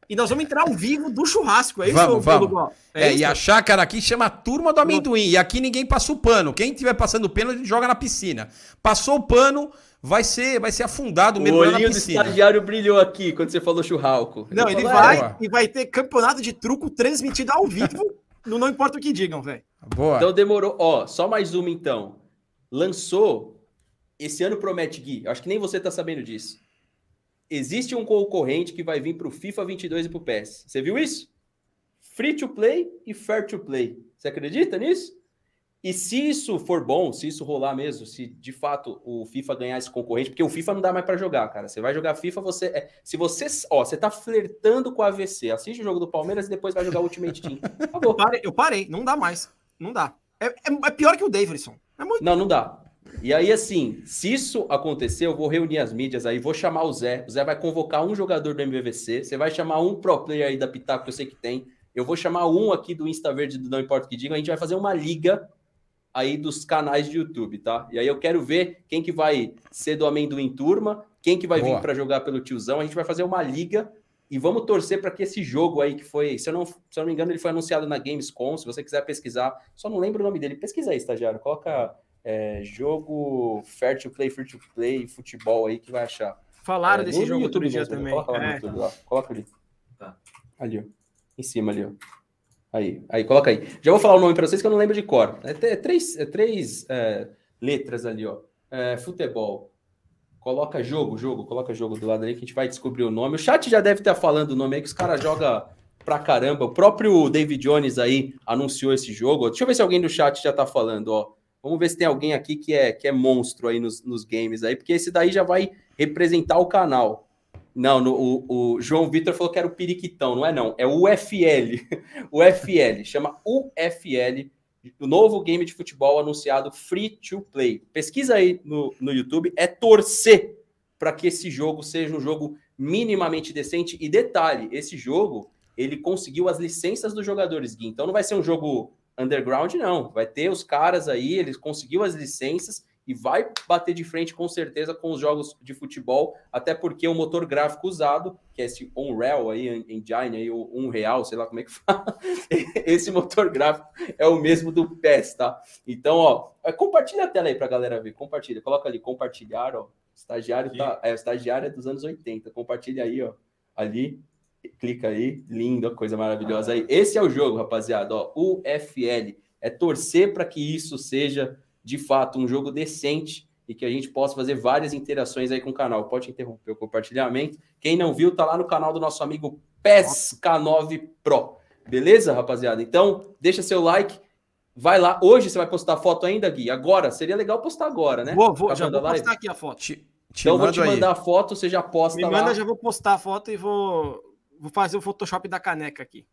e nós vamos entrar ao vivo do churrasco, é isso, vamos, vamos. É, é isso? E a chácara aqui chama Turma do Amendoim. E aqui ninguém passa o pano. Quem tiver passando o pano, a gente joga na piscina. Passou o pano, vai ser, vai ser afundado o olhinho na piscina. do estagiário brilhou aqui quando você falou churralco. Não, ele vai é, e vai ter campeonato de truco transmitido ao vivo, *laughs* no não importa o que digam, velho. Boa. Então demorou. Ó, só mais uma então. Lançou esse ano promete Gui. Acho que nem você tá sabendo disso. Existe um concorrente que vai vir para o FIFA 22 e para o PES. Você viu isso? Free to play e fair to play. Você acredita nisso? E se isso for bom, se isso rolar mesmo, se de fato o FIFA ganhar esse concorrente, porque o FIFA não dá mais para jogar, cara. Você vai jogar FIFA, você é, se você, ó, você tá flertando com a AVC, assiste o jogo do Palmeiras e depois vai jogar o Ultimate Team. *laughs* Eu parei, eu parei, não dá mais. Não dá. É, é, é pior que o Davidson. É muito... Não, não dá. E aí, assim, se isso acontecer, eu vou reunir as mídias aí, vou chamar o Zé. O Zé vai convocar um jogador do MVVC, você vai chamar um pro player aí da Pitaco, que eu sei que tem. Eu vou chamar um aqui do Insta Verde do Não Importa o que Digam. A gente vai fazer uma liga aí dos canais de YouTube, tá? E aí eu quero ver quem que vai ser do Amendoim Turma, quem que vai Boa. vir para jogar pelo tiozão. A gente vai fazer uma liga e vamos torcer para que esse jogo aí que foi, se eu, não, se eu não me engano, ele foi anunciado na Gamescom. Se você quiser pesquisar, só não lembro o nome dele. Pesquisa aí, estagiário. Coloca é, jogo Fair to Play, Free to Play, futebol aí que vai achar. Falaram é, desse jogo YouTube dia também. Coloca lá é. no YouTube, lá. Coloca ali. Tá. Ali, ó. Em cima ali, ó. Aí, aí, coloca aí. Já vou falar o nome para vocês que eu não lembro de cor. É, é três, é três é, letras ali, ó. É, futebol. Coloca jogo, jogo, coloca jogo do lado ali que a gente vai descobrir o nome. O chat já deve estar falando o nome aí, que os caras jogam pra caramba. O próprio David Jones aí anunciou esse jogo. Deixa eu ver se alguém do chat já tá falando, ó. Vamos ver se tem alguém aqui que é, que é monstro aí nos, nos games aí, porque esse daí já vai representar o canal. Não, no, o, o, João Vitor falou que era o Periquitão, não é não, é o UFL. UFL, *laughs* chama UFL, o novo game de futebol anunciado free to play. Pesquisa aí no, no YouTube, é torcer para que esse jogo seja um jogo minimamente decente. E detalhe, esse jogo, ele conseguiu as licenças dos jogadores, Gui. Então não vai ser um jogo underground, não. Vai ter os caras aí, eles conseguiu as licenças e vai bater de frente com certeza com os jogos de futebol, até porque o motor gráfico usado, que é esse Unreal aí, Engine aí, o Unreal, sei lá como é que *laughs* fala, esse motor gráfico é o mesmo do PES, tá? Então, ó, é, compartilha a tela aí pra galera ver, compartilha, coloca ali, compartilhar, ó, estagiário tá, é, estagiário é dos anos 80, compartilha aí, ó, ali, clica aí, lindo, coisa maravilhosa aí. Esse é o jogo, rapaziada, ó, UFL. É torcer para que isso seja de fato um jogo decente e que a gente possa fazer várias interações aí com o canal. Pode interromper o compartilhamento. Quem não viu, tá lá no canal do nosso amigo Pesca9 Pro. Beleza, rapaziada? Então, deixa seu like. Vai lá. Hoje você vai postar foto ainda, Gui? Agora? Seria legal postar agora, né? Vou, vou, já vou postar aqui a foto. Te, te então, vou te mandar aí. a foto, você já posta Me manda, lá. já vou postar a foto e vou Vou fazer o Photoshop da caneca aqui.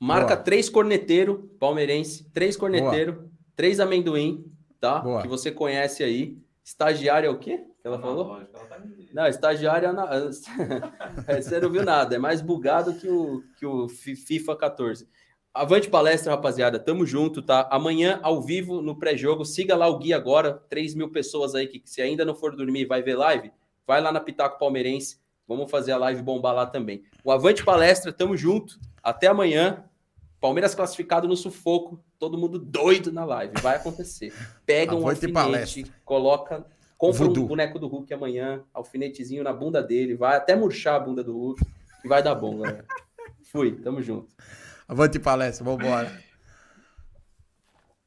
Marca Boa. três corneteiro palmeirense, três corneteiro, três amendoim, tá? Boa. Que você conhece aí. Estagiário é o quê? Que ela falou? Tá não, estagiário *laughs* é você não viu nada, é mais bugado que o, que o FIFA 14. Avante palestra, rapaziada. Tamo junto, tá? Amanhã, ao vivo, no pré-jogo. Siga lá o Gui agora. 3 mil pessoas aí que, se ainda não for dormir vai ver live, vai lá na Pitaco Palmeirense. Vamos fazer a live bombar lá também. O Avante Palestra, tamo junto. Até amanhã. Palmeiras classificado no sufoco. Todo mundo doido na live. Vai acontecer. *laughs* Pega um alfinete, palestra. coloca, compra Voodoo. um boneco do Hulk amanhã, alfinetezinho na bunda dele, vai até murchar a bunda do Hulk, e vai dar bom, galera. *laughs* Fui, tamo junto. Avante palestra, vambora.